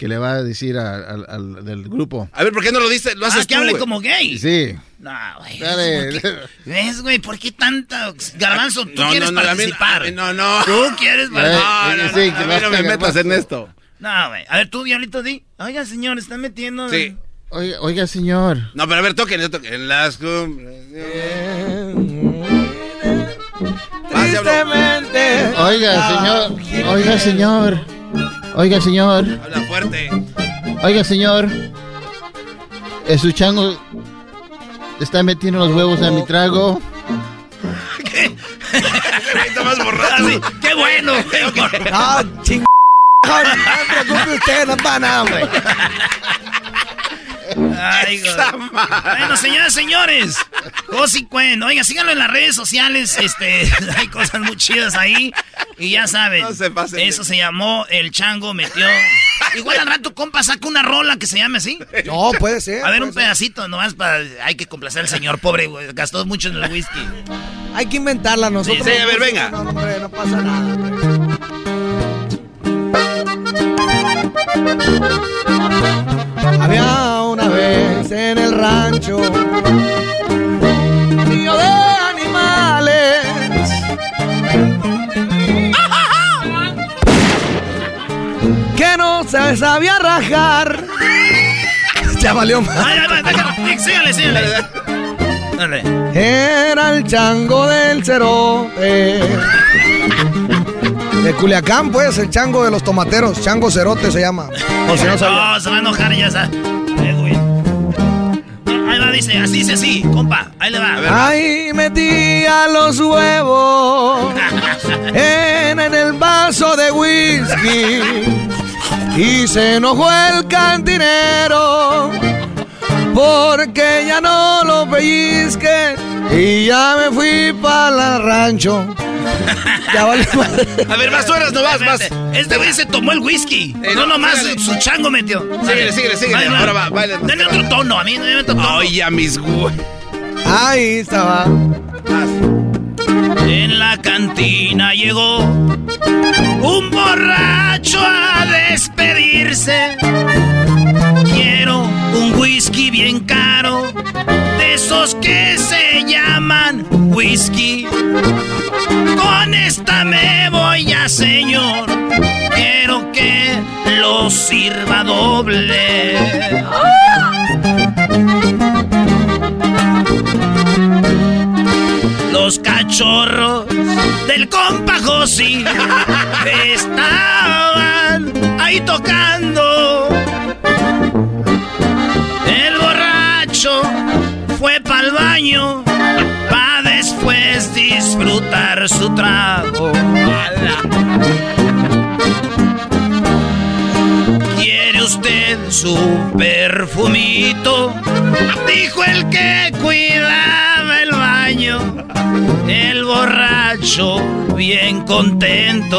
que le va a decir a- al, al del grupo. A ver, ¿por qué no lo dices? Lo haces Ah, que tú, hable como gay. Sí. No, güey. Dale. ¿Ves, güey? ¿Por qué tanta... Garbanzo, tú No, quieres no, no, participar. mí no, no. Tú quieres Eh, participar. No, no, sí, no, que a mí vas no me metas en esto. No, güey. A ver, tú, Diablito, di. Oiga, señor, está metiendo... Sí. Oiga, oiga, señor. No, pero a ver, toquen, toquen. En las cumbres. Tristemente. Oiga, señor. Oiga, señor. Oiga, señor. Habla fuerte. Oiga, señor. Eh, su chango está metiendo los huevos a mi trago. Está más borracho. Así, ¡Qué bueno! Ah, ching... No usted, no para nada, hombre. Ay, bueno, señoras y señores. Josi Cuen. Oiga, síganlo en las redes sociales. Este, hay cosas muy chidas ahí. Y ya saben. No se pasen eso se llamó El Chango Metió. Igual al rato, compa, saca una rola que se llame así. No, puede ser. A ver, un ser. pedacito nomás para. Hay que complacer al señor, pobre, güey. Gastó mucho en el whisky. Hay que inventarla nosotros. Sí, sí, a ver, venga. No, hombre, no pasa nada. hombre. Había vez en el rancho río de animales. Que no se sabía rajar. Ya valió más. Era el chango del cerote. De Culiacán, pues, el chango de los tomateros. Chango cerote se llama. Por si no sabía. No, se va a enojar ya, va, dice, así dice así, compa. Ahí le va. Ahí metía los huevos en, en el vaso de whisky y se enojó el cantinero porque ya no lo pellizque y ya me fui para el rancho. Ya vale madre. A ver, más horas, no vas, más. Este güey se tomó el whisky. Eh, no, no, nomás sígale. su chango metió. Síguele, síguele, síguele. Dale, Ahora va, baile. Dale otro tono, a mí no me otro tono. Ay, a mis güey. Ahí estaba. En la cantina llegó un borracho a despedirse. Quiero un whisky bien caro, de esos que se llaman whisky. Con esta me voy ya, señor. Quiero que lo sirva doble. Los cachorros del compa Josi estaban ahí tocando. El borracho fue pa'l baño después disfrutar su trago. ¿Quiere usted su perfumito? Dijo el que cuidaba el baño. El borracho bien contento.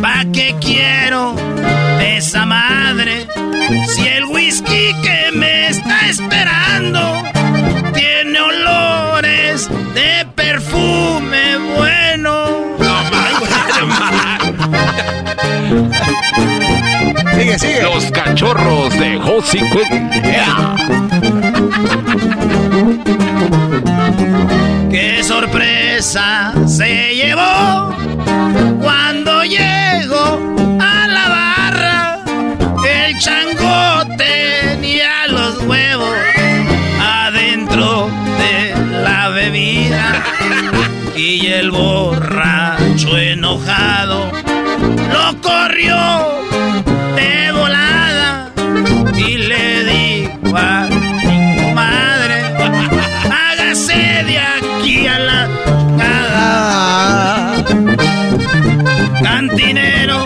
¿Pa' qué quiero esa madre? Si el whisky que me está esperando tiene olores de perfume bueno. Sigue, sigue. Los cachorros de Josi Cuen. ¡Qué sorpresa se llevó y el borracho enojado lo corrió de volada y le dijo a mi madre hágase de aquí a la chingada. cantinero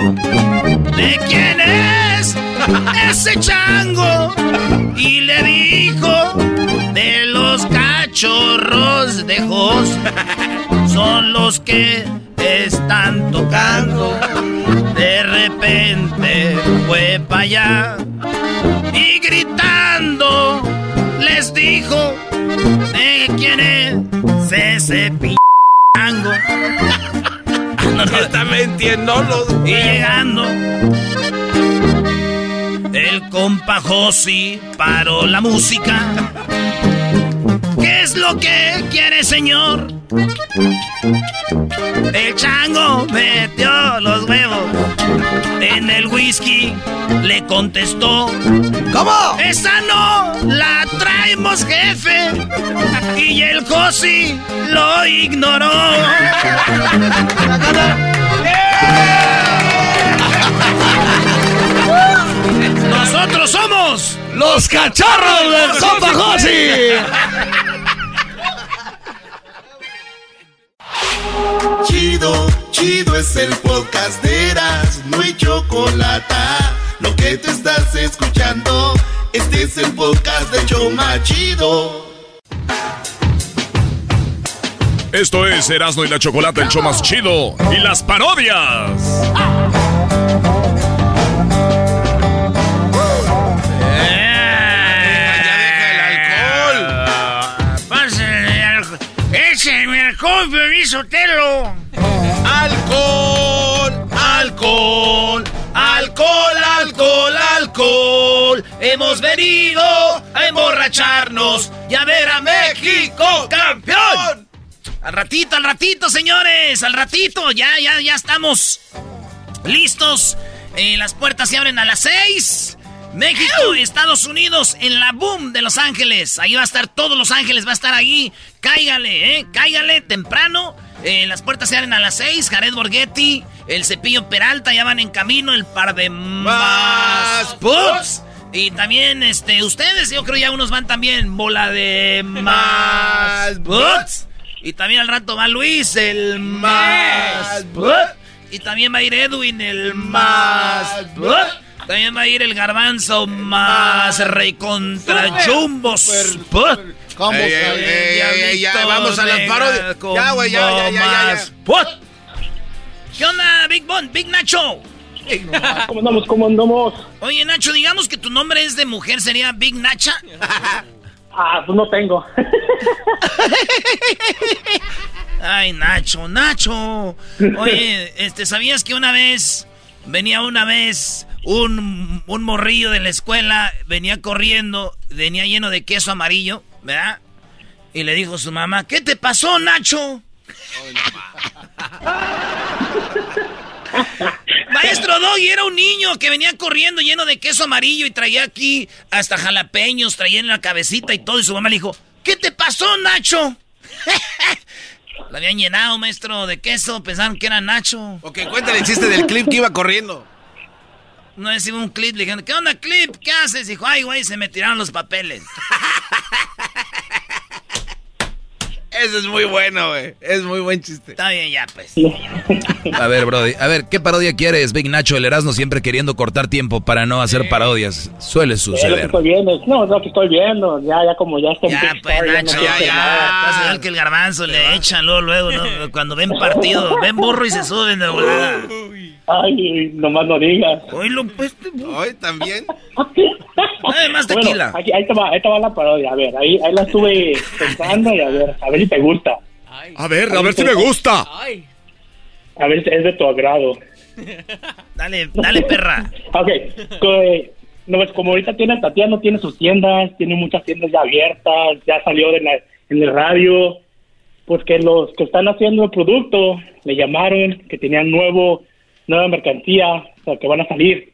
de quién es ese chango y le dijo los cachorros de Jos son los que están tocando. De repente fue para allá y gritando les dijo de quién es ese p chango no, no, Está mintiendo los y llegando el compa Josi paró la música. ¿Qué es lo que quiere, señor? El chango metió los huevos en el whisky. Le contestó: ¿Cómo? Esa no la traemos, jefe. Y el Josi lo ignoró. Nosotros somos Los cachorros del compa Josi. chido, chido es el podcast de Eras, no hay chocolate. Lo que te estás escuchando, este es el podcast de Choma Chido. Esto es Erasmo y la Chocolate, el show más chido. Y las parodias. ¡Écheme Sotelo! ¡Alcohol! ¡Alcohol! ¡Alcohol, alcohol, alcohol! Hemos venido a emborracharnos y a ver a México campeón. Al ratito, al ratito, señores, al ratito. Ya, ya, ya estamos listos. Eh, las puertas se abren a las seis. México, Estados Unidos, en la boom de Los Ángeles. Ahí va a estar todos Los Ángeles, va a estar ahí. Cáigale, ¿eh? Cáigale temprano. Eh, las puertas se abren a las seis. Jared Borghetti, el Cepillo Peralta ya van en camino. El par de más pups. Y también, este, ustedes, yo creo ya unos van también. Bola de más pups. Y también al rato va Luis, el más pup. Y también va a ir Edwin, el más pup. También va a ir el garbanzo más rey contra Jumbos. Ey, ey, ey, ey, ey, ya, vamos a las parodias. Ya, güey, ya, ya, ya, ya? ¿Qué onda, Big Bon, Big Nacho? ¿Cómo andamos? ¿Cómo andamos? Oye, Nacho, digamos que tu nombre es de mujer, ¿sería Big Nacha? Ah, pues no tengo. Ay, Nacho, Nacho. Oye, este, ¿sabías que una vez venía una vez un, un morrillo de la escuela, venía corriendo, venía lleno de queso amarillo, ¿verdad? Y le dijo a su mamá, ¿qué te pasó, Nacho? Maestro Doggy era un niño que venía corriendo lleno de queso amarillo y traía aquí hasta jalapeños, traía en la cabecita y todo. Y su mamá le dijo, ¿qué te pasó, Nacho? Lo habían llenado, maestro, de queso. Pensaron que era Nacho. Ok, cuéntale el chiste del clip que iba corriendo. No es un clip, le dijeron, ¿qué onda, clip? ¿Qué haces? Dijo, ay, güey, se me tiraron los papeles. Eso es muy bueno, güey. Es muy buen chiste. Está bien, ya, pues. A ver, Brody, a ver, ¿qué parodia quieres, Big Nacho? El Erasmo siempre queriendo cortar tiempo para no hacer parodias. Suele Eh, lo que suceder. estoy viendo, no, lo que estoy viendo, ya, ya como ya está Ya, pues, Nacho, ya, ya. Estás igual que el garbanzo, le echan luego, luego, ¿no? Cuando ven partido, ven burro y se suben de volada. Ay, nomás no digas. Oílo, pues. Hoy también. más tequila. Bueno, aquí, ahí, te va, ahí te va la parodia, a ver, ahí, ahí la estuve pensando y a ver, a ver si te gusta. A ver, a ver si me gusta. A ver si es de tu agrado. Dale, dale, perra. Ok, no, pues como ahorita tiene Tatiana, tiene sus tiendas, tiene muchas tiendas ya abiertas, ya salió de la, en el radio, pues que los que están haciendo el producto le llamaron, que tenían nuevo, nueva mercancía, o sea, que van a salir.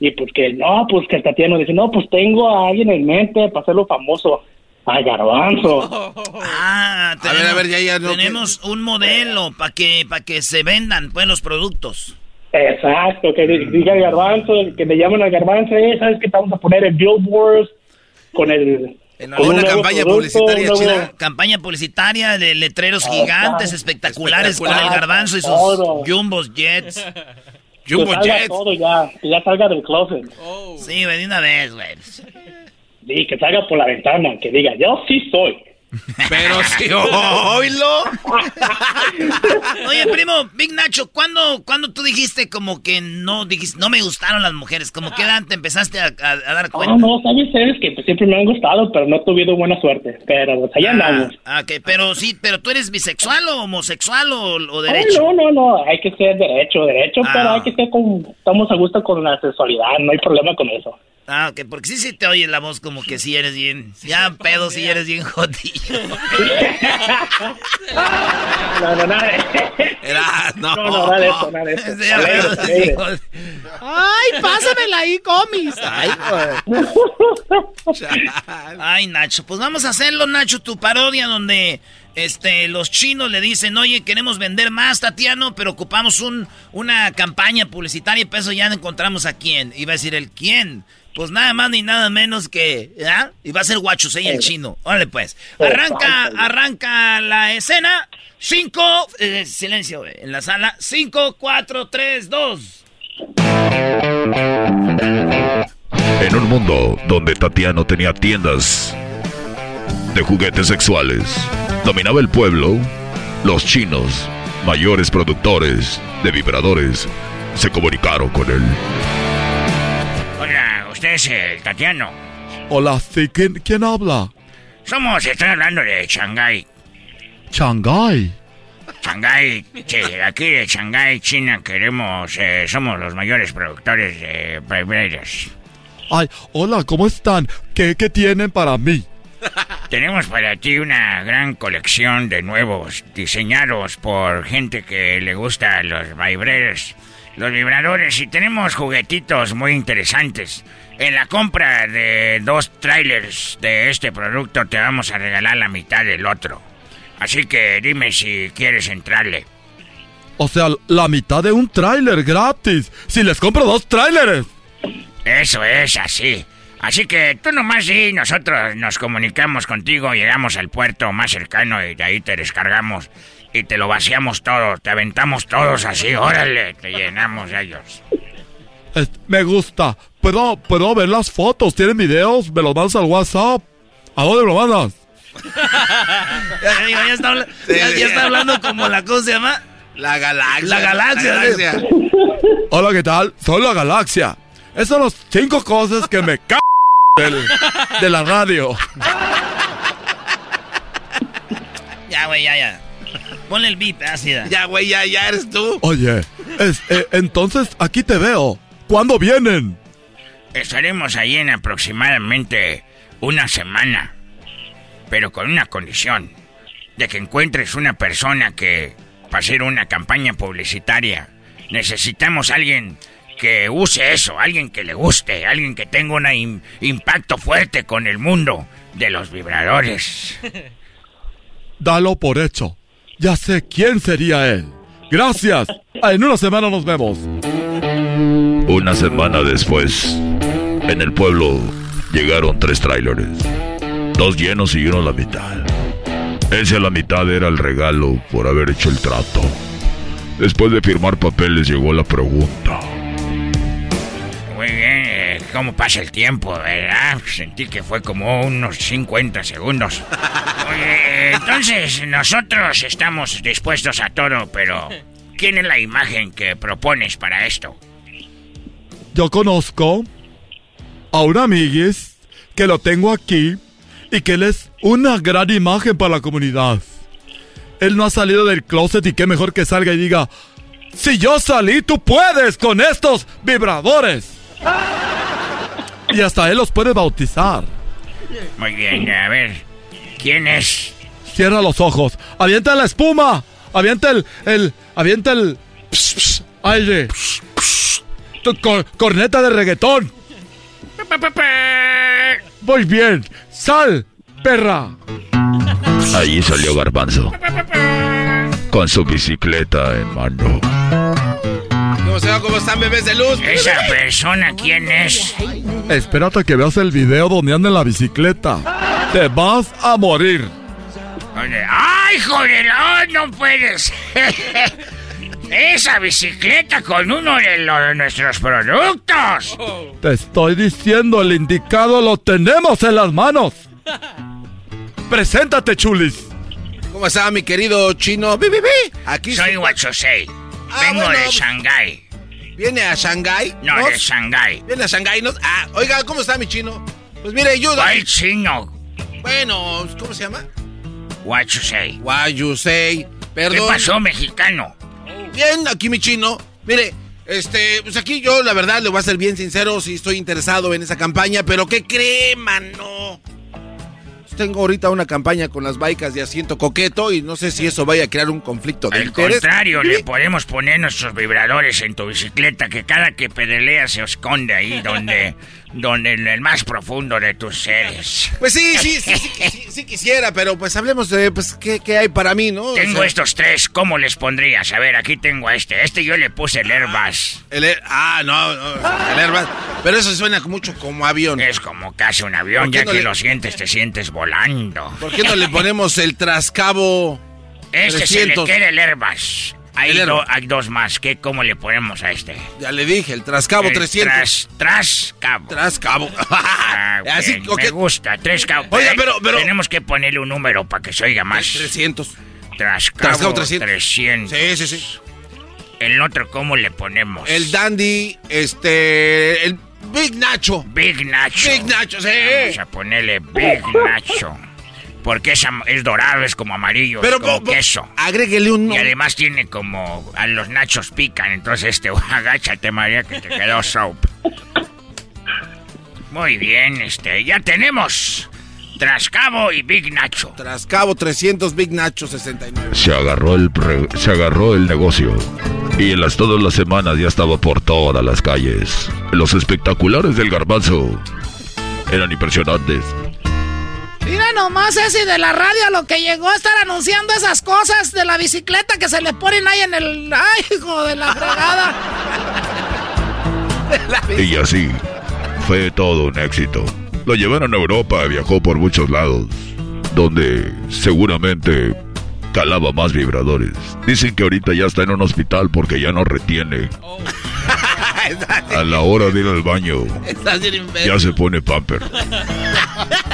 Y pues que no, pues que Tatiana dice, no, pues tengo a alguien en mente para hacerlo famoso. Ay, garbanzo. Ah, A ver, a ver, ya, ya, no, tenemos un modelo para que, para que se vendan, pues, los productos. Exacto, que di- diga el garbanzo, que le llaman al garbanzo, eh, ¿sabes qué? Te vamos a poner en billboards con el... con un nuevo producto, un nuevo- Campaña publicitaria de letreros gigantes, espectaculares, con el garbanzo y sus Todo. jumbos jets. que salga todo ya, que ya salga del closet. Sí, güey, de una vez, güey. Sí, que salga por la ventana, que diga, yo sí soy. Pero si oílo. Oye, primo, Big Nacho, ¿cuándo, ¿cuándo tú dijiste como que no dijiste, no me gustaron las mujeres? ¿Como qué edad te empezaste a, a- a dar cuenta? No, no, sabes, sabes que pues, siempre me han gustado, pero no he tenido buena suerte. Pero pues allá andamos. Ah, ok, pero sí, pero tú eres bisexual o homosexual o, o Ay, derecho. no, no, no, hay que ser derecho, derecho, Ah. pero hay que ser con, estamos a gusto con la sexualidad, no hay problema con eso. Ah, ok, porque sí, sí te oye la voz como que sí eres bien, ya pedo, sí eres bien jotillo. No, no, nada. no. No, no, nada eso, nada de eso. Sí. Ay, pásamela ahí, comis. Ay, Ay, Nacho, pues vamos a hacerlo, Nacho, tu parodia donde Este, los chinos le dicen, oye, queremos vender más, Tatiano, pero ocupamos un, una campaña publicitaria y peso ya encontramos a quién. Iba a decir el quién. Pues nada más ni nada menos que, ¿ya? Y va a ser Guachusei el chino. Órale pues. Arranca, arranca la escena. Cinco, eh, silencio en la sala. Cinco, cuatro, tres, dos. En un mundo donde Tatiano tenía tiendas de juguetes sexuales, dominaba el pueblo, los chinos, mayores productores de vibradores, se comunicaron con él. Es el Tatiano. Hola, sí, ¿quién, quién habla? Somos, estoy hablando de Shanghái. Shanghái. Shanghái, sí, aquí de Shanghái, China, queremos, eh, somos los mayores productores de vibradores. Ay, hola, ¿cómo están? ¿Qué, qué tienen para mí? Tenemos para ti una gran colección de nuevos diseñados por gente que le gusta los vibradores, los vibradores y tenemos juguetitos muy interesantes. En la compra de dos trailers de este producto te vamos a regalar la mitad del otro. Así que dime si quieres entrarle. O sea, la mitad de un tráiler gratis. Si les compro dos tráileres. Eso es así. Así que tú nomás y nosotros nos comunicamos contigo, llegamos al puerto más cercano y de ahí te descargamos y te lo vaciamos todo, te aventamos todos así, órale, te llenamos de ellos. me gusta. ¿Puedo, ¿Puedo ver las fotos? ¿Tienen videos? ¿Me los mandas al WhatsApp? ¿A dónde me lo mandas? ya, está, ya, está, hablando como la cosa se llama. La galaxia. La galaxia. La galaxia. Hola, ¿qué tal? Soy la galaxia. Esas son las cinco cosas que me c de la radio. Ya, güey, ya, ya. Ponle el beep, ácida. Ya, güey, ya, ya eres tú. Oye, eh, entonces aquí te veo. ¿Cuándo vienen? Estaremos ahí en aproximadamente una semana. Pero con una condición. De que encuentres una persona que, para hacer una campaña publicitaria, necesitamos alguien que use eso, alguien que le guste, alguien que tenga un impacto fuerte con el mundo de los vibradores. Dalo por hecho. Ya sé quién sería él. Gracias. En una semana nos vemos. Una semana después, en el pueblo llegaron tres trailers. Dos llenos y uno la mitad. Ese la mitad era el regalo por haber hecho el trato. Después de firmar papeles llegó la pregunta. Muy bien, eh, ¿cómo pasa el tiempo, verdad? Sentí que fue como unos 50 segundos. Oye, entonces nosotros estamos dispuestos a todo, pero ¿quién es la imagen que propones para esto? Yo conozco a un amiguis que lo tengo aquí y que él es una gran imagen para la comunidad. Él no ha salido del closet y qué mejor que salga y diga, si yo salí, tú puedes con estos vibradores. Y hasta él los puede bautizar. Muy bien, a ver, ¿quién es? Cierra los ojos, avienta la espuma, avienta el, el, avienta el aire. Tu corneta de reggaetón. Muy bien, sal, perra. Allí salió Garbanzo. Con su bicicleta en mano. ¿Cómo están bebés de luz? ¿Esa persona quién es? Espérate que veas el video donde anda en la bicicleta. Te vas a morir. ¡Ay, joder! ¡No puedes! Esa bicicleta con uno de nuestros productos. Te estoy diciendo, el indicado lo tenemos en las manos. Preséntate, chulis. ¿Cómo está mi querido chino? ¡Bi, Aquí soy Wachosei. Ah, Vengo de Shanghái. ¿Viene a Shanghái? No, de Shanghái. ¿Viene a Shanghái? ¿no? Ah, oiga, ¿cómo está mi chino? Pues mire, ayuda. ¿Cuál chino? Bueno, ¿cómo se llama? Wachusei. Perdón. ¿Qué pasó, mexicano? Bien, aquí mi chino. Mire, este, pues aquí yo, la verdad, le voy a ser bien sincero, si estoy interesado en esa campaña, pero ¿qué cree, mano? tengo ahorita una campaña con las baicas de asiento coqueto y no sé si eso vaya a crear un conflicto de Al interés. contrario, le podemos poner nuestros vibradores en tu bicicleta que cada que pedalea se esconde ahí donde, donde en el más profundo de tus seres. Pues sí, sí, sí, sí, quisiera, pero pues hablemos de pues qué, qué hay para mí, ¿no? Tengo estos tres, ¿cómo les pondrías? A ver, aquí tengo a este. Este yo le puse el Airbus. Air- ah, no, no, el Airbus. Pero eso suena mucho como avión. Es como casi un avión, ¿Por qué ya que lo sientes, te sientes volando. ¿Por qué no le ponemos el trascabo Este se le 300? queda el Airbus. Hay, do- hay dos más. ¿Qué, ¿Cómo le ponemos a este? Ya le dije, el trascabo El 300. Tras, trascabo. Trascabo. Ah, Así. Me gusta, tres cabos. Oiga, pero- pero- Tenemos que ponerle un número para que se oiga más. 300. Trascabo, Trascabo 300. 300. Sí, sí, sí. El otro, ¿cómo le ponemos? El Dandy, este. El Big Nacho. Big Nacho. Big Nacho, sí. Vamos a ponerle Big Nacho. Porque es, am- es dorado, es como amarillo, Pero, es como queso. Agréguele un. Y además tiene como... A los nachos pican, entonces este... Agáchate, María, que te quedó soap. Muy bien, este... Ya tenemos... Trascabo y Big Nacho. Trascabo 300, Big Nacho 69. Se agarró el, pre- se agarró el negocio. Y en las todas las semanas ya estaba por todas las calles. Los espectaculares del garbanzo eran impresionantes. Mira nomás ese de la radio lo que llegó a estar anunciando esas cosas de la bicicleta que se le ponen ahí en el... ¡Ay, hijo de la fregada! Y así, fue todo un éxito. Lo llevaron a Europa, viajó por muchos lados, donde seguramente calaba más vibradores. Dicen que ahorita ya está en un hospital porque ya no retiene. A la hora de ir al baño, ya se pone pamper.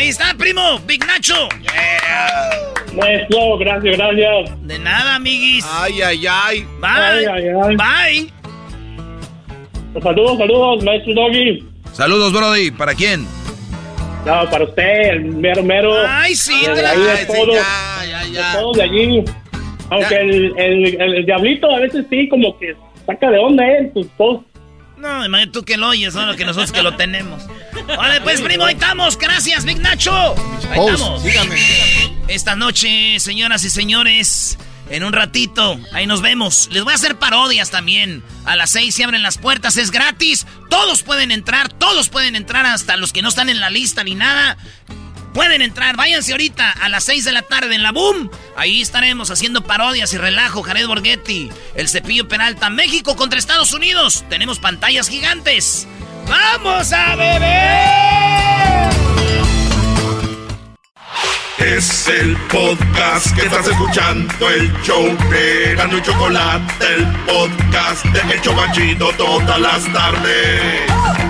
Ahí está, primo, Big Nacho. Maestro, gracias, gracias. De nada, amiguis. Ay, ay, ay. Bye. Ay, ay, ay. Bye. Saludos, saludos, maestro Doggy. Saludos, Brody. ¿Para quién? No, para usted, el mero mero. Ay, sí, de ahí de Ay, sí, todo, ya, ya, de todos de allí. Aunque el, el, el diablito a veces sí, como que saca de onda, ¿eh? Sus posts. No, imagínate tú que lo oyes, solo que nosotros que lo tenemos. Vale, pues, primo, ahí estamos. Gracias, Big Nacho. Ahí estamos. dígame, Esta noche, señoras y señores, en un ratito, ahí nos vemos. Les voy a hacer parodias también. A las seis se abren las puertas, es gratis. Todos pueden entrar, todos pueden entrar, hasta los que no están en la lista ni nada. Pueden entrar, váyanse ahorita a las 6 de la tarde en la Boom. Ahí estaremos haciendo parodias y relajo. Jared Borghetti, el cepillo Peralta, México contra Estados Unidos. Tenemos pantallas gigantes. ¡Vamos a beber! Es el podcast que estás escuchando, el show de Gano y Chocolate, el podcast de El Chobachito todas las tardes.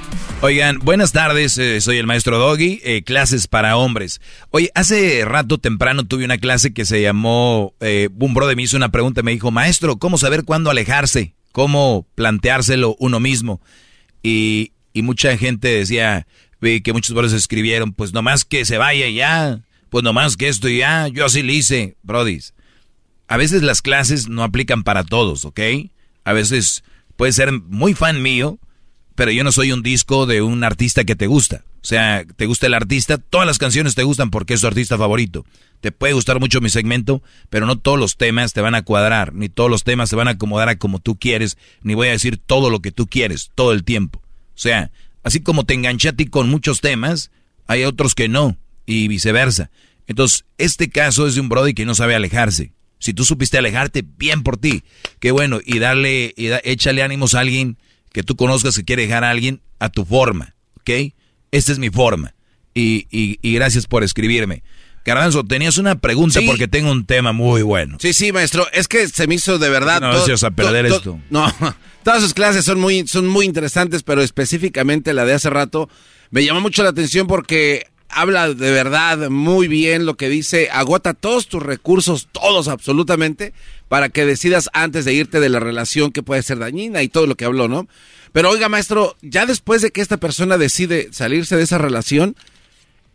Oigan, buenas tardes, eh, soy el maestro Doggy, eh, clases para hombres. Oye, hace rato temprano tuve una clase que se llamó, eh, un brother me hizo una pregunta, me dijo, maestro, ¿cómo saber cuándo alejarse? ¿Cómo planteárselo uno mismo? Y, y mucha gente decía, que muchos brothers escribieron, pues nomás que se vaya ya, pues nomás que esto ya, yo así le hice, brodis. A veces las clases no aplican para todos, ¿ok? A veces puedes ser muy fan mío, pero yo no soy un disco de un artista que te gusta. O sea, te gusta el artista, todas las canciones te gustan porque es tu artista favorito. Te puede gustar mucho mi segmento, pero no todos los temas te van a cuadrar, ni todos los temas te van a acomodar a como tú quieres, ni voy a decir todo lo que tú quieres, todo el tiempo. O sea, así como te enganché a ti con muchos temas, hay otros que no, y viceversa. Entonces, este caso es de un brody que no sabe alejarse. Si tú supiste alejarte, bien por ti. Qué bueno, y darle, y échale ánimos a alguien que tú conozcas que quiere dejar a alguien a tu forma, ¿ok? Esta es mi forma. Y, y, y gracias por escribirme. Garbanzo, tenías una pregunta Sí. porque tengo un tema muy bueno. Sí, sí, maestro. Es que se me hizo de verdad. No, todo- a perder to- to- esto. No, todas sus clases son muy, son muy interesantes, pero específicamente la de hace rato me llamó mucho la atención porque habla de verdad muy bien lo que dice, agota todos tus recursos, todos absolutamente, para que decidas antes de irte de la relación que puede ser dañina y todo lo que habló, ¿no? Pero oiga, maestro, ya después de que esta persona decide salirse de esa relación,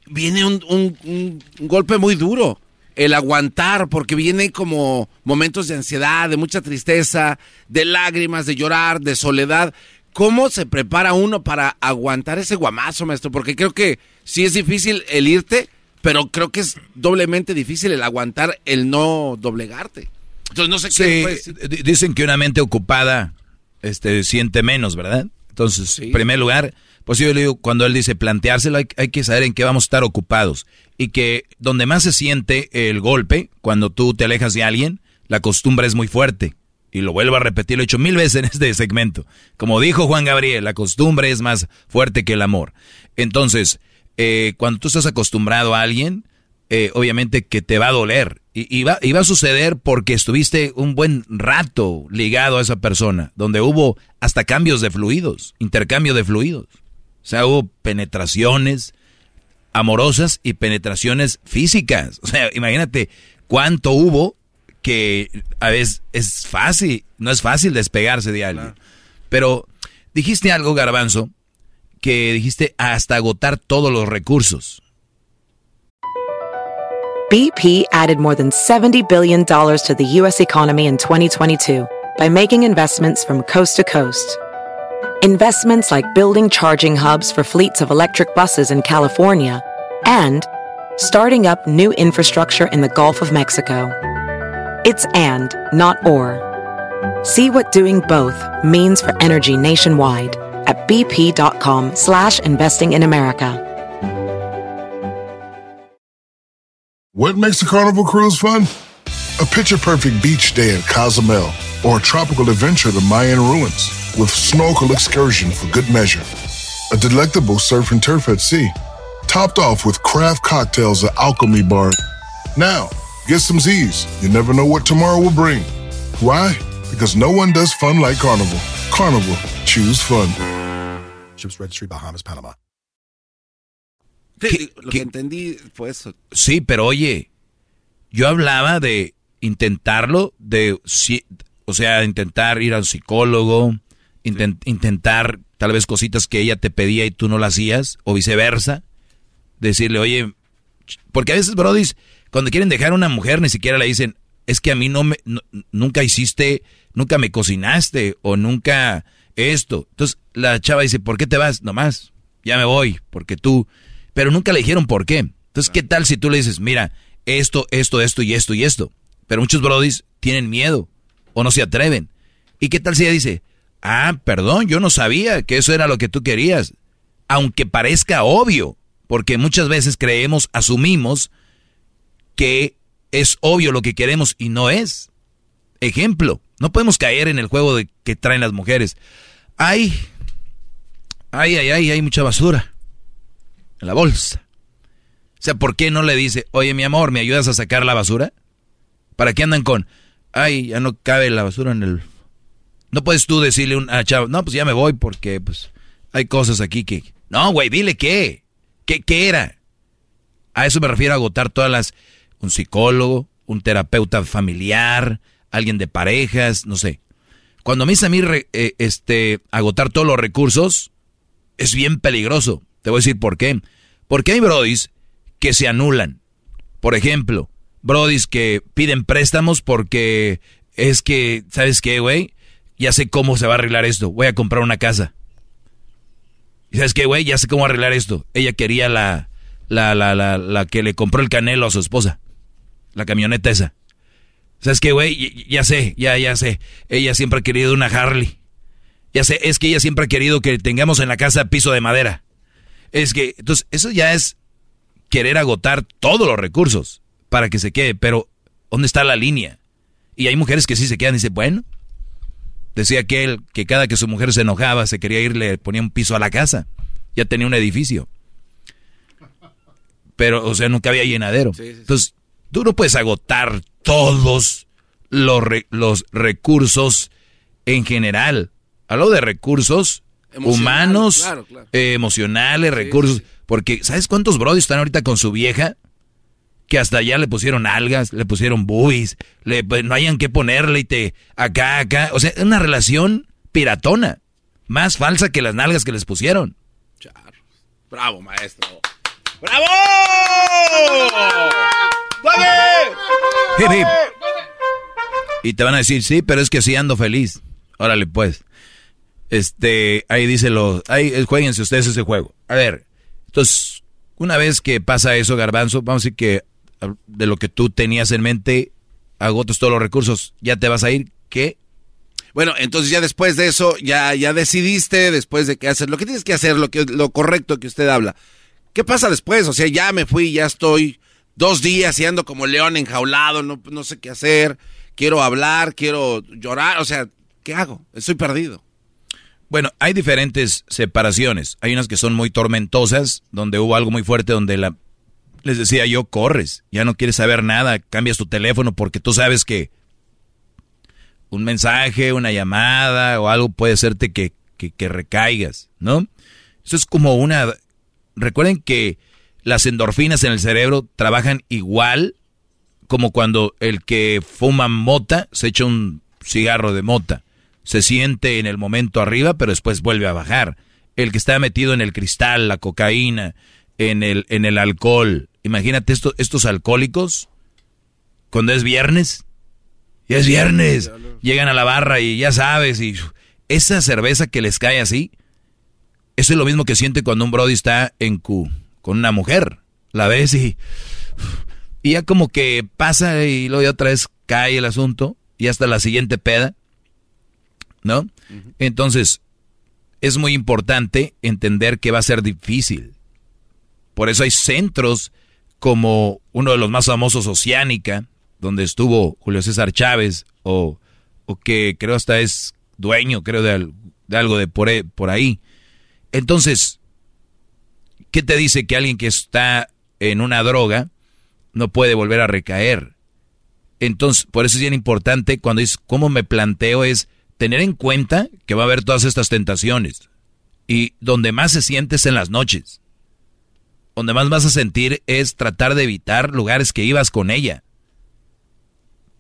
viene un, un golpe muy duro el aguantar, porque viene como momentos de ansiedad, de mucha tristeza, de lágrimas, de llorar, de soledad. ¿Cómo se prepara uno para aguantar ese guamazo, maestro? Porque creo que sí es difícil el irte, pero creo que es doblemente difícil el aguantar el no doblegarte. Entonces no sé qué. Dicen que una mente ocupada este, siente menos, ¿verdad? Entonces, en primer lugar, pues yo le digo, cuando él dice planteárselo, hay, hay, que saber en qué vamos a estar ocupados. Y que donde más se siente el golpe, cuando tú te alejas de alguien, la costumbre es muy fuerte y lo vuelvo a repetir, lo he hecho mil veces en este segmento. Como dijo Juan Gabriel, la costumbre es más fuerte que el amor. Entonces, eh, cuando tú estás acostumbrado a alguien, eh, obviamente que te va a doler. Y, va, y va a suceder porque estuviste un buen rato ligado a esa persona, donde hubo hasta cambios de fluidos, intercambio de fluidos. O sea, hubo penetraciones amorosas y penetraciones físicas. O sea, imagínate cuánto hubo que a veces es fácil, no es fácil despegarse de alguien. Pero dijiste algo, garbanzo, que dijiste hasta agotar todos los recursos. BP added more than $70 billion to the U.S. economy in 2022 by making investments from coast to coast. Investments like building charging hubs for fleets of electric buses in California and starting up new infrastructure in the Gulf of Mexico. It's and, not or. See what doing both means for energy nationwide at bp.com slash investing in America. What makes a carnival cruise fun? A picture-perfect beach day in Cozumel or a tropical adventure to Mayan ruins with snorkel excursion for good measure. A delectable surf and turf at sea, topped off with craft cocktails at Alchemy Bar. Now, Get some Z's. You never know what tomorrow will bring. Why? Because no one does fun like Carnival. Carnival. Choose fun. Ships Registry, Bahamas, Panama. Sí, lo que entendí fue eso. Sí, pero oye, yo hablaba de intentarlo, de, o sea, intentar ir al psicólogo, intent, intentar tal vez cositas que ella te pedía y tú no las hacías, o viceversa. Decirle, oye, porque a veces, Brody, cuando quieren dejar a una mujer, ni siquiera le dicen, es que a mí no me, nunca hiciste, nunca me cocinaste o nunca esto. Entonces la chava dice, ¿por qué te vas? Nomás, ya me voy, porque tú, pero nunca le dijeron por qué. Entonces, ¿qué tal si tú le dices, mira, esto, esto, esto y esto y esto? Pero muchos brodis tienen miedo o no se atreven. ¿Y qué tal si ella dice, ah, perdón, yo no sabía que eso era lo que tú querías? Aunque parezca obvio, porque muchas veces creemos, asumimos que es obvio lo que queremos y no es. Ejemplo, no podemos caer en el juego de que traen las mujeres. Ay, ay, ay, ay, hay mucha basura en la bolsa. O sea, ¿por qué no le dice, oye, mi amor, ¿me ayudas a sacar la basura? ¿Para qué andan con, ay, ya no cabe la basura en el... No puedes tú decirle a una chava, no, pues ya me voy porque pues hay cosas aquí que... No, güey, dile qué. ¿Qué, qué era? A eso me refiero a agotar todas las un psicólogo, un terapeuta familiar, alguien de parejas, no sé. Cuando me dice a mí eh, este, agotar todos los recursos, es bien peligroso. Te voy a decir por qué. Porque hay brodis que se anulan. Por ejemplo, brodis que piden préstamos porque es que, ¿sabes qué, güey? Ya sé cómo se va a arreglar esto. Voy a comprar una casa. ¿Y sabes qué, güey? Ya sé cómo arreglar esto. Ella quería la, la, la, la, la que le compró el canelo a su esposa la camioneta esa. ¿Sabes qué, güey? Ya, sé, ya, ya sé. Ella siempre ha querido una Harley. Ya sé, es que ella siempre ha querido que tengamos en la casa piso de madera. Es que, entonces, eso ya es querer agotar todos los recursos para que se quede. Pero, ¿dónde está la línea? Y hay mujeres que sí se quedan y dicen, bueno, decía aquel que cada que su mujer se enojaba, se quería ir, le ponía un piso a la casa. Ya tenía un edificio. Pero, o sea, nunca había llenadero. Entonces, Tú no puedes agotar todos los, los recursos en general. Hablo de recursos humanos, eh, emocionales, recursos. Porque, ¿sabes cuántos brodis están ahorita con su vieja? Que hasta allá le pusieron algas, le pusieron buis, le, pues, no hayan que ponerle y te acá, acá. O sea, es una relación piratona. Más falsa que las nalgas que les pusieron. Bravo, maestro. ¡Bravo! Y te van a decir, sí, pero es que sí ando feliz. Órale, pues. Este, ahí dice lo, ahí eh, jueguense ustedes ese juego. A ver, entonces, una vez que pasa eso, Garbanzo, vamos a decir que ah, de lo que tú tenías en mente, agotas todos los recursos, ya te vas a ir, ¿qué? Bueno, entonces ya después de eso, ya, ya decidiste, después de que haces lo que tienes que hacer, lo, que, lo correcto que usted habla. ¿Qué pasa después? O sea, ya me fui, ya estoy dos días y ando como león enjaulado, no, no sé qué hacer, quiero hablar, quiero llorar, o sea, ¿qué hago? Estoy perdido. Bueno, hay diferentes separaciones. Hay unas que son muy tormentosas, donde hubo algo muy fuerte, donde la, les decía yo, corres, ya no quieres saber nada, cambias tu teléfono porque tú sabes que un mensaje, una llamada o algo puede hacerte que, que, que recaigas, ¿no? Eso es como una... Recuerden que las endorfinas en el cerebro trabajan igual como cuando el que fuma mota se echa un cigarro de mota se siente en el momento arriba, pero después vuelve a bajar. El que está metido en el cristal, la cocaína, en el, en el alcohol. Imagínate esto, estos alcohólicos, cuando es viernes, ya es viernes, llegan a la barra y ya sabes, y esa cerveza que les cae así, eso es lo mismo que siente cuando un brody está en Q con una mujer. La ves y, y ya como que pasa y luego ya otra vez cae el asunto y hasta la siguiente peda ¿no? Entonces, es muy importante entender que va a ser difícil. Por eso hay centros como uno de los más famosos, Oceánica, donde estuvo Julio César Chávez, o, o que creo hasta es dueño, creo, de, algo de por, e, por ahí. Entonces, ¿qué te dice que alguien que está en una droga no puede volver a recaer? Entonces, por eso es bien importante cuando dices, ¿cómo me planteo? Es, tener en cuenta que va a haber todas estas tentaciones. Y donde más se siente es en las noches. Donde más vas a sentir es tratar de evitar lugares que ibas con ella.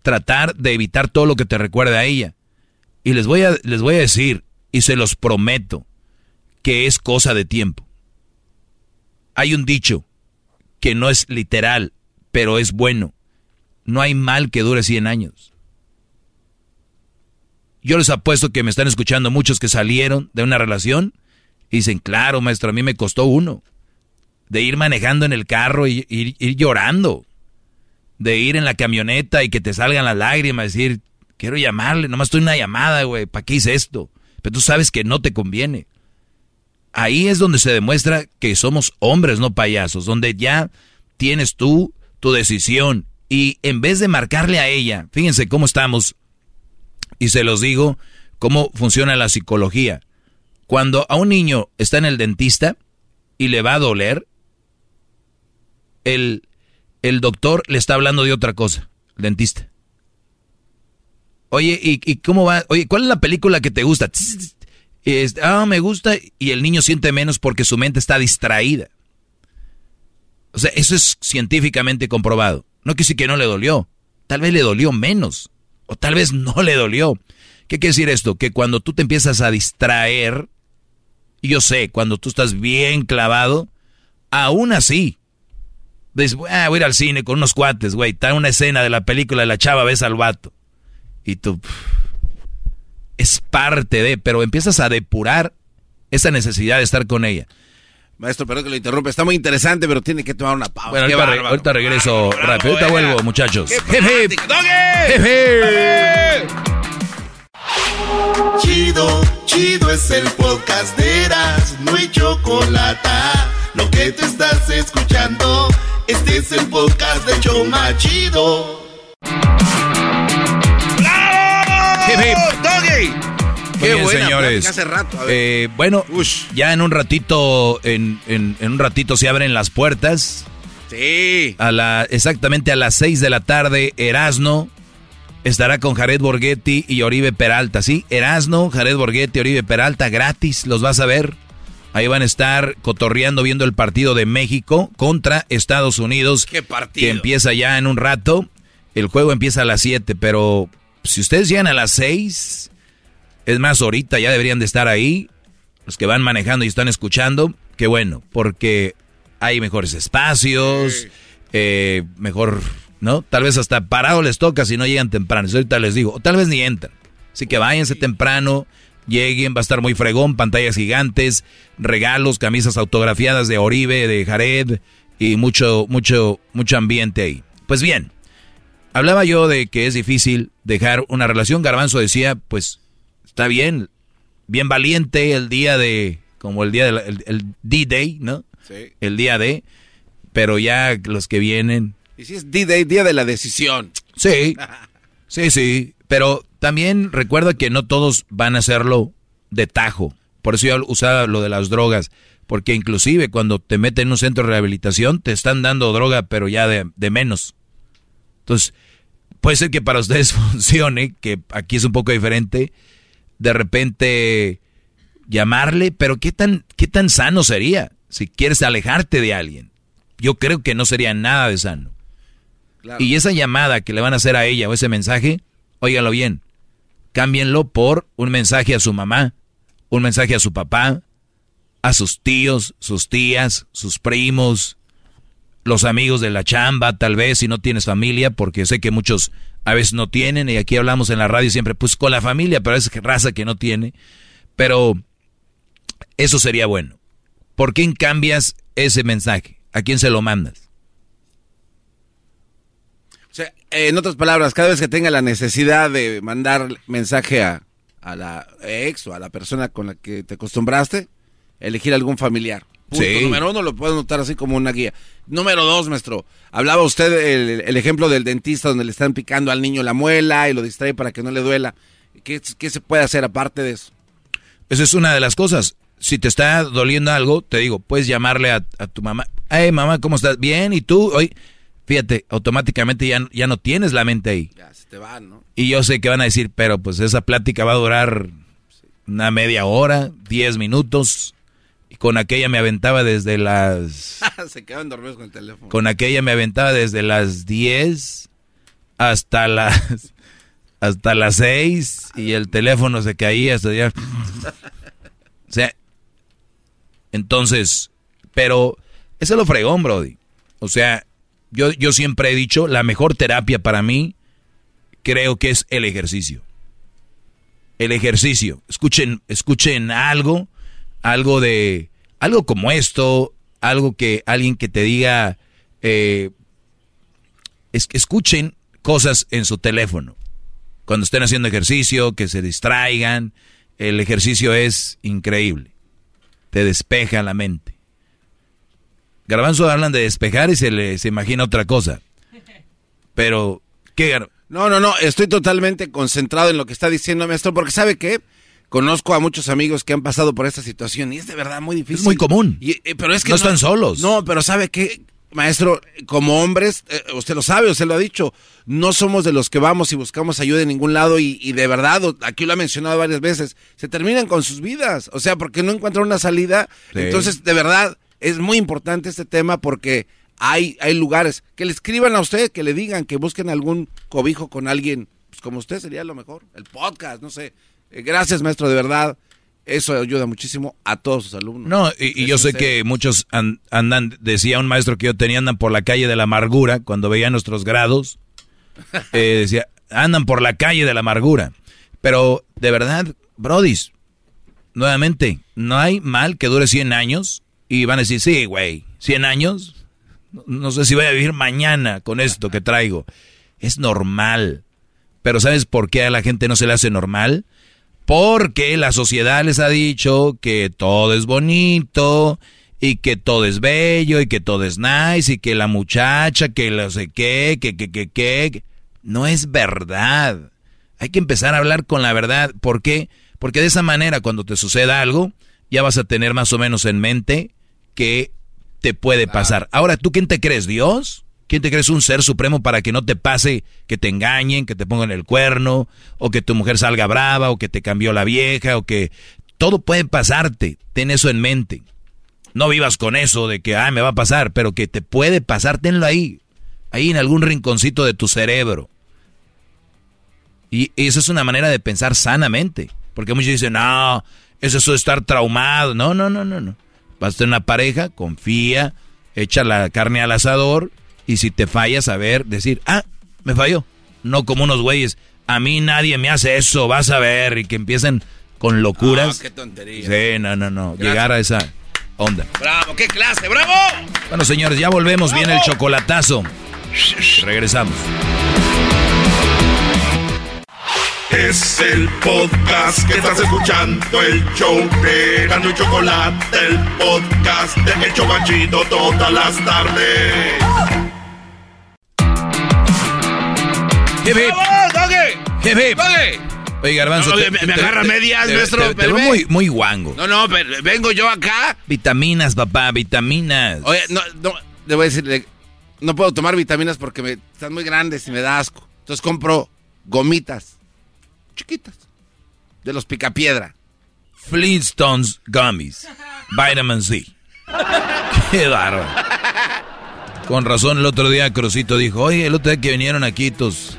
Tratar de evitar todo lo que te recuerde a ella. Y les voy a, les voy a decir, y se los prometo, que es cosa de tiempo. Hay un dicho que no es literal, pero es bueno. No hay mal que dure 100 años. Yo les apuesto que me están escuchando muchos que salieron de una relación y dicen, claro, maestro, a mí me costó uno. De ir manejando en el carro y ir, llorando. De ir en la camioneta y que te salgan las lágrimas, decir, quiero llamarle, nomás estoy una llamada, güey, ¿para qué hice esto? Pero tú sabes que no te conviene. Ahí es donde se demuestra que somos hombres, no payasos, donde ya tienes tú tu decisión y en vez de marcarle a ella, fíjense cómo estamos y se los digo cómo funciona la psicología. Cuando a un niño está en el dentista y le va a doler, el, el doctor le está hablando de otra cosa, dentista. Oye, ¿y, cómo va? Oye, ¿cuál es la película que te gusta? Ah, me gusta y el niño siente menos porque su mente está distraída. O sea, eso es científicamente comprobado. No que sí que no le dolió, tal vez le dolió menos. O tal vez no le dolió. ¿Qué quiere decir esto? Que cuando tú te empiezas a distraer, yo sé, cuando tú estás bien clavado, aún así, dices, ah, voy a ir al cine con unos cuates, güey, está una escena de la película de la chava ves al vato. Y tú, es parte de, pero empiezas a depurar esa necesidad de estar con ella. Maestro, perdón que lo interrumpe. Está muy interesante, pero tiene que tomar una pausa. Bueno, ahorita, regreso rápido. Ahorita vuelvo, muchachos. Chido, chido es el podcast de Eras. No hay chocolate. Lo que te estás escuchando, este es el podcast de Choma Chido. Señores. Hace rato, eh, bueno, ya en un ratito, en, un ratito se abren las puertas. Sí. A la, exactamente a las 6 de la tarde, Erasno estará con Jared Borghetti y Oribe Peralta, ¿sí? Erasno, Jared Borghetti, Oribe Peralta, gratis, los vas a ver. Ahí van a estar cotorreando viendo el partido de México contra Estados Unidos. ¿Qué partido? Que empieza ya en un rato. El juego empieza a las 7, pero si ustedes llegan a las 6, es más, ahorita ya deberían de estar ahí. Los que van manejando y están escuchando, qué bueno, porque hay mejores espacios, eh, mejor, ¿no? Tal vez hasta parado les toca si no llegan temprano. Eso ahorita les digo, o tal vez ni entran. Así que váyanse temprano, lleguen, va a estar muy fregón, pantallas gigantes, regalos, camisas autografiadas de Oribe, de Jared y mucho, mucho, mucho ambiente ahí. Pues bien, hablaba yo de que es difícil dejar una relación. Garbanzo decía, pues está bien, bien valiente el día de, como el día del el, D-Day, ¿no? Sí. El día de, pero ya los que vienen. Y si es D-Day, día de la decisión. Sí, sí, sí, pero también recuerda que no todos van a hacerlo de tajo. Por eso yo usaba lo de las drogas. Porque inclusive cuando te meten en un centro de rehabilitación te están dando droga, pero ya de, de menos. Entonces, puede ser que para ustedes funcione, que aquí es un poco diferente, de repente llamarle, pero ¿qué tan, qué tan sano sería si quieres alejarte de alguien? Yo creo que no sería nada de sano. Claro. Y esa llamada que le van a hacer a ella o ese mensaje, óigalo bien, cámbienlo por un mensaje a su mamá, un mensaje a su papá, a sus tíos, sus tías, sus primos, los amigos de la chamba, tal vez si no tienes familia, porque sé que muchos a veces no tienen, y aquí hablamos en la radio siempre, pues con la familia, pero es raza que no tiene. Pero eso sería bueno. ¿Por quién cambias ese mensaje? ¿A quién se lo mandas? O sea, en otras palabras, cada vez que tenga la necesidad de mandar mensaje a, a la ex o a la persona con la que te acostumbraste, elegir algún familiar. Punto. Sí. Número uno, lo puedo notar así como una guía. Número dos, maestro. Hablaba usted el, el ejemplo del dentista donde le están picando al niño la muela y lo distrae para que no le duela. ¿Qué, qué se puede hacer aparte de eso? Esa es una de las cosas. Si te está doliendo algo, te digo, puedes llamarle a, a tu mamá. Hey, mamá, ¿cómo estás? Bien, ¿y tú? Hoy, fíjate, automáticamente ya, ya no tienes la mente ahí. Ya se te van, ¿no? Y yo sé que van a decir, pero pues esa plática va a durar una media hora, diez minutos. Y con aquella me aventaba desde las... se quedan dormidos con el teléfono. Con aquella me aventaba desde las 10 hasta las hasta las 6 y el teléfono se caía hasta ya. O sea, entonces, pero eso es lo fregón, Brody. O sea, yo, yo siempre he dicho, la mejor terapia para mí creo que es el ejercicio. El ejercicio. Escuchen, escuchen algo, algo de, algo como esto, algo que alguien que te diga, eh, es, escuchen cosas en su teléfono. Cuando estén haciendo ejercicio, que se distraigan, el ejercicio es increíble. Te despeja la mente. Garbanzo hablan de despejar y se le se imagina otra cosa. Pero, ¿qué No, no, no, estoy totalmente concentrado en lo que está diciendo maestro, porque ¿sabe qué? Conozco a muchos amigos que han pasado por esta situación y es de verdad muy difícil. Es muy común. Y, eh, pero es que no, están solos. No, pero ¿sabe qué? Maestro, como hombres, eh, usted lo sabe, usted lo ha dicho, no somos de los que vamos y buscamos ayuda en ningún lado y, y de verdad, aquí lo ha mencionado varias veces, se terminan con sus vidas, o sea, porque no encuentran una salida. Sí. Entonces, de verdad, es muy importante este tema porque hay, hay lugares que le escriban a usted, que le digan, que busquen algún cobijo con alguien, pues como usted sería lo mejor, el podcast, no sé. Eh, Gracias, maestro, de verdad. Eso ayuda muchísimo a todos sus alumnos. No, y, yo sé que muchos an- andan, decía un maestro que yo tenía, andan por la calle de la amargura, cuando veía nuestros grados, eh, decía, andan por la calle de la amargura. Pero, de verdad, brodis, nuevamente, no hay mal que dure 100 años, y van a decir, sí, güey, 100 años, no, no sé si voy a vivir mañana con esto que traigo. Es normal. Pero ¿sabes por qué a la gente no se le hace normal? Porque la sociedad les ha dicho que todo es bonito y que todo es bello y que todo es nice y que la muchacha, que no sé qué, que, que, que, que. No es verdad. Hay que empezar a hablar con la verdad. ¿Por qué? Porque de esa manera cuando te suceda algo, ya vas a tener más o menos en mente que te puede pasar. Ahora, ¿tú quién te crees? ¿Dios? ¿Quién te crees un ser supremo para que no te pase que te engañen, que te pongan el cuerno, o que tu mujer salga brava, o que te cambió la vieja, o que todo puede pasarte? Ten eso en mente. No vivas con eso de que, ah, me va a pasar, pero que te puede pasar, tenlo ahí. Ahí en algún rinconcito de tu cerebro. Y eso es una manera de pensar sanamente. Porque muchos dicen, no, eso es estar traumado. No, no, no, no, no. Vas a tener una pareja, confía, echa la carne al asador y si te fallas, a ver, decir, ah, me falló. No como unos güeyes, a mí nadie me hace eso, vas a ver, y que empiecen con locuras. Ah, qué tontería. Sí, no, no, no. Llegar a esa onda. ¡Bravo! ¡Qué clase! ¡Bravo! Bueno, señores, ya volvemos. Viene el chocolatazo. Regresamos. Es el podcast que estás escuchando, el show de Gano y Chocolate, el podcast de Hecho Banchito todas las tardes. Hip, hip. Hip, hip. Oye, Garbanzo. No, te- me- te- me agarra te- medias, te- maestro, te- veo ve. muy, muy guango. No, no, pero vengo yo acá. Vitaminas, papá, vitaminas. Oye, no, no, le voy a decirle, no puedo tomar vitaminas porque me, están muy grandes y me da asco. Entonces compro gomitas chiquitas de los picapiedra. Flintstones Gummies. Vitamin C. Qué bárbaro. Con razón, el otro día Crucito dijo, oye, el otro día que vinieron aquí tus...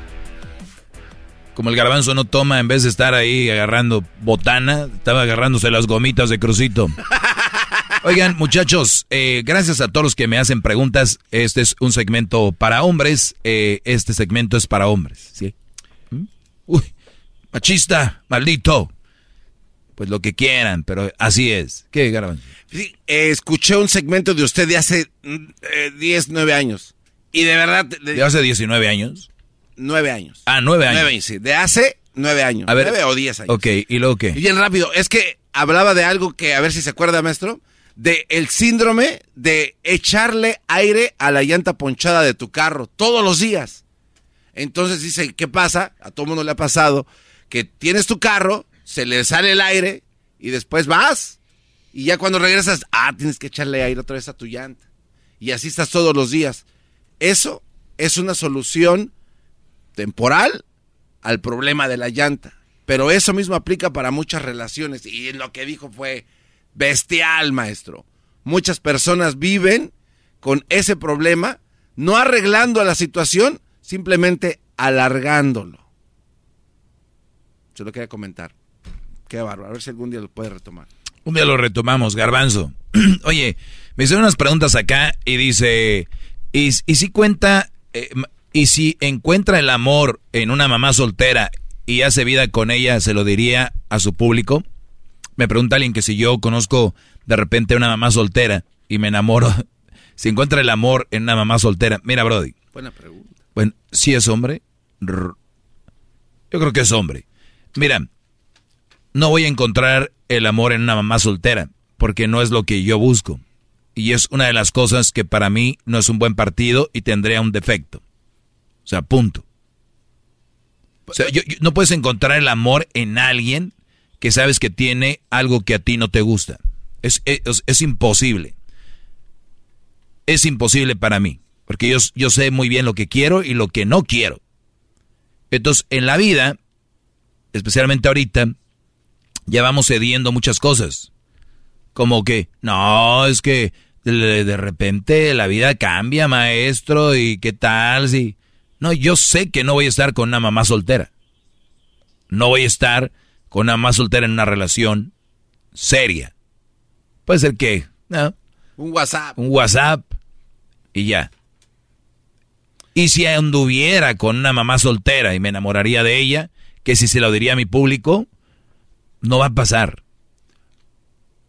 Como el garbanzo no toma, en vez de estar ahí agarrando botana, estaba agarrándose las gomitas de Crucito. Oigan, muchachos, eh, gracias a todos los que me hacen preguntas. Este es un segmento para hombres. eh, este segmento es para hombres, ¿sí? ¿Mm? Uy, machista, maldito. Pues lo que quieran, pero así es. ¿Qué, garbanzo? Sí, eh, escuché un segmento de usted de hace mm, eh, 10, 9 años. Y de verdad... De, ¿De hace 19 años? 9 años. Ah, 9 años. 9 sí. De hace 9 años. A ver, 9 o 10 años. Ok, ¿y luego qué? Bien rápido, es que hablaba de algo que, a ver si se acuerda, maestro, de el síndrome de echarle aire a la llanta ponchada de tu carro todos los días. Entonces dice, ¿qué pasa? A todo mundo le ha pasado que tienes tu carro, se le sale el aire y después vas. Y ya cuando regresas, ah, tienes que echarle aire otra vez a tu llanta. Y así estás todos los días. Eso es una solución temporal al problema de la llanta. Pero eso mismo aplica para muchas relaciones. Y lo que dijo fue bestial, maestro. Muchas personas viven con ese problema, no arreglando la situación, simplemente alargándolo. Se lo quería comentar. Qué bárbaro. A ver si algún día lo puede retomar. Un día lo retomamos, garbanzo. Oye, me hicieron unas preguntas acá y dice, ¿y, y si cuenta, eh, y si encuentra el amor en una mamá soltera y hace vida con ella, se lo diría a su público? Me pregunta alguien que si yo conozco de repente una mamá soltera y me enamoro, si encuentra el amor en una mamá soltera, mira Brody, Buena pregunta. bueno, si es hombre, yo creo que es hombre. Mira, no voy a encontrar el amor en una mamá soltera, porque no es lo que yo busco. Y es una de las cosas que para mí no es un buen partido y tendría un defecto. O sea, punto. O sea, yo- no puedes encontrar el amor en alguien que sabes que tiene algo que a ti no te gusta. Es, es, imposible. Es imposible para mí, porque yo, yo sé muy bien lo que quiero y lo que no quiero. Entonces, en la vida, especialmente ahorita, ya vamos cediendo muchas cosas. Como que, no, es que de, de repente la vida cambia, maestro, y qué tal si... No, yo sé que no voy a estar con una mamá soltera. No voy a estar con una mamá soltera en una relación seria. Puede ser que, no, Un WhatsApp. un WhatsApp y ya. Y si anduviera con una mamá soltera y me enamoraría de ella, que si se lo diría a mi público, no va a pasar.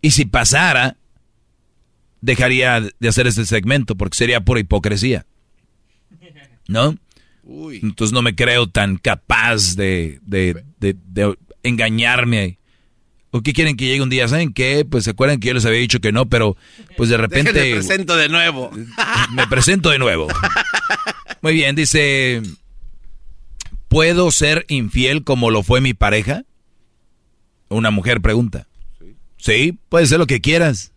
Y si pasara, dejaría de hacer este segmento porque sería pura hipocresía. ¿No? Uy. Entonces no me creo tan capaz de, de, de- de engañarme. ¿O qué quieren que llegue un día? ¿Saben qué? Pues se acuerdan que yo les había dicho que no, pero pues de repente... Déjenme presento de nuevo. Me presento de nuevo. Muy bien, dice, ¿puedo ser infiel como lo fue mi pareja? Una mujer pregunta. Sí, puede ser lo que quieras.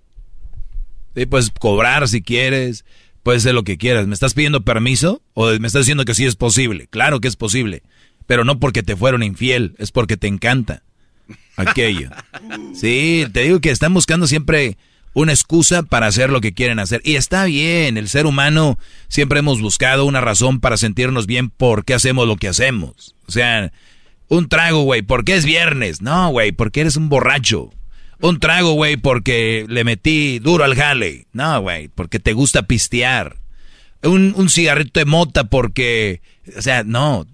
Sí, puedes cobrar si quieres, puede ser lo que quieras. ¿Me estás pidiendo permiso o me estás diciendo que sí es posible? Claro que es posible, pero no porque te fueron infiel, es porque te encanta aquello. Sí, te digo que están buscando siempre una excusa para hacer lo que quieren hacer. Y está bien, el ser humano siempre hemos buscado una razón para sentirnos bien por qué hacemos lo que hacemos. O sea, un trago, güey, porque es viernes. No, güey, porque eres un borracho. Un trago, güey, porque le metí duro al jale. No, güey, porque te gusta pistear. Un, un cigarrito de mota porque, o sea, no, o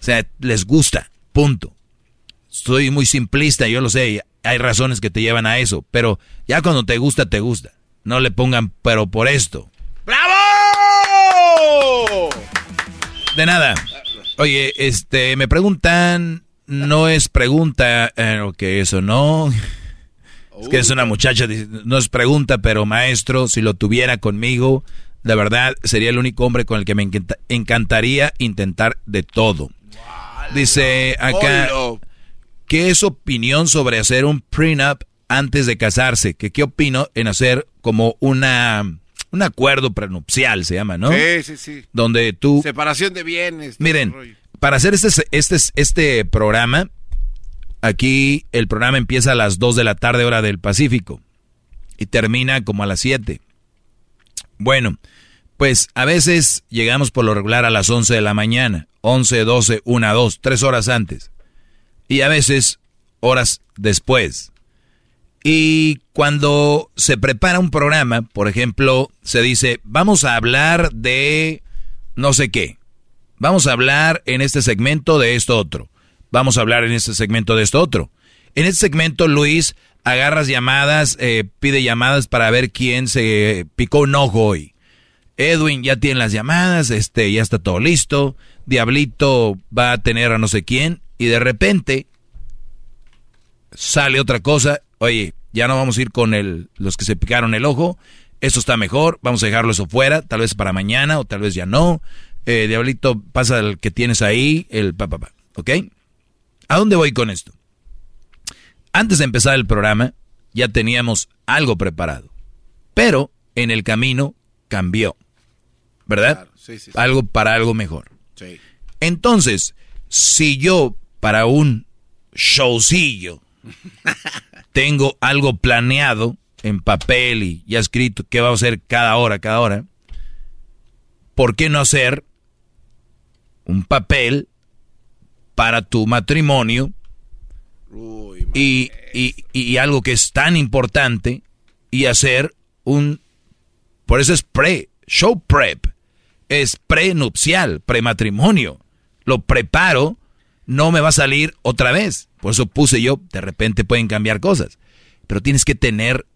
sea, les gusta, punto. Soy muy simplista, yo lo sé, hay razones que te llevan a eso, pero ya cuando te gusta, te gusta. No le pongan, pero por esto. ¡Bravo! De nada. Oye, este, me preguntan, no es pregunta, eh, ok, eso no. Es que es una muchacha, no es pregunta, pero maestro, si lo tuviera conmigo, de verdad sería el único hombre con el que me encantaría intentar de todo. Dice acá, ¿qué es opinión sobre hacer un prenup antes de casarse? ¿Qué, ¿Qué opino en hacer como una un acuerdo prenupcial se llama, ¿no? Sí, sí, sí. Donde tú... Separación de bienes. Miren, para hacer este, este, este programa, aquí el programa empieza a las 2 de la tarde hora del Pacífico y termina como a las 7. Bueno, pues a veces llegamos por lo regular a las 11 de la mañana, 11, 12, 1, 2, 3 horas antes. Y a veces horas después. Y cuando se prepara un programa, por ejemplo, se dice, vamos a hablar de no sé qué. Vamos a hablar en este segmento de esto otro. Vamos a hablar en este segmento de esto otro. En este segmento, Luis, agarras llamadas, eh, pide llamadas para ver quién se picó un ojo hoy. Edwin ya tiene las llamadas, este, ya está todo listo. Diablito va a tener a no sé quién. Y de repente sale otra cosa oye, ya no vamos a ir con el, los que se picaron el ojo, esto está mejor, vamos a dejarlo eso fuera, tal vez para mañana o tal vez ya no. Eh, Diablito, pasa el que tienes ahí, el papá, pa, ¿ok? ¿A dónde voy con esto? Antes de empezar el programa, ya teníamos algo preparado, pero en el camino cambió, ¿verdad? sí, sí, algo para algo mejor. Entonces, si yo para un showcillo tengo algo planeado en papel y ya escrito qué va a hacer cada hora, cada hora, ¿por qué no hacer un papel para tu matrimonio y, y, algo que es tan importante y hacer un... Por eso es pre, show prep, es prenupcial, prematrimonio. Lo preparo, no me va a salir otra vez. Por eso puse yo, de repente pueden cambiar cosas. Pero tienes que tener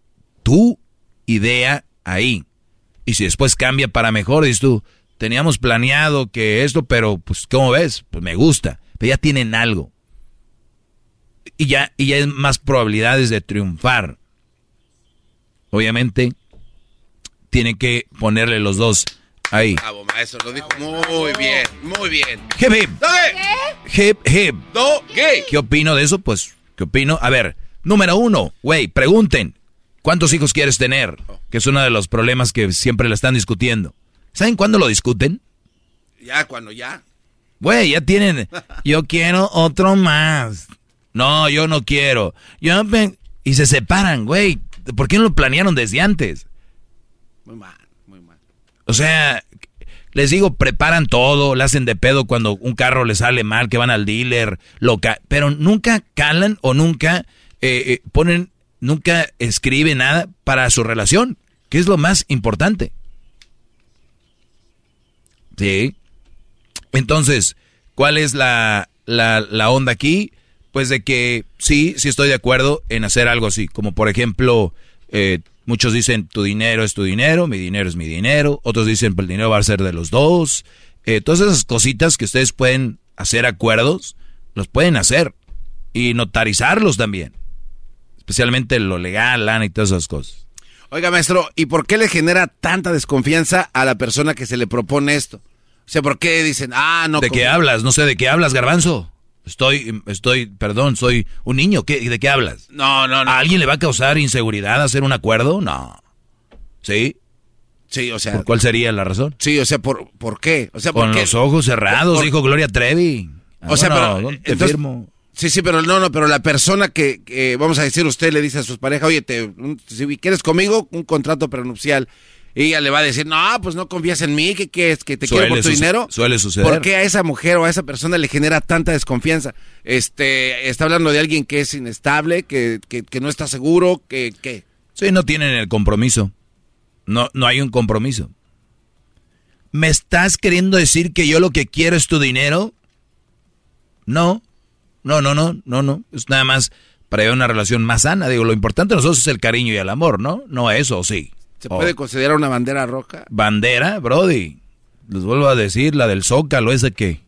tu idea ahí. Y si después cambia para mejor, dices tú, teníamos planeado que esto, pero pues, ¿cómo ves? Pues me gusta. Pero ya tienen algo. Y ya, y ya hay más probabilidades de triunfar. Obviamente, tiene que ponerle los dos Ahí. Bravo, maestro, lo dijo muy bien, muy bien. Hip hip. Hip hip. ¿Qué? ¿Qué opino de eso? Pues, ¿qué opino? A ver, número uno, güey, pregunten. ¿Cuántos hijos quieres tener? Que es uno de los problemas que siempre le están discutiendo. ¿Saben cuándo lo discuten? Ya, cuando ya. Güey, ya tienen. Yo quiero otro más. No, yo no quiero. Yo y se separan, güey. ¿Por qué no lo planearon desde antes? Muy mal. O sea, les digo, preparan todo, le hacen de pedo cuando un carro les sale mal, que van al dealer, loca, pero nunca calan o nunca eh, eh, ponen, nunca escriben nada para su relación, que es lo más importante. Sí. Entonces, ¿cuál es la, la, la onda aquí? Pues de que sí, sí estoy de acuerdo en hacer algo así, como por ejemplo, eh, Muchos dicen, tu dinero es tu dinero, mi dinero es mi dinero. Otros dicen, pues el dinero va a ser de los dos. Eh, todas esas cositas que ustedes pueden hacer acuerdos, los pueden hacer. Y notarizarlos también. Especialmente lo legal, lana y todas esas cosas. Oiga, maestro, ¿y por qué le genera tanta desconfianza a la persona que se le propone esto? O sea, ¿por qué dicen, ah, no... ¿De qué hablas? No sé, ¿de qué hablas, garbanzo? Estoy, estoy, perdón, soy un niño. ¿Qué, ¿De qué hablas? No, no, no. ¿A alguien le va a causar inseguridad hacer un acuerdo? No. ¿Sí? Sí, o sea. ¿Cuál sería la razón? Sí, o sea, ¿por, por qué? O sea, ¿por Con qué? los ojos cerrados, Por- dijo Gloria Trevi. Ah, O sea, bueno, pero. ¿dónde te entonces- firmo? Sí, sí, pero no, no, pero la persona que, que, vamos a decir, usted le dice a sus parejas, oye, te, un- si quieres conmigo, un contrato prenupcial. Y ella le va a decir, no, pues no confías en mí. ¿Que te quiero por tu dinero? suele suceder. ¿Por qué a esa mujer o a esa persona le genera tanta desconfianza? Este, está hablando de alguien que es inestable, que, que, que no está seguro, que, que... Sí, no tienen el compromiso. No, no hay un compromiso. ¿Me estás queriendo decir que yo lo que quiero es tu dinero? No, no, no, no, no, no. Es nada más para llevar una relación más sana. Digo, lo importante de nosotros es el cariño y el amor, ¿no? No eso, sí. ¿Se Oh. puede considerar una bandera roja? Bandera, Brody. Les vuelvo a decir, la del Zócalo, ese que.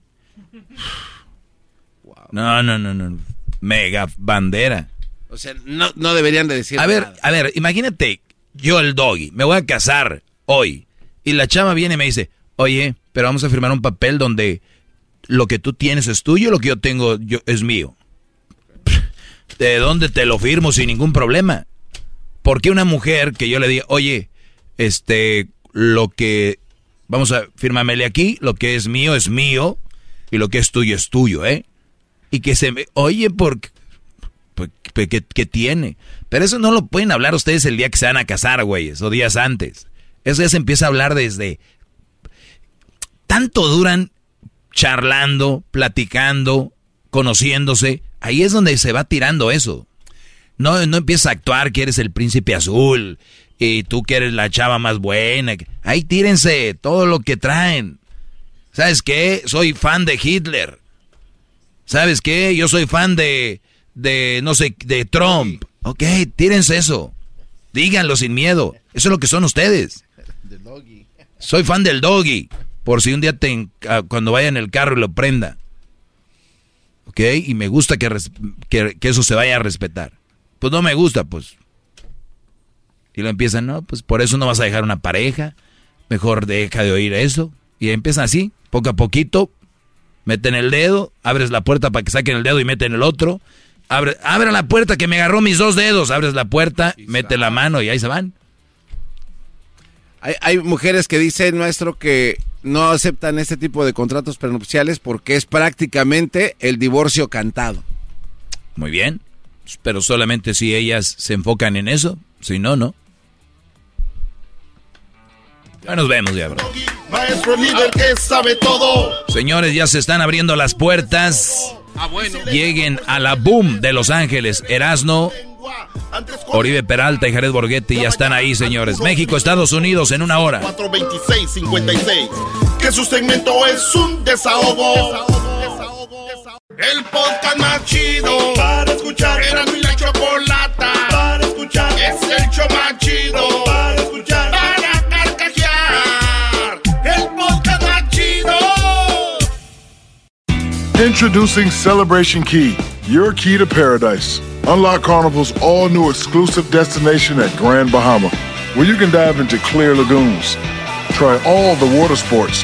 No, no, no, no. Mega bandera. O sea, no, no deberían de decir A ver, nada. a ver, imagínate, yo el doggy, me voy a casar hoy. Y la chava viene y me dice, oye, pero vamos a firmar un papel donde lo que tú tienes es tuyo, lo que yo tengo yo, es mío. ¿De dónde te lo firmo sin ningún problema? ¿Por qué una mujer que yo le diga, oye, este, lo que, vamos a, fírmamele aquí, lo que es mío es mío y lo que es tuyo es tuyo, ¿eh? Y que se me, oye, ¿por? Pues, pues, ¿qué, qué tiene? Pero eso no lo pueden hablar ustedes el día que se van a casar, güeyes, o días antes. Eso ya se empieza a hablar desde... Tanto duran charlando, platicando, conociéndose. Ahí es donde se va tirando eso. No, no empiezas a actuar que eres el príncipe azul y tú que eres la chava más buena. Ahí tírense todo lo que traen. ¿Sabes qué? Soy fan de Hitler. ¿Sabes qué? Yo soy fan de, de, no sé, de Trump. Ok, tírense eso. Díganlo sin miedo. Eso es lo que son ustedes. Soy fan del doggy. Por si un día te, ah, cuando vaya en el carro y lo prenda. ¿Ok? Y me gusta que eso se vaya a respetar. Pues no me gusta, pues. Y lo empiezan, no, pues por eso no vas a dejar una pareja. Mejor deja de oír eso. Y empiezan así, poco a poquito. Meten el dedo, abres la puerta para que saquen el dedo y meten el otro. Abre, abre la puerta que me agarró mis dos dedos. Abres la puerta, mete la mano y ahí se van. Hay, hay mujeres que dicen, nuestro, que no aceptan este tipo de contratos prenupciales porque es prácticamente el divorcio cantado. Muy bien. Pero solamente si ellas se enfocan en eso. Si no, no. Ya nos vemos, ya, bro. Maestro líder que sabe todo. Señores, ya se están abriendo las puertas. Lleguen a la boom de Los Ángeles. Erasno, Oribe Peralta y Jared Borghetti ya están ahí, señores. México, Estados Unidos en una hora. 426-56. Que su segmento es un desahogo. El podcast más chido para escuchar. Era mi la chocolata para escuchar. Es el show más chido para escuchar. Para carcajear. El podcast más chido. Introducing Celebration Key, your key to paradise. Unlock Carnival's all new exclusive destination at Grand Bahama, where you can dive into clear lagoons, try all the water sports,